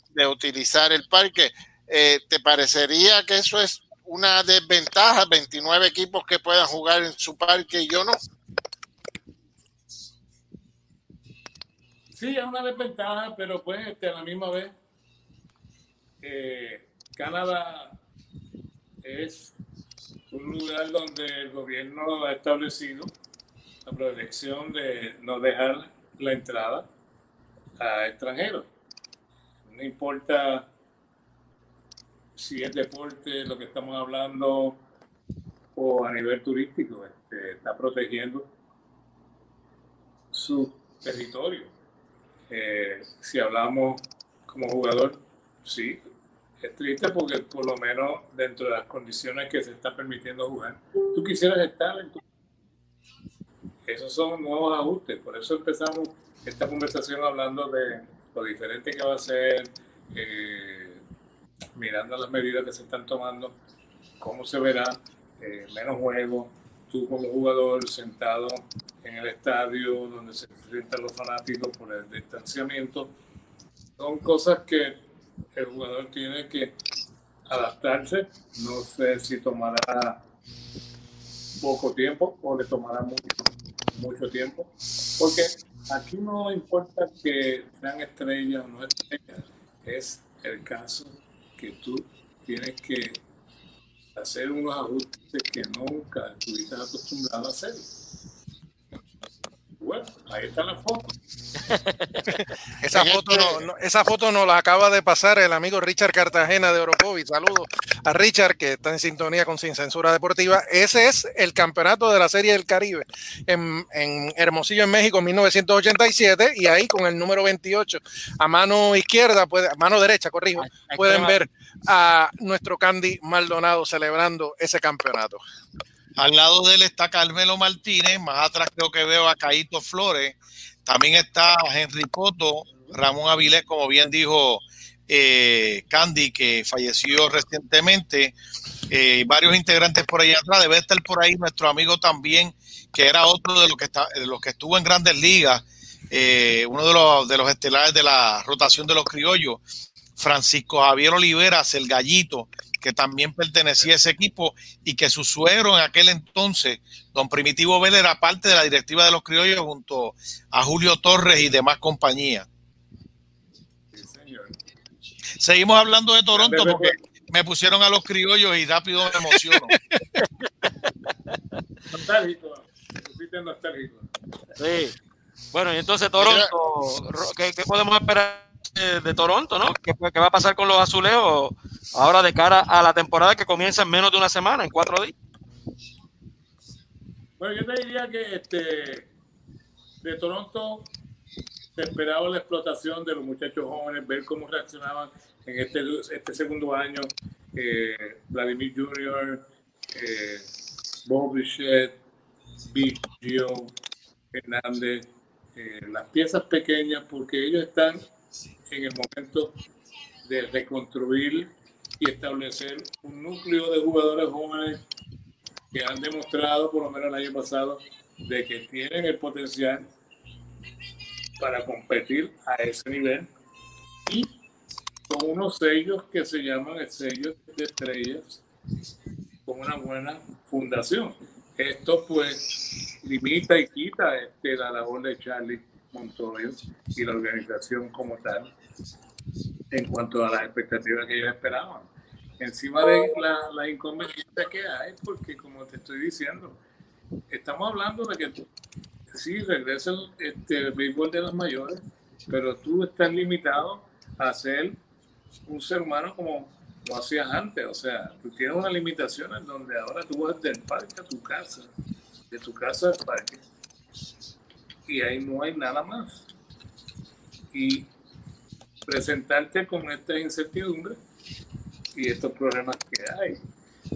de utilizar el parque. Eh, ¿Te parecería que eso es una desventaja? 29 equipos que puedan jugar en su parque y yo no. Sí, es una desventaja, pero pues este, a la misma vez, eh, Canadá es un lugar donde el gobierno ha establecido la protección de no dejar la entrada a extranjeros. No importa si es deporte, lo que estamos hablando, o a nivel turístico, este, está protegiendo su territorio. Eh, si hablamos como jugador, sí, es triste porque por lo menos dentro de las condiciones que se está permitiendo jugar, tú quisieras estar en tu... Esos son nuevos ajustes, por eso empezamos esta conversación hablando de lo diferente que va a ser, eh, mirando las medidas que se están tomando, cómo se verá, eh, menos juego, tú como jugador sentado en el estadio donde se enfrentan los fanáticos por el distanciamiento, son cosas que el jugador tiene que adaptarse. No sé si tomará poco tiempo o le tomará mucho, tiempo, porque aquí no importa que sean estrellas o no estrellas, es el caso que tú tienes que hacer unos ajustes que nunca estuviste acostumbrado a hacer. Bueno, ahí está la foto. esa, foto no, no, esa foto nos la acaba de pasar el amigo Richard Cartagena de Orocovi. Saludos a Richard que está en sintonía con Sin Censura Deportiva. Ese es el campeonato de la Serie del Caribe en, en Hermosillo, en México, en 1987. Y ahí con el número 28 a mano izquierda, puede, a mano derecha, corrijo, pueden ver a nuestro Candy Maldonado celebrando ese campeonato. Al lado de él está Carmelo Martínez, más atrás creo que veo a Caíto Flores, también está Henry Coto, Ramón Avilés, como bien dijo eh, Candy, que falleció recientemente, eh, varios integrantes por ahí atrás, debe estar por ahí nuestro amigo también, que era otro de los que, está, de los que estuvo en grandes ligas, eh, uno de los, de los estelares de la rotación de los criollos, Francisco Javier Oliveras, el gallito, que también pertenecía a ese equipo y que su suegro en aquel entonces, don Primitivo Vélez, era parte de la directiva de los criollos junto a Julio Torres y demás compañías. Sí, señor. Seguimos hablando de Toronto porque me pusieron a los criollos y rápido me emociono. nostálgico, nostálgico. Sí. Bueno, y entonces Toronto, ¿qué, qué podemos esperar? De, Toronto, ¿no? ¿Qué, ¿Qué, va a pasar con los azulejos ahora de cara a la temporada que comienza en menos de una semana, en cuatro días? Bueno, yo te diría que este, de Toronto se esperaba la explotación de los muchachos jóvenes, ver cómo reaccionaban en este, este segundo año. Eh, Vladimir Jr., eh, Bob Bichette, Biggio, Hernández, eh, las piezas pequeñas, porque ellos están en el momento de reconstruir y establecer un núcleo de jugadores jóvenes que han demostrado, por lo menos el año pasado, de que tienen el potencial para competir a ese nivel y con unos sellos que se llaman el sello de estrellas con una buena fundación. Esto pues limita y quita este, la labor de Charlie Montoya y la organización como tal en cuanto a las expectativas que ellos esperaban. Encima de la, la inconveniencia que hay, porque como te estoy diciendo, estamos hablando de que sí regresa este, el béisbol de las mayores, pero tú estás limitado a ser un ser humano como lo hacías antes. O sea, tú tienes unas limitaciones donde ahora tú vas del parque a tu casa, de tu casa al parque, y ahí no hay nada más. Y presentarte con esta incertidumbre y estos problemas que hay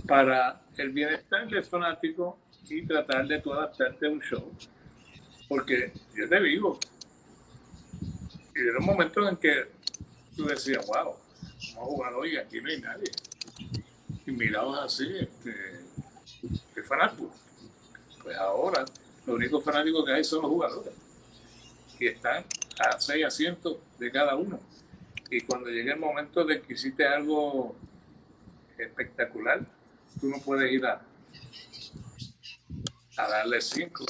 para el bienestar del fanático y tratar de tú adaptarte a un show. Porque yo te digo, y era un momento en que tú decías, wow, vamos a jugar hoy, aquí no hay nadie. Y mirabas así, este, ¿qué fanático? Pues ahora, los únicos fanáticos que hay son los jugadores. Y están a seis asientos de cada uno. Y cuando llegue el momento de que hiciste algo espectacular, tú no puedes ir a, a darle cinco.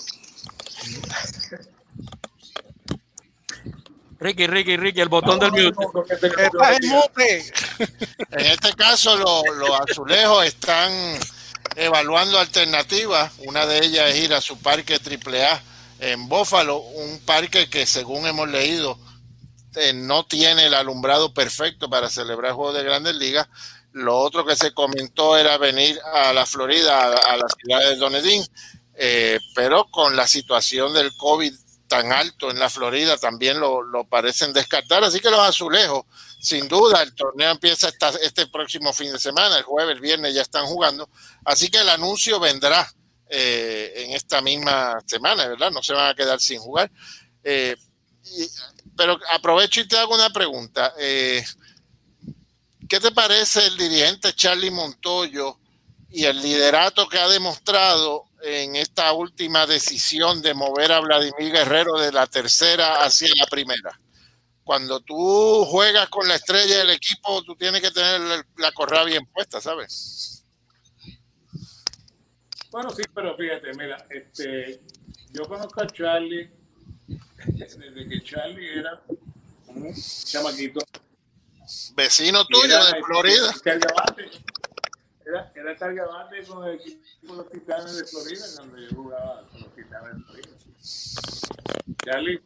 Ricky, Ricky, Ricky, el botón del mute. En este caso, los, los azulejos están evaluando alternativas. Una de ellas es ir a su parque AAA en Bófalo, un parque que según hemos leído no tiene el alumbrado perfecto para celebrar juegos de grandes ligas. Lo otro que se comentó era venir a la Florida, a, la ciudad de Donedín, eh, pero con la situación del COVID tan alto en la Florida también lo, parecen descartar. Así que los azulejos, sin duda, el torneo empieza este próximo fin de semana, el jueves, el viernes ya están jugando. Así que el anuncio vendrá eh, en esta misma semana, ¿verdad? No se van a quedar sin jugar. Eh, y, pero aprovecho y te hago una pregunta. Eh, ¿Qué te parece el dirigente Charlie Montoyo y el liderato que ha demostrado en esta última decisión de mover a Vladimir Guerrero de la tercera hacia la primera? Cuando tú juegas con la estrella del equipo, tú tienes que tener la correa bien puesta, ¿sabes? Bueno, sí, pero fíjate, mira, este, yo conozco a Charlie desde que Charlie era un chamaquito. Vecino tuyo de Florida. Era, era cargabate con el equipo de los Titanes de Florida cuando yo jugaba con los Titanes de Florida. Charlie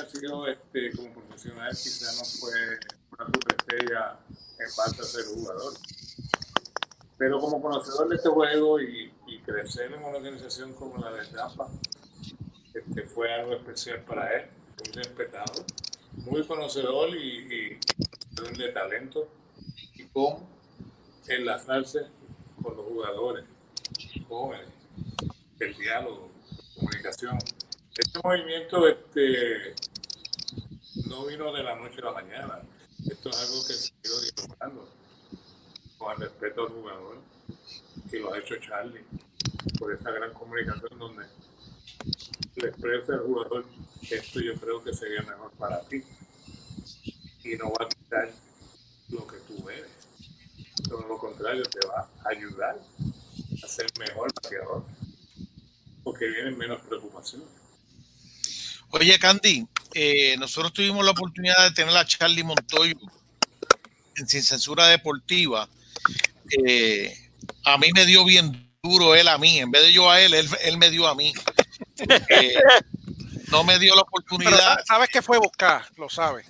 ha sido este, como profesional, quizá no fue una superestrella en base a ser jugador. Pero como conocedor de este juego y, y crecer en una organización como la de Tampa, este, fue algo especial para él, muy respetado, muy conocedor y, y de talento y cómo enlazarse con los jugadores jóvenes, el diálogo, comunicación. Este movimiento este, no vino de la noche a la mañana. Esto es algo que se ha ido disfrutando con el respeto al jugador, que lo ha hecho Charlie, por esa gran comunicación donde le expresa al jugador esto yo creo que sería mejor para ti. Y no va a quitar lo que tú eres. Todo lo contrario, te va a ayudar a ser mejor bateador. Porque vienen menos preocupaciones. Oye, Candy, eh, nosotros tuvimos la oportunidad de tener a Charlie Montoyo en Sin Censura Deportiva. Eh, a mí me dio bien duro él a mí, en vez de yo a él, él, él me dio a mí. Eh, no me dio la oportunidad. Pero sabes que fue buscar, lo sabes.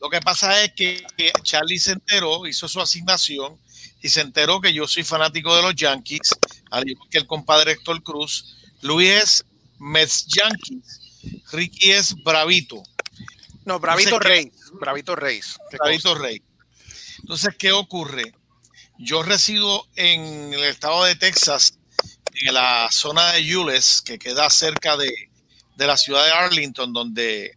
Lo que pasa es que, que Charlie se enteró, hizo su asignación y se enteró que yo soy fanático de los Yankees, al igual que el compadre Héctor Cruz. Luis es Mets Yankees, Ricky es Bravito. No, Bravito Rey. Bravito Reyes. Bravito Rey. Entonces, ¿qué ocurre? Yo resido en el estado de Texas, en la zona de Yules, que queda cerca de, de la ciudad de Arlington, donde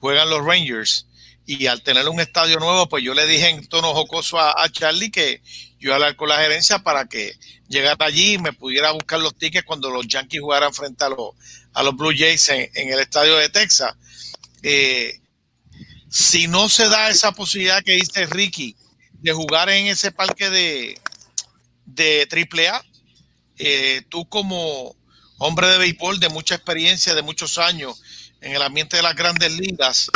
juegan los Rangers. Y al tener un estadio nuevo, pues yo le dije en tono jocoso a, Charlie que yo iba a hablar con la gerencia para que llegara allí y me pudiera buscar los tickets cuando los Yankees jugaran frente a los, a los Blue Jays en, en el estadio de Texas. Eh, si no se da esa posibilidad que dice Ricky de jugar en ese parque de, de AAA, eh, tú como hombre de béisbol de mucha experiencia, de muchos años en el ambiente de las grandes ligas,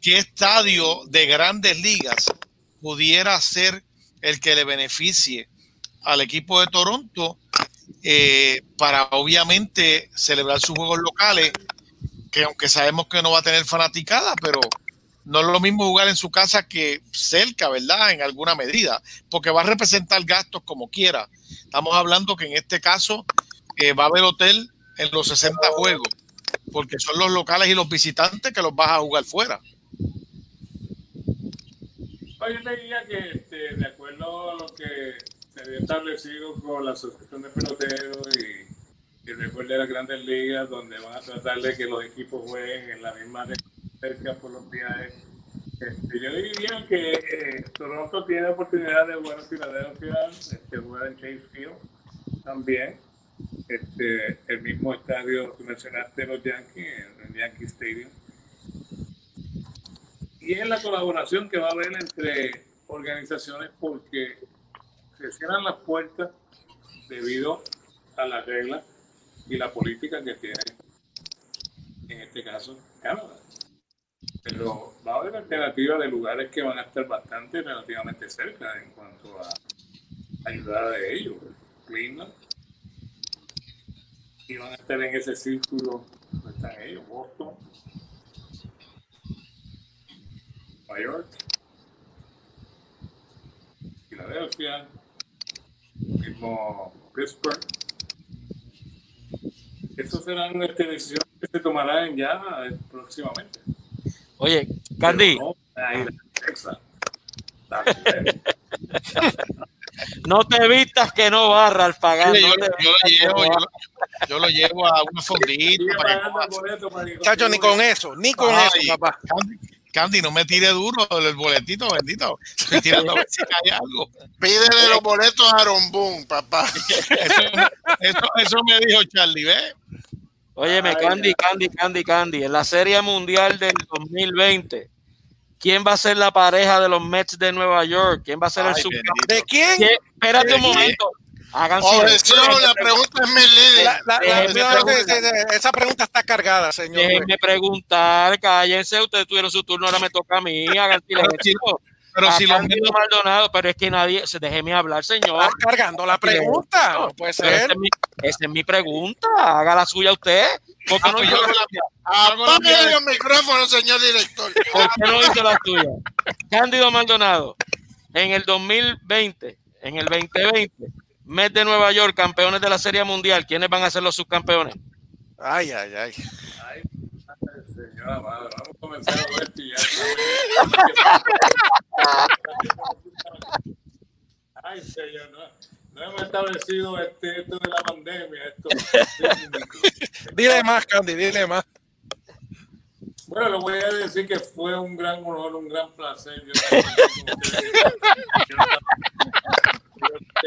¿qué estadio de grandes ligas pudiera ser el que le beneficie al equipo de Toronto eh, para obviamente celebrar sus juegos locales, que aunque sabemos que no va a tener fanaticada, pero no es lo mismo jugar en su casa que cerca, ¿verdad? En alguna medida, porque va a representar gastos como quiera. Estamos hablando que en este caso eh, va a haber hotel en los 60 juegos, porque son los locales y los visitantes que los vas a jugar fuera. Yo te diría que este, de acuerdo a lo que se había establecido con la Asociación de Peloteros y, y después de las grandes ligas, donde van a tratar de que los equipos jueguen en la misma cerca por los viajes. Este, yo diría que eh, Toronto tiene oportunidad de jugar en Filadelfia, este, jugar en Chase Field también. Este, el mismo estadio que mencionaste, los Yankees, el Yankee Stadium. Y es la colaboración que va a haber entre organizaciones porque se cierran las puertas debido a las reglas y la política que tiene, en este caso, Canadá. Pero va a haber alternativas de lugares que van a estar bastante relativamente cerca en cuanto a ayudar a ellos. Cleveland. Y van a estar en ese círculo donde están ellos, Boston, Nueva York, Filadelfia, mismo Pittsburgh. Esas serán este, decisiones que se tomarán ya eh, próximamente. Oye, Candy, no, ahí, te vistas que no barra al pagar. No yo, no llevo, yo, barra. yo lo llevo a una fondita Chacho, ni con eso, ni con Ay, eso, papá. Candy, Candy, no me tire duro el boletito, bendito. Estoy tirando a ver si cae algo. Pídele los boletos a Aaron Boone, papá. Eso, eso, eso me dijo Charlie, ¿ves? Óyeme, Ay, Candy, ya. Candy, Candy, Candy. En la Serie Mundial del 2020, ¿quién va a ser la pareja de los Mets de Nueva York? ¿Quién va a ser el subcampeón? bendito. ¿De quién? ¿Quién? Espérate ¿De un quién? momento. Hagan Objeción, silencio. la pregunta es mi líder. La- la- la- esa pregunta está cargada, señor. Déjenme preguntar, cállense, ustedes tuvieron su turno, ahora me toca a mí, hagan silencio. Pero si los Cándido Mets- Maldonado, pero es que nadie, se déjeme hablar, señor. Estás cargando la pregunta. No puede esa ser. es, mi, esa es mi pregunta. Haga la suya usted. ¿Por qué Ah, no pues hizo la la- mía. Los micrófonos, señor director. ¿Por qué no hizo la suya? Cándido Maldonado, en el 2020, en el 2020, Mets de Nueva York, campeones de la Serie Mundial, ¿quiénes van a ser los subcampeones? Ay, ay, ay. Ay, señora madre, vamos a comenzar a ver. Ay, señor, no, no hemos establecido este, esto de la pandemia. Esto, Dile más, Candy, dile más. Bueno, le voy a decir que fue un gran honor, un gran placer. Yo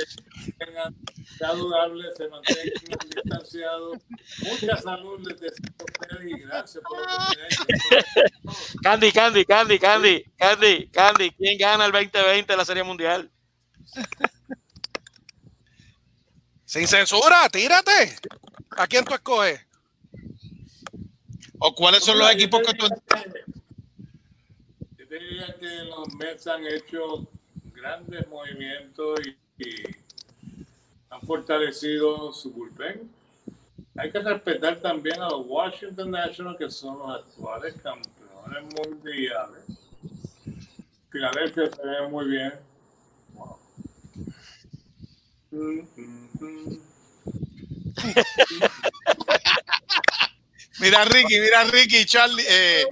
estar aquí con ustedes. Que ustedes tengan saludables, se mantengan distanciados. Mucha salud les deseo a ustedes y gracias por la. Candy, Candy, Candy, Candy, Candy, Candy, ¿quién gana el 2020 de la Serie Mundial? Sin censura, tírate. ¿A quién tú escoges? ¿O cuáles son los equipos que tú Yo te diría que los Mets han hecho grandes movimientos y, y han fortalecido su bullpen. Hay que respetar también a los Washington Nationals, que son los actuales campeones mundiales. Filadelfia se ve muy bien. Wow. Mm, mm, mm. Mira Ricky, mira Ricky, Charlie, eh,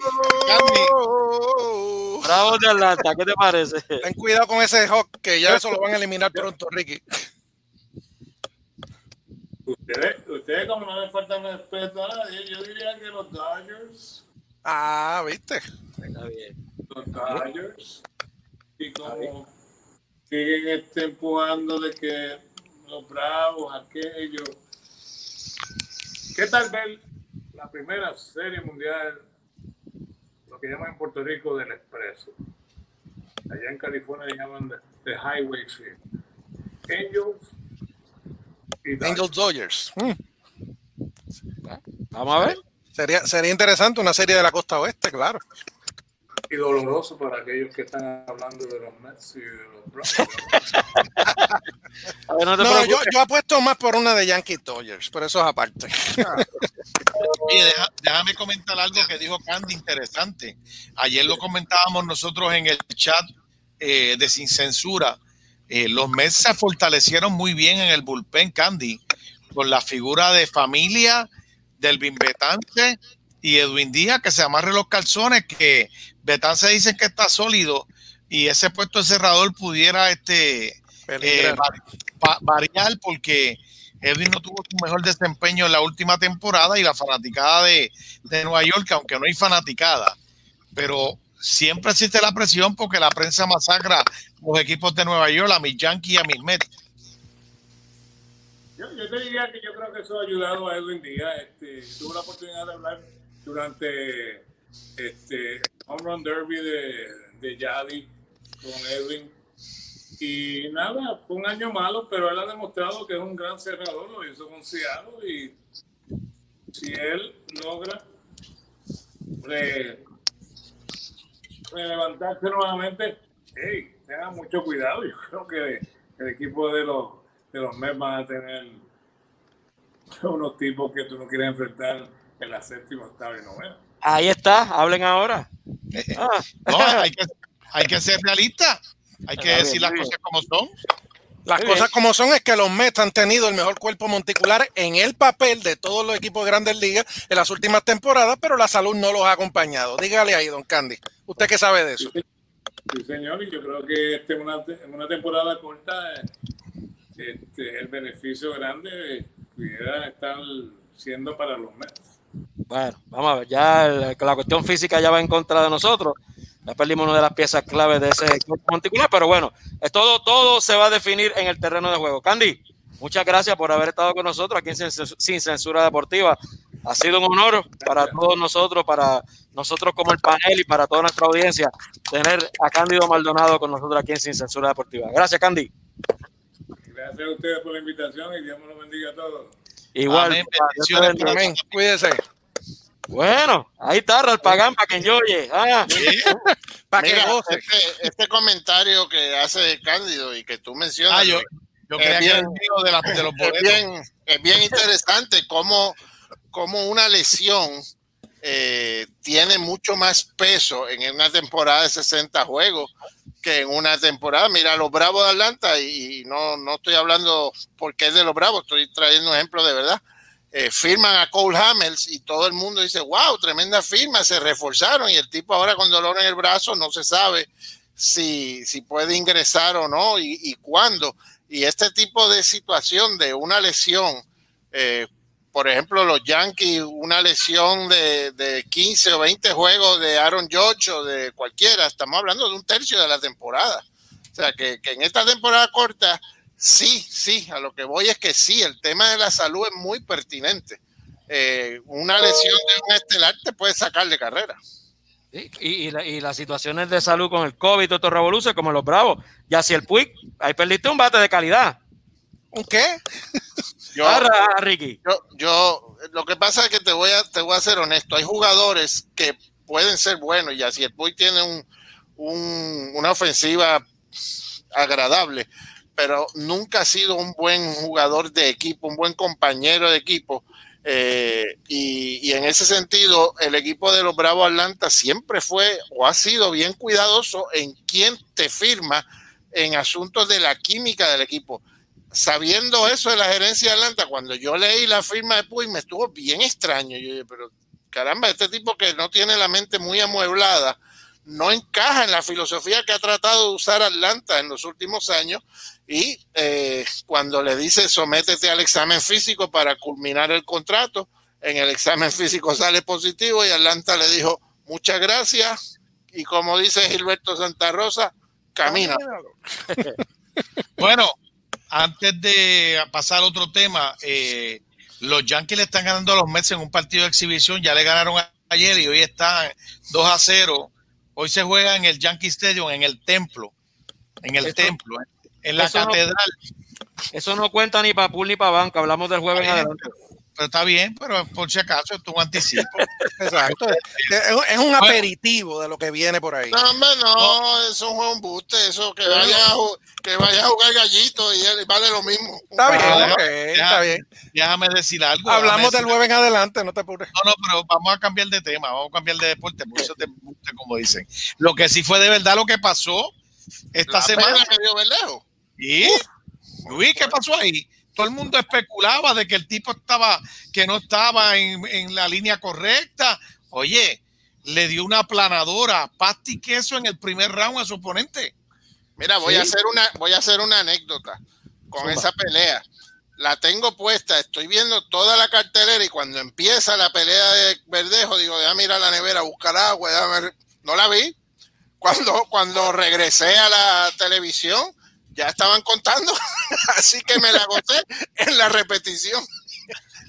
Candy. Bravo de Atlanta, ¿qué te parece? Ten cuidado con ese hawk, que ya eso lo van a eliminar pronto, Ricky. Ustedes, ustedes como no le faltan respeto a nadie, yo diría que los Dodgers Ah, viste. Está bien. los Dodgers y como siguen este, empujando de que los Bravos, aquellos, que tal vez la primera serie mundial, lo que llaman en Puerto Rico del Expreso, allá en California le llaman de, de Highway Field, Angels y Dodgers. Angels Dodgers. Mm. Vamos a ver. Sería, sería interesante una serie de la costa oeste, claro. Y doloroso para aquellos que están hablando de los Mets y de los ver, no te No, yo, yo apuesto más por una de Yankees Dodgers, pero eso es aparte. Oye, deja- déjame comentar algo que dijo Candy interesante. Ayer lo comentábamos nosotros en el chat eh, de Sin Censura. Eh, los Mets se fortalecieron muy bien en el bullpen, Candy, con la figura de familia del Betance y Edwin Díaz, que se amarre los calzones, que Betance dice que está sólido y ese puesto de cerrador pudiera este, eh, variar porque Edwin no tuvo su mejor desempeño en la última temporada y la fanaticada de, de Nueva York, aunque no hay fanaticada, pero siempre existe la presión porque la prensa masacra los equipos de Nueva York, a mis Yankees y a mis Mets. Yo, yo te diría que yo creo que eso ha ayudado a Edwin Díaz. Este, tuve la oportunidad de hablar durante este Home Run Derby de, de Yadi con Edwin. Y nada, fue un año malo, pero él ha demostrado que es un gran cerrador, lo hizo con Seattle y si él logra re- levantarse nuevamente, hey, tengan mucho cuidado. Yo creo que el equipo de los, de los Mets van a tener unos tipos que tú no quieres enfrentar en la séptima, octava y novena. Ahí está, hablen ahora. Ah, No, hay que, hay que ser realista, hay que decir las cosas como son. Las Muy cosas bien. como son es que los Mets han tenido el mejor cuerpo monticular en el papel de todos los equipos de grandes ligas en las últimas temporadas, pero la salud no los ha acompañado. Dígale ahí, don Candy. ¿Usted qué sabe de eso? Sí, señor, y yo creo que este, una, una temporada corta, eh, este, el beneficio grande pudiera estar siendo para los Mets. Bueno, vamos a ver, ya la cuestión física ya va en contra de nosotros. Ya perdimos una de las piezas clave de ese cuerpo monticular, pero bueno, es todo, todo se va a definir en el terreno de juego. Candy, muchas gracias por haber estado con nosotros aquí en Sin- Censura Deportiva. Ha sido un honor para todos nosotros, para nosotros como el panel y para toda nuestra audiencia, tener a Cándido Maldonado con nosotros aquí en Sin Censura Deportiva. Gracias, Candy. Gracias a ustedes por la invitación y Dios me los bendiga a todos. Igual, Amén, bendiciones. Cuídese. Bueno, ahí está Ralpagán para que oye. Ah. para que goce. Este, este, comentario que hace Cándido y que tú mencionas. Ah, yo, yo es, bien, de, la, de, los es bien, es bien interesante cómo, cómo una lesión eh, tiene mucho más peso en una temporada de 60 juegos que en una temporada. Mira, los Bravos de Atlanta, y no, no estoy hablando porque es de los Bravos, estoy trayendo un ejemplo de verdad. Eh, firman a Cole Hamels y todo el mundo dice, wow, tremenda firma, se reforzaron y el tipo ahora con dolor en el brazo no se sabe si, si puede ingresar o no y, y cuándo. Y este tipo de situación de una lesión, eh, por ejemplo, los Yankees, una lesión de, de, 15 o 20 juegos de Aaron George o de cualquiera, estamos hablando de un tercio de la temporada. O sea, que, que, en esta temporada corta, sí, sí, a lo que voy es que sí, el tema de la salud es muy pertinente. Eh, una lesión de un estelar te puede sacar de carrera. y, y, la, y, las situaciones de salud con el COVID, todo revoluce, como los Bravos. Ya si el Puig, ahí perdiste un bate de calidad. ¿Un qué? Yo, Ricky. Yo, yo, lo que pasa es que te voy a, te voy a ser honesto. Hay jugadores que pueden ser buenos y así el Puy tiene un, un, una ofensiva agradable, pero nunca ha sido un buen jugador de equipo, un buen compañero de equipo. Eh, y, y, en ese sentido, el equipo de los Bravos Atlanta siempre fue o ha sido bien cuidadoso en quién te firma en asuntos de la química del equipo sabiendo eso de la gerencia de Atlanta, cuando yo leí la firma de Puy, me estuvo bien extraño. Yo dije, pero caramba, este tipo que no tiene la mente muy amueblada, no encaja en la filosofía que ha tratado de usar Atlanta en los últimos años. Y eh, cuando le dice sométete al examen físico para culminar el contrato, en el examen físico sale positivo y Atlanta le dijo muchas gracias. Y como dice Gilberto Santa Rosa, camina. bueno, antes de pasar a otro tema, eh, los Yankees le están ganando a los Mets en un partido de exhibición, ya le ganaron ayer y hoy están 2 a 0. Hoy se juega en el Yankee Stadium, en el templo, en el templo, en la catedral. eso no cuenta ni para pool ni para banca, hablamos del jueves en adelante pero está bien, pero por si acaso es un anticipo. Exacto. Es un aperitivo de lo que viene por ahí. No, hombre, no, eso es un buste, eso que vaya, a, que vaya a jugar gallito y vale lo mismo. Está bien, okay, está bien. Déjame decir algo. Hablamos del jueves en adelante, no te apures. No, no, pero vamos a cambiar de tema, vamos a cambiar de deporte, por eso te buste, como dicen. Lo que sí fue de verdad lo que pasó esta semana. Que dio ¿Y? Luis, ¿qué pasó ahí? Todo el mundo especulaba de que el tipo estaba, que no estaba en, la línea correcta. Oye, le dio una aplanadora, pasti queso en el primer round a su oponente. Mira, voy a hacer una, voy a hacer una anécdota con esa pelea. La tengo puesta, estoy viendo toda la cartelera y cuando empieza la pelea de Verdejo, digo, ya mira la nevera, buscar agua, no la vi. Cuando, cuando regresé a la televisión, ya estaban contando, así que me la gocé en la repetición.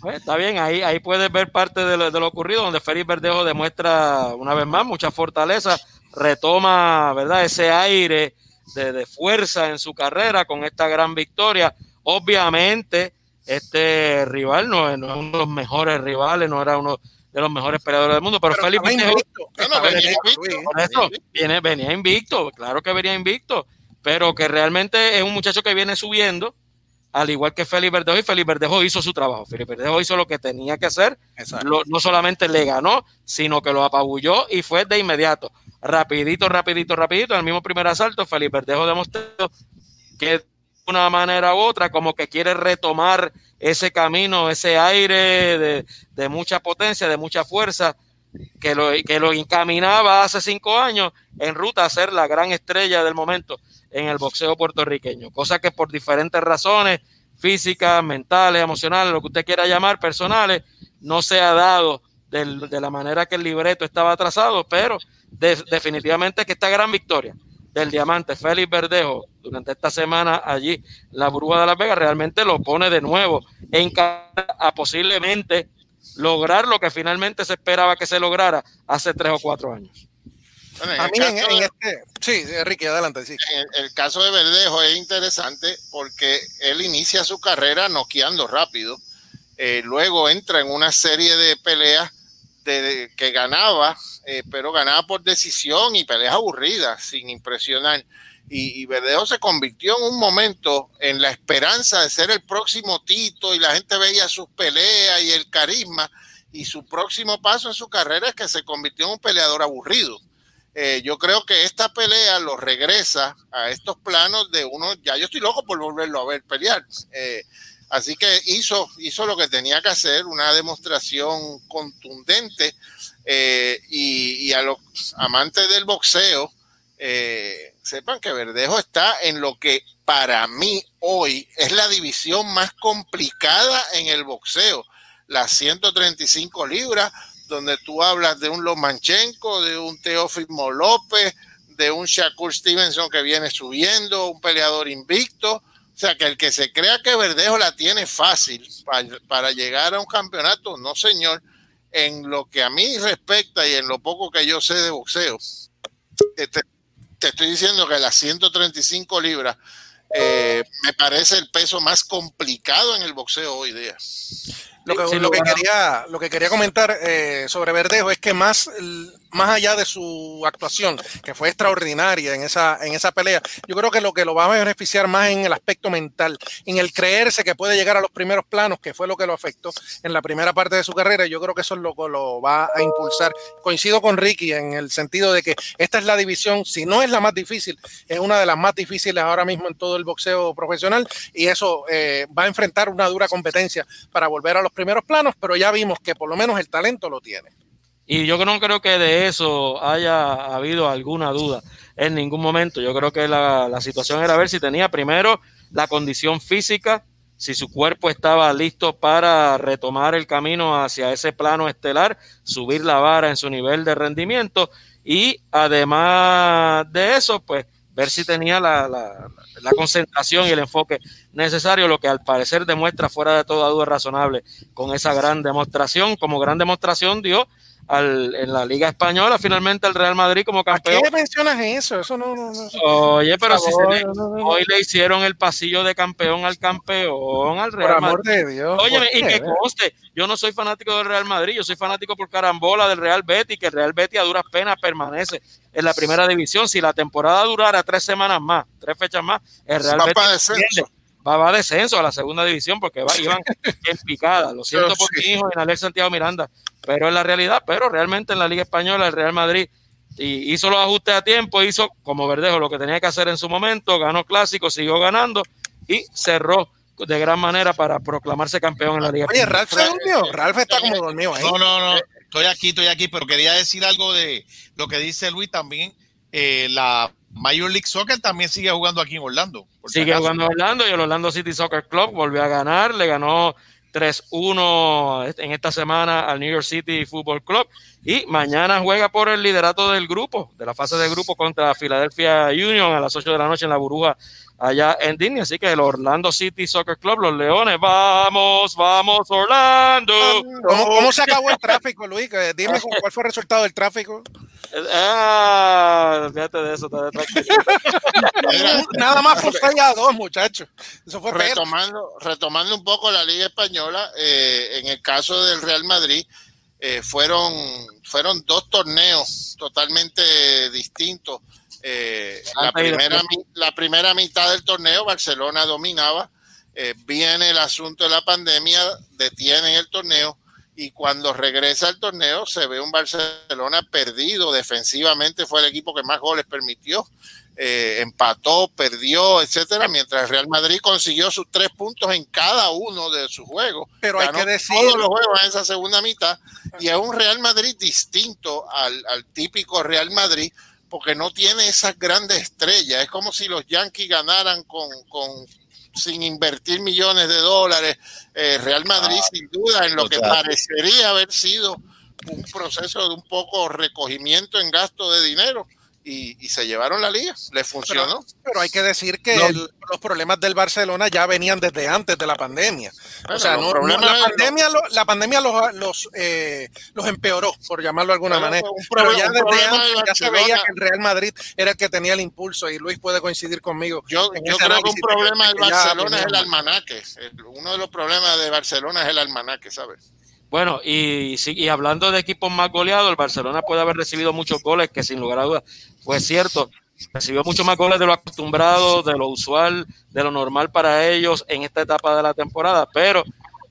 Pues, está bien, ahí, ahí puedes ver parte de lo, de lo, ocurrido, donde Félix Verdejo demuestra una vez más mucha fortaleza, retoma ¿verdad? ese aire de, de fuerza en su carrera con esta gran victoria. Obviamente, este rival no, es uno de los mejores rivales, no era uno de los mejores peleadores del mundo, pero, pero Félix Verdejo, viene, venía invicto, claro que venía invicto pero que realmente es un muchacho que viene subiendo, al igual que Félix Verdejo, y Félix Verdejo hizo su trabajo. Félix Verdejo hizo lo que tenía que hacer, no solamente le ganó, sino que lo apabulló y fue de inmediato. Rapidito, rapidito, rapidito, en el mismo primer asalto, Félix Verdejo demostró que de una manera u otra, como que quiere retomar ese camino, ese aire de, de mucha potencia, de mucha fuerza, que lo, que lo encaminaba hace cinco años en ruta a ser la gran estrella del momento en el boxeo puertorriqueño, cosa que por diferentes razones físicas, mentales, emocionales, lo que usted quiera llamar, personales, no se ha dado de la manera que el libreto estaba trazado, pero definitivamente que esta gran victoria del diamante Félix Verdejo durante esta semana allí, la burbuja de Las Vegas, realmente lo pone de nuevo en a posiblemente lograr lo que finalmente se esperaba que se lograra hace tres o cuatro años a mí en, este, sí, Enrique, adelante. Sí. El, caso de Verdejo es interesante porque él inicia su carrera noqueando rápido, eh, luego entra en una serie de peleas de, que ganaba, eh, pero ganaba por decisión y peleas aburridas, sin impresionar. Y, y, Verdejo se convirtió en un momento en la esperanza de ser el próximo Tito y la gente veía sus peleas y el carisma y su próximo paso en su carrera es que se convirtió en un peleador aburrido. Eh, yo creo que esta pelea lo regresa a estos planos de uno, ya yo estoy loco por volverlo a ver pelear. Eh, así que hizo, hizo lo que tenía que hacer, una demostración contundente eh, y, a los amantes del boxeo, sepan que Verdejo está en lo que para mí hoy es la división más complicada en el boxeo, las 135 libras donde tú hablas de un Lomanchenko, de un Teófimo López, de un Shakur Stevenson que viene subiendo, un peleador invicto. O sea, que el que se crea que Verdejo la tiene fácil para, llegar a un campeonato, no señor, en lo que a mí respecta y en lo poco que yo sé de boxeo, te, te estoy diciendo que las 135 libras eh, me parece el peso más complicado en el boxeo hoy día. Lo que, lo que quería, lo que quería comentar eh, sobre Verdejo es que más más allá de su actuación, que fue extraordinaria en esa, en esa pelea, yo creo que lo que lo va a beneficiar más en el aspecto mental, en el creerse que puede llegar a los primeros planos, que fue lo que lo afectó en la primera parte de su carrera, yo creo que eso es lo que lo va a impulsar. Coincido con Ricky en el sentido de que esta es la división, si no es la más difícil, es una de las más difíciles ahora mismo en todo el boxeo profesional y eso eh, va a enfrentar una dura competencia para volver a los primeros planos, pero ya vimos que por lo menos el talento lo tiene. Y yo no creo que de eso haya habido alguna duda en ningún momento. Yo creo que la, la, situación era ver si tenía primero la condición física, si su cuerpo estaba listo para retomar el camino hacia ese plano estelar, subir la vara en su nivel de rendimiento y además de eso, pues ver si tenía la, la, la, concentración y el enfoque necesario, lo que al parecer demuestra fuera de toda duda razonable con esa gran demostración. Como gran demostración dio al, en la Liga Española, finalmente el Real Madrid como campeón. ¿Por qué mencionas eso? Eso no. no, no Oye, pero si se le, hoy le hicieron el pasillo de campeón al campeón, al Real por amor Madrid. De Dios, Oye, y que conste, yo no soy fanático del Real Madrid, yo soy fanático por carambola del Real Betis, que el Real Betis a duras penas permanece en la primera división. Si la temporada durara tres semanas más, tres fechas más, el Real Betis va, va a descenso a la segunda división porque va, iban en picada. Lo siento por mi hijo en Alex Santiago Miranda, pero es la realidad. Pero realmente en la Liga Española el Real Madrid y hizo los ajustes a tiempo, hizo como Verdejo lo que tenía que hacer en su momento, ganó clásico, siguió ganando y cerró de gran manera para proclamarse campeón en la Liga. Oye, Ralf se durmió, Ralf está como dormido ahí. No, no, no, estoy aquí, estoy aquí, pero quería decir algo de lo que dice Luis también. Eh, la Major League Soccer también sigue jugando aquí en Orlando. Sigue si jugando en Orlando y el Orlando City Soccer Club volvió a ganar, le ganó 3-1 en esta semana al New York City Football Club y mañana juega por el liderato del grupo, de la fase de grupo contra Philadelphia Union a las 8 de la noche en la burbuja allá en Disney. Así que el Orlando City Soccer Club, los Leones, vamos, vamos Orlando. ¿Cómo, cómo se acabó el tráfico, Luis? Dime cuál fue el resultado del tráfico. Ah, fíjate de eso, Nada más por 6 a 2, muchachos. Eso fue retomando, retomando un poco la Liga Española, eh, en el caso del Real Madrid, eh, fueron, fueron dos torneos totalmente distintos. Eh, la, primera, la primera mitad del torneo, Barcelona dominaba. Eh, viene el asunto de la pandemia, detienen el torneo y cuando regresa al torneo se ve un Barcelona perdido defensivamente, fue el equipo que más goles permitió, eh, empató, perdió, etcétera, mientras el Real Madrid consiguió sus tres puntos en cada uno de sus juegos. Pero hay que decir todos los juegos en esa segunda mitad y es un Real Madrid distinto al, al típico Real Madrid porque no tiene esas grandes estrellas. Es como si los Yankees ganaran con, con sin invertir millones de dólares. Eh, Real Madrid, ah, sin duda, en lo que parecería haber sido un proceso de un poco recogimiento en gasto de dinero. Y, y se llevaron la liga, le funcionó. Pero, pero hay que decir que no. el, los problemas del Barcelona ya venían desde antes de la pandemia. Bueno, o sea, no, no, la, pandemia, lo, la pandemia los, los, eh, los empeoró, por llamarlo de alguna manera. Problema, pero ya desde antes ya se veía que el Real Madrid era el que tenía el impulso y Luis puede coincidir conmigo. Yo, yo creo que un problema del Barcelona es el almanaque. Uno de los problemas de Barcelona es el almanaque, ¿sabes? Bueno, y, y hablando de equipos más goleados, el Barcelona puede haber recibido muchos goles, que sin lugar a dudas fue cierto. Recibió muchos más goles de lo acostumbrado, de lo usual, de lo normal para ellos en esta etapa de la temporada, pero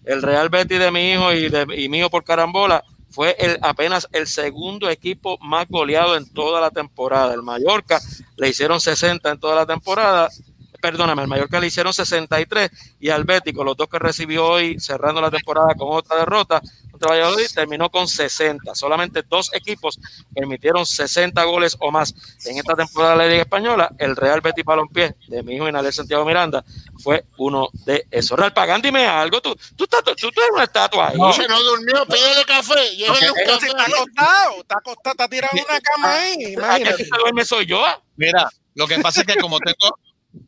el Real Betis de mi hijo y, de, y mío por carambola fue el, apenas el segundo equipo más goleado en toda la temporada. El Mallorca le hicieron 60 en toda la temporada perdóname, al Mallorca le hicieron 63 y al Betis, con los dos que recibió hoy, cerrando la temporada con otra derrota contra Valladolid, terminó con 60. Solamente dos equipos permitieron 60 goles o más en esta temporada de la Liga Española. El Real Betis Balompié de mi hijo Inalel Santiago Miranda fue uno de esos. Real Pagán, dime algo, tú, tú, estás, tú, tú eres una estatua ahí. No, se no durmió, pídele café, llévele un café. Está acostado, está acostado, está tirado en una cama ahí. Imagínate. que duerme soy yo. Mira, lo que pasa es que como tengo,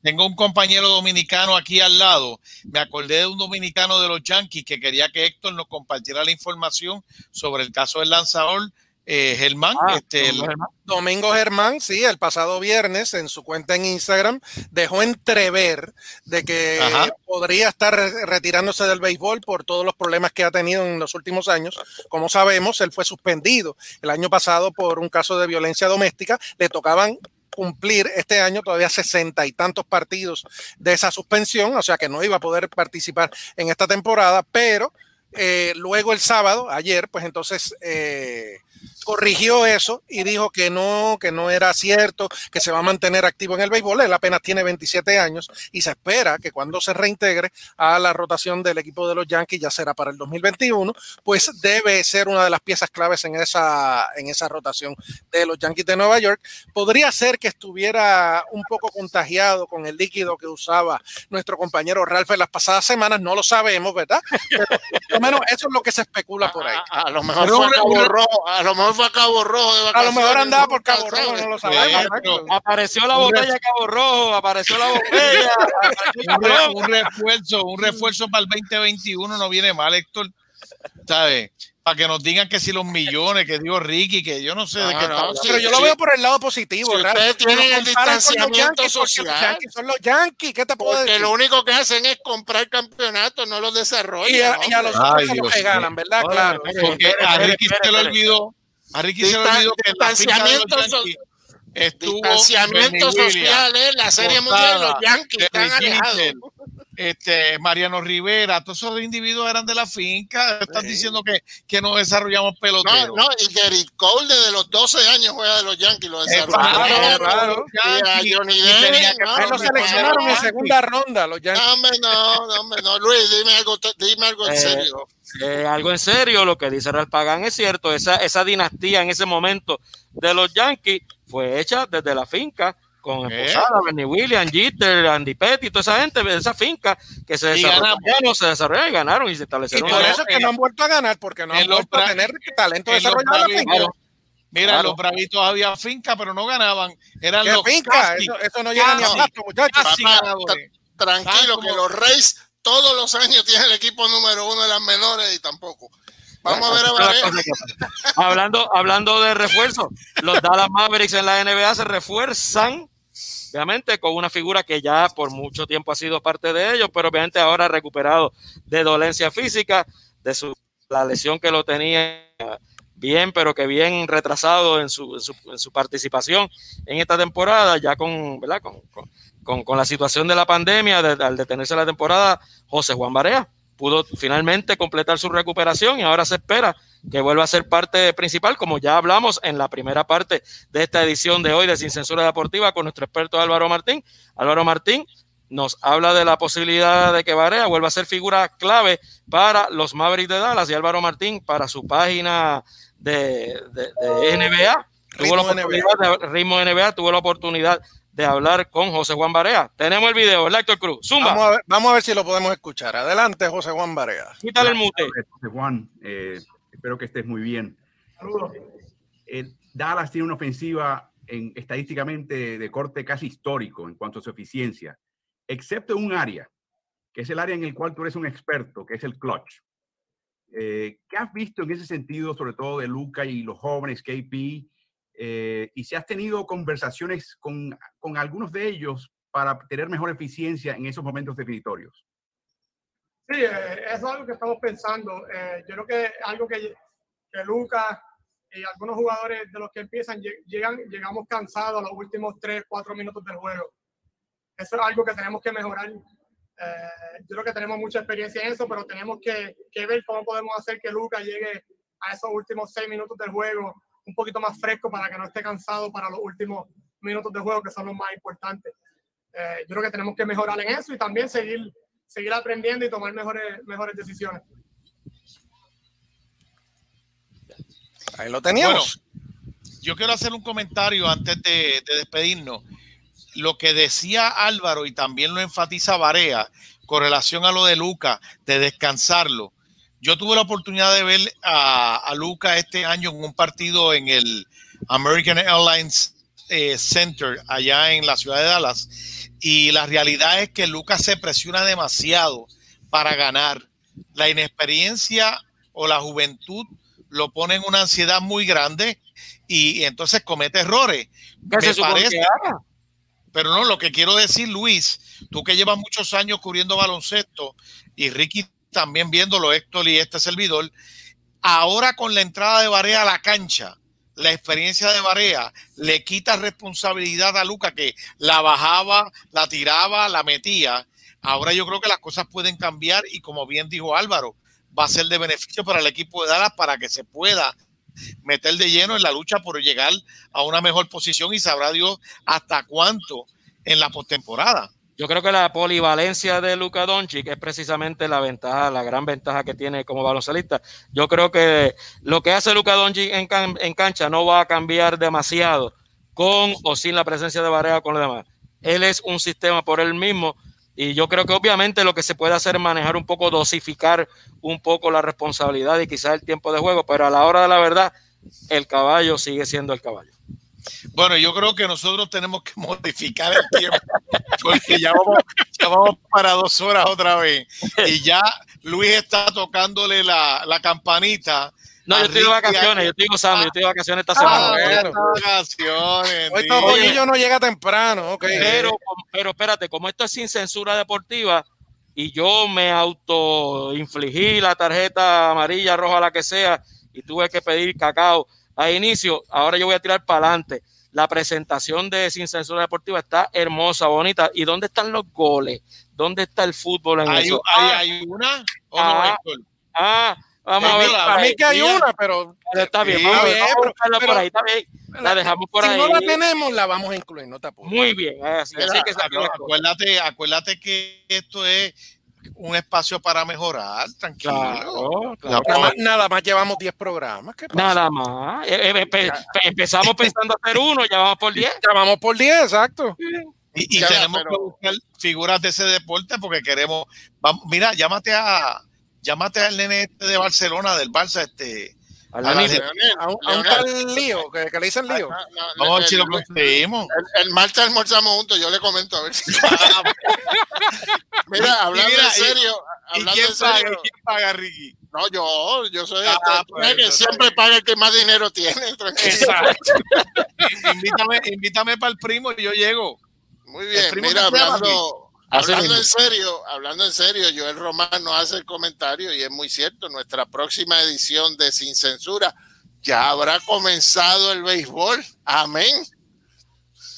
tengo un compañero dominicano aquí al lado. Me acordé de un dominicano de los Yankees que quería que Héctor nos compartiera la información sobre el caso del lanzador eh, Germán. Ah, este, el, Germán. Domingo Germán, sí, el pasado viernes en su cuenta en Instagram dejó entrever de que Ajá. podría estar retirándose del béisbol por todos los problemas que ha tenido en los últimos años. Como sabemos, él fue suspendido el año pasado por un caso de violencia doméstica. Le tocaban cumplir este año todavía sesenta y tantos partidos de esa suspensión, o sea que no iba a poder participar en esta temporada, pero eh, luego el sábado, ayer, pues entonces eh, corrigió eso y dijo que no, que no era cierto, que se va a mantener activo en el béisbol. Él apenas tiene 27 años y se espera que cuando se reintegre a la rotación del equipo de los Yankees, ya será para el 2021, pues debe ser una de las piezas claves en esa, en esa rotación de los Yankees de Nueva York. Podría ser que estuviera un poco contagiado con el líquido que usaba nuestro compañero Ralph en las pasadas semanas, no lo sabemos, ¿verdad? Pero, por lo menos eso es lo que se especula por ahí. A, a, a lo mejor fue a Cabo Rojo, a lo mejor fue a Cabo Rojo de A lo mejor andaba por Cabo Rojo, no lo sabemos. Apareció la botella de Cabo Rojo, apareció la botella. Apareció un, un, refuerzo, un refuerzo para el 2021 no viene mal, Héctor. ¿Sabes? Para que nos digan que si los millones, que digo Ricky, que yo no sé no, de qué no, Pero yo lo veo por el lado positivo, si ¿verdad? Ustedes tienen el distanciamiento social. Los yankees son los Yankees, ¿qué te puedo porque decir? lo único que hacen es comprar campeonatos, no los desarrollan. Y a, y a los otros se los regalan, ¿verdad? Oye, claro. Porque a Ricky se le olvidó, a Ricky se le olvidó que el distanciamiento social. Distanciamiento social, ¿eh? la serie mundial, los Yankees están alejados. Este, Mariano Rivera, todos esos individuos eran de la finca, están sí. diciendo que, que no desarrollamos peloteros. No, no, y Gary Cole desde los 12 años juega de los Yankees, lo desarrollaron. Eh, claro, claro. Y a Johnny Dennis, no, lo seleccionaron en segunda ronda los Yankees. No, no, no, no, Luis, dime algo, dime algo en eh, serio. Eh, algo en serio, lo que dice Real Pagán es cierto, esa, esa dinastía en ese momento de los Yankees fue hecha desde la finca con ¿Eh? Esposada, Bernie Williams, Jeter, Andy Petty, toda esa gente de esa finca que se desarrollaron, se desarrollaron y ganaron y se establecieron. Y por eso es que no han vuelto a ganar, porque no han vuelto a tener talento desarrollado en la finca. Mira, claro. los bravitos había finca, pero no ganaban. Eran ¿Qué los finca? Eso, eso, no llega ni a pasto, muchachos. Papá, tranquilo, que los Reyes todos los años tienen el equipo número uno de las menores y tampoco. Vamos a ver a ver. hablando, hablando de refuerzo, los Dallas Mavericks en la NBA se refuerzan obviamente con una figura que ya por mucho tiempo ha sido parte de ellos, pero obviamente ahora ha recuperado de dolencia física, de su, la lesión que lo tenía bien, pero que bien retrasado en su, en su, en su participación en esta temporada, ya con, ¿verdad? Con, con, con, con la situación de la pandemia, de, al detenerse la temporada, José Juan Barea pudo finalmente completar su recuperación y ahora se espera que vuelva a ser parte principal, como ya hablamos en la primera parte de esta edición de hoy de Sin Censura Deportiva con nuestro experto Álvaro Martín. Álvaro Martín nos habla de la posibilidad de que Barea vuelva a ser figura clave para los Mavericks de Dallas y Álvaro Martín para su página de, de, de NBA. Tuvo la oportunidad de ritmo NBA, tuvo la oportunidad de hablar con José Juan Barea. Tenemos el video, ¿verdad, Héctor Cruz? Zumba. Vamos a, ver, vamos a ver si lo podemos escuchar. Adelante, José Juan Barea. Quítale el mute. José Juan, eh, espero que estés muy bien. Eh, Dallas tiene una ofensiva en, estadísticamente de corte casi histórico en cuanto a su eficiencia, excepto en un área, que es el área en el cual tú eres un experto, que es el clutch. Eh, ¿Qué has visto en ese sentido, sobre todo de Luca y los jóvenes KP? Eh, y si has tenido conversaciones con, con, algunos de ellos para tener mejor eficiencia en esos momentos definitorios. Sí, eh, eso es algo que estamos pensando. Eh, yo creo que algo que, que Lucas y algunos jugadores de los que empiezan llegan, llegamos cansados a los últimos 3, 4 minutos del juego. Eso es algo que tenemos que mejorar. Eh, yo creo que tenemos mucha experiencia en eso, pero tenemos que, que ver cómo podemos hacer que Lucas llegue a esos últimos 6 minutos del juego un poquito más fresco para que no esté cansado para los últimos minutos de juego que son los más importantes. Eh, yo creo que tenemos que mejorar en eso y también seguir, seguir aprendiendo y tomar mejores, mejores decisiones. Ahí lo teníamos. yo quiero hacer un comentario antes de, de, despedirnos. Lo que decía Álvaro y también lo enfatiza Barea con relación a lo de Luca, de descansarlo. Yo tuve la oportunidad de ver a, a Luca este año en un partido en el American Airlines eh, Center allá en la ciudad de Dallas y la realidad es que Lucas se presiona demasiado para ganar. La inexperiencia o la juventud lo pone en una ansiedad muy grande y, entonces comete errores. Me parece, pero no, lo que quiero decir, Luis, tú que llevas muchos años cubriendo baloncesto y Ricky también viéndolo, Héctor y este servidor, ahora con la entrada de Barea a la cancha, la experiencia de Barea le quita responsabilidad a Luca que la bajaba, la tiraba, la metía. Ahora yo creo que las cosas pueden cambiar y como bien dijo Álvaro, va a ser de beneficio para el equipo de Dallas para que se pueda meter de lleno en la lucha por llegar a una mejor posición y sabrá Dios hasta cuánto en la postemporada. Yo creo que la polivalencia de Luka Doncic es precisamente la ventaja, la gran ventaja que tiene como baloncelista. Yo creo que lo que hace Luka Doncic en, cancha no va a cambiar demasiado con o sin la presencia de Barea con los demás. Él es un sistema por él mismo y yo creo que obviamente lo que se puede hacer es manejar un poco, dosificar un poco la responsabilidad y quizás el tiempo de juego, pero a la hora de la verdad, el caballo sigue siendo el caballo. Bueno, yo creo que nosotros tenemos que modificar el tiempo, porque ya vamos, para dos horas otra vez. Y ya Luis está tocándole la, la campanita. No, yo estoy de vacaciones, yo estoy gozando, yo estoy de vacaciones esta semana. Ah, vacaciones. Hoy todo no llega temprano, ok. Pero, pero espérate, como esto es sin censura deportiva y yo me auto infligí la tarjeta amarilla, roja, la que sea, y tuve que pedir cacao a inicio, ahora yo voy a tirar para adelante. La presentación de Sin Censura Deportiva está hermosa, bonita. ¿Y dónde están los goles? ¿Dónde está el fútbol en ¿Hay, eso? ¿Hay, una? ¿O ah, no, ah, vamos a ver. A mí que hay una, pero, está bien. vamos, bien, vamos a por ahí, está bien. La, dejamos por si ahí. Si no la tenemos, la vamos a incluir, no te apures. Muy bien. Así, así que acuérdate, acuérdate que esto es un espacio para mejorar, tranquilo. Claro, claro. Nada, más, nada, más, llevamos 10 programas. Nada más. Eh, eh, empezamos pensando hacer uno, ya vamos por 10. Ya vamos por 10, exacto. Y, y ya, tenemos pero... que buscar figuras de ese deporte porque queremos. Vamos, mira, llámate a llámate al nene este de Barcelona, del Barça, este. A, la, a, un, a un tal lío, que, que, le dicen lío. No, no, si lo conseguimos. El, el martes almorzamos juntos, yo le comento a ver si. mira, hablando mira, en serio. ¿Y, hablando quién, en paga, serio, ¿Quién paga, Ricky? No, yo, yo soy Ah, este, pues, que siempre paga el que más dinero tiene. tranquilo. Exacto. invítame, invítame para el primo y yo llego. Muy El bien, mira, hablando, hablando en serio, hablando en serio, Joel Román nos hace el comentario y es muy cierto, nuestra próxima edición de Sin Censura ya habrá comenzado el béisbol. Amén.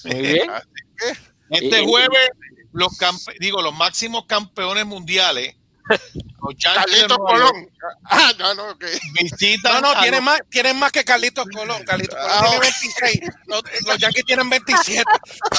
Muy bien. Así que, Este Y- jueves, los digo, los máximos campeones mundiales, Carlitos Colón. Ah, no, no, ok. visitan No, no, los- más, tienen más que Carlitos Colón. Carlitos Colón Ah, tiene ok. 26. Los, los Yankees tienen 27.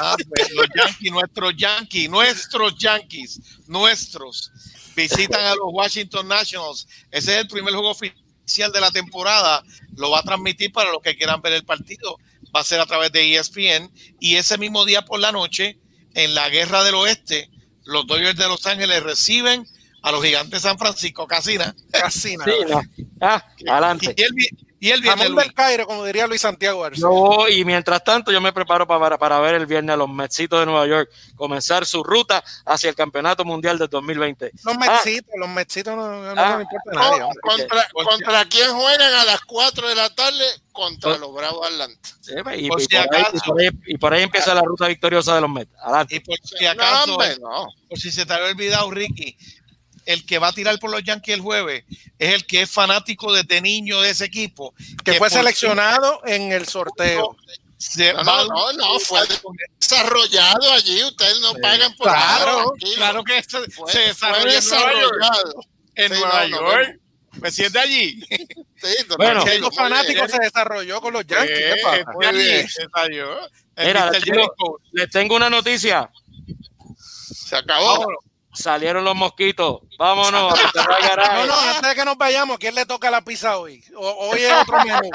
Ah, pues, los Yankees, nuestros Yankees, nuestros Yankees, nuestros, visitan a los Washington Nationals. Ese es el primer juego oficial de la temporada. Lo va a transmitir para los que quieran ver el partido. Va a ser a través de ESPN. Y ese mismo día por la noche, en la Guerra del Oeste, los Dodgers de Los Ángeles reciben a los Gigantes de San Francisco Casina. Casi nada. Sí, no. Ah, adelante. Y él, y Jamón Luis. del Cairo, como diría Luis Santiago García. Yo, y mientras tanto, yo me preparo para, para ver el viernes a los Metsitos de Nueva York comenzar su ruta hacia el Campeonato Mundial del 2020. Los Ah, Metsitos, los Metsitos no, no, Ah. no me importa nadie. No, hombre. contra, contra quién juegan a las 4 de la tarde? Contra Pues- los Bravos de Atlanta. sí, y, y Por por si ahí, acaso. y por ahí- y por ahí empieza la ruta victoriosa de los Mets. Adelante. Y por si No, acaso, hombre, no. por si se te había olvidado, Ricky, el que va a tirar por los Yankees el jueves es el que es fanático desde niño de ese equipo. Que, fue seleccionado en el sorteo. no, no, no, fue desarrollado allí. Ustedes no pagan por Claro, claro que se, se desarrollado en Nueva York. Me siente allí. Sí, bueno, los fanáticos se desarrolló con los Yankees. ¿Qué pasa? Muy bien. Mira, les tengo, les tengo, una noticia. Se acabó. Salieron los mosquitos. Vámonos. no, no, antes de que nos vayamos, ¿quién le toca la pizza hoy? hoy es otro menú.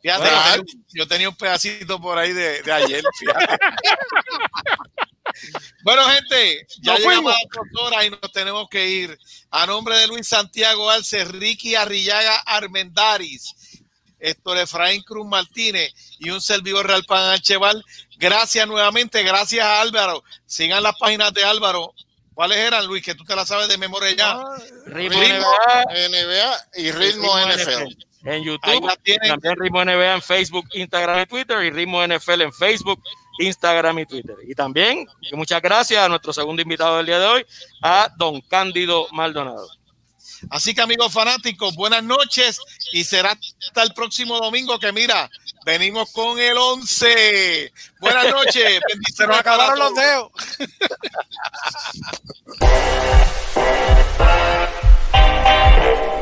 Fíjate, yo, tenía, yo, tenía, un pedacito por ahí de, de ayer. Fíjate. bueno, gente, ya llegamos a las horas y nos tenemos que ir. A nombre de Luis Santiago Alce, Ricky Arrillaga Armendaris, Héctor Efraín Cruz Martínez y un servidor Real Pan Archeval. Gracias nuevamente, gracias a Álvaro. Sigan las páginas de Álvaro. ¿Cuáles eran, Luis? Que tú te las sabes de memoria ya. Ah, ritmo, NBA, NBA, y Ritmo, NFL en YouTube, también Ritmo NBA en Facebook, Instagram y Twitter, y Ritmo NFL en Facebook, Instagram y Twitter. Y también, muchas gracias a nuestro segundo invitado del día de hoy, a don Cándido Maldonado. Así que amigos fanáticos, buenas noches y será hasta el próximo domingo que mira, Venimos con el 11. Buenas noches. Se nos acabaron los dedos.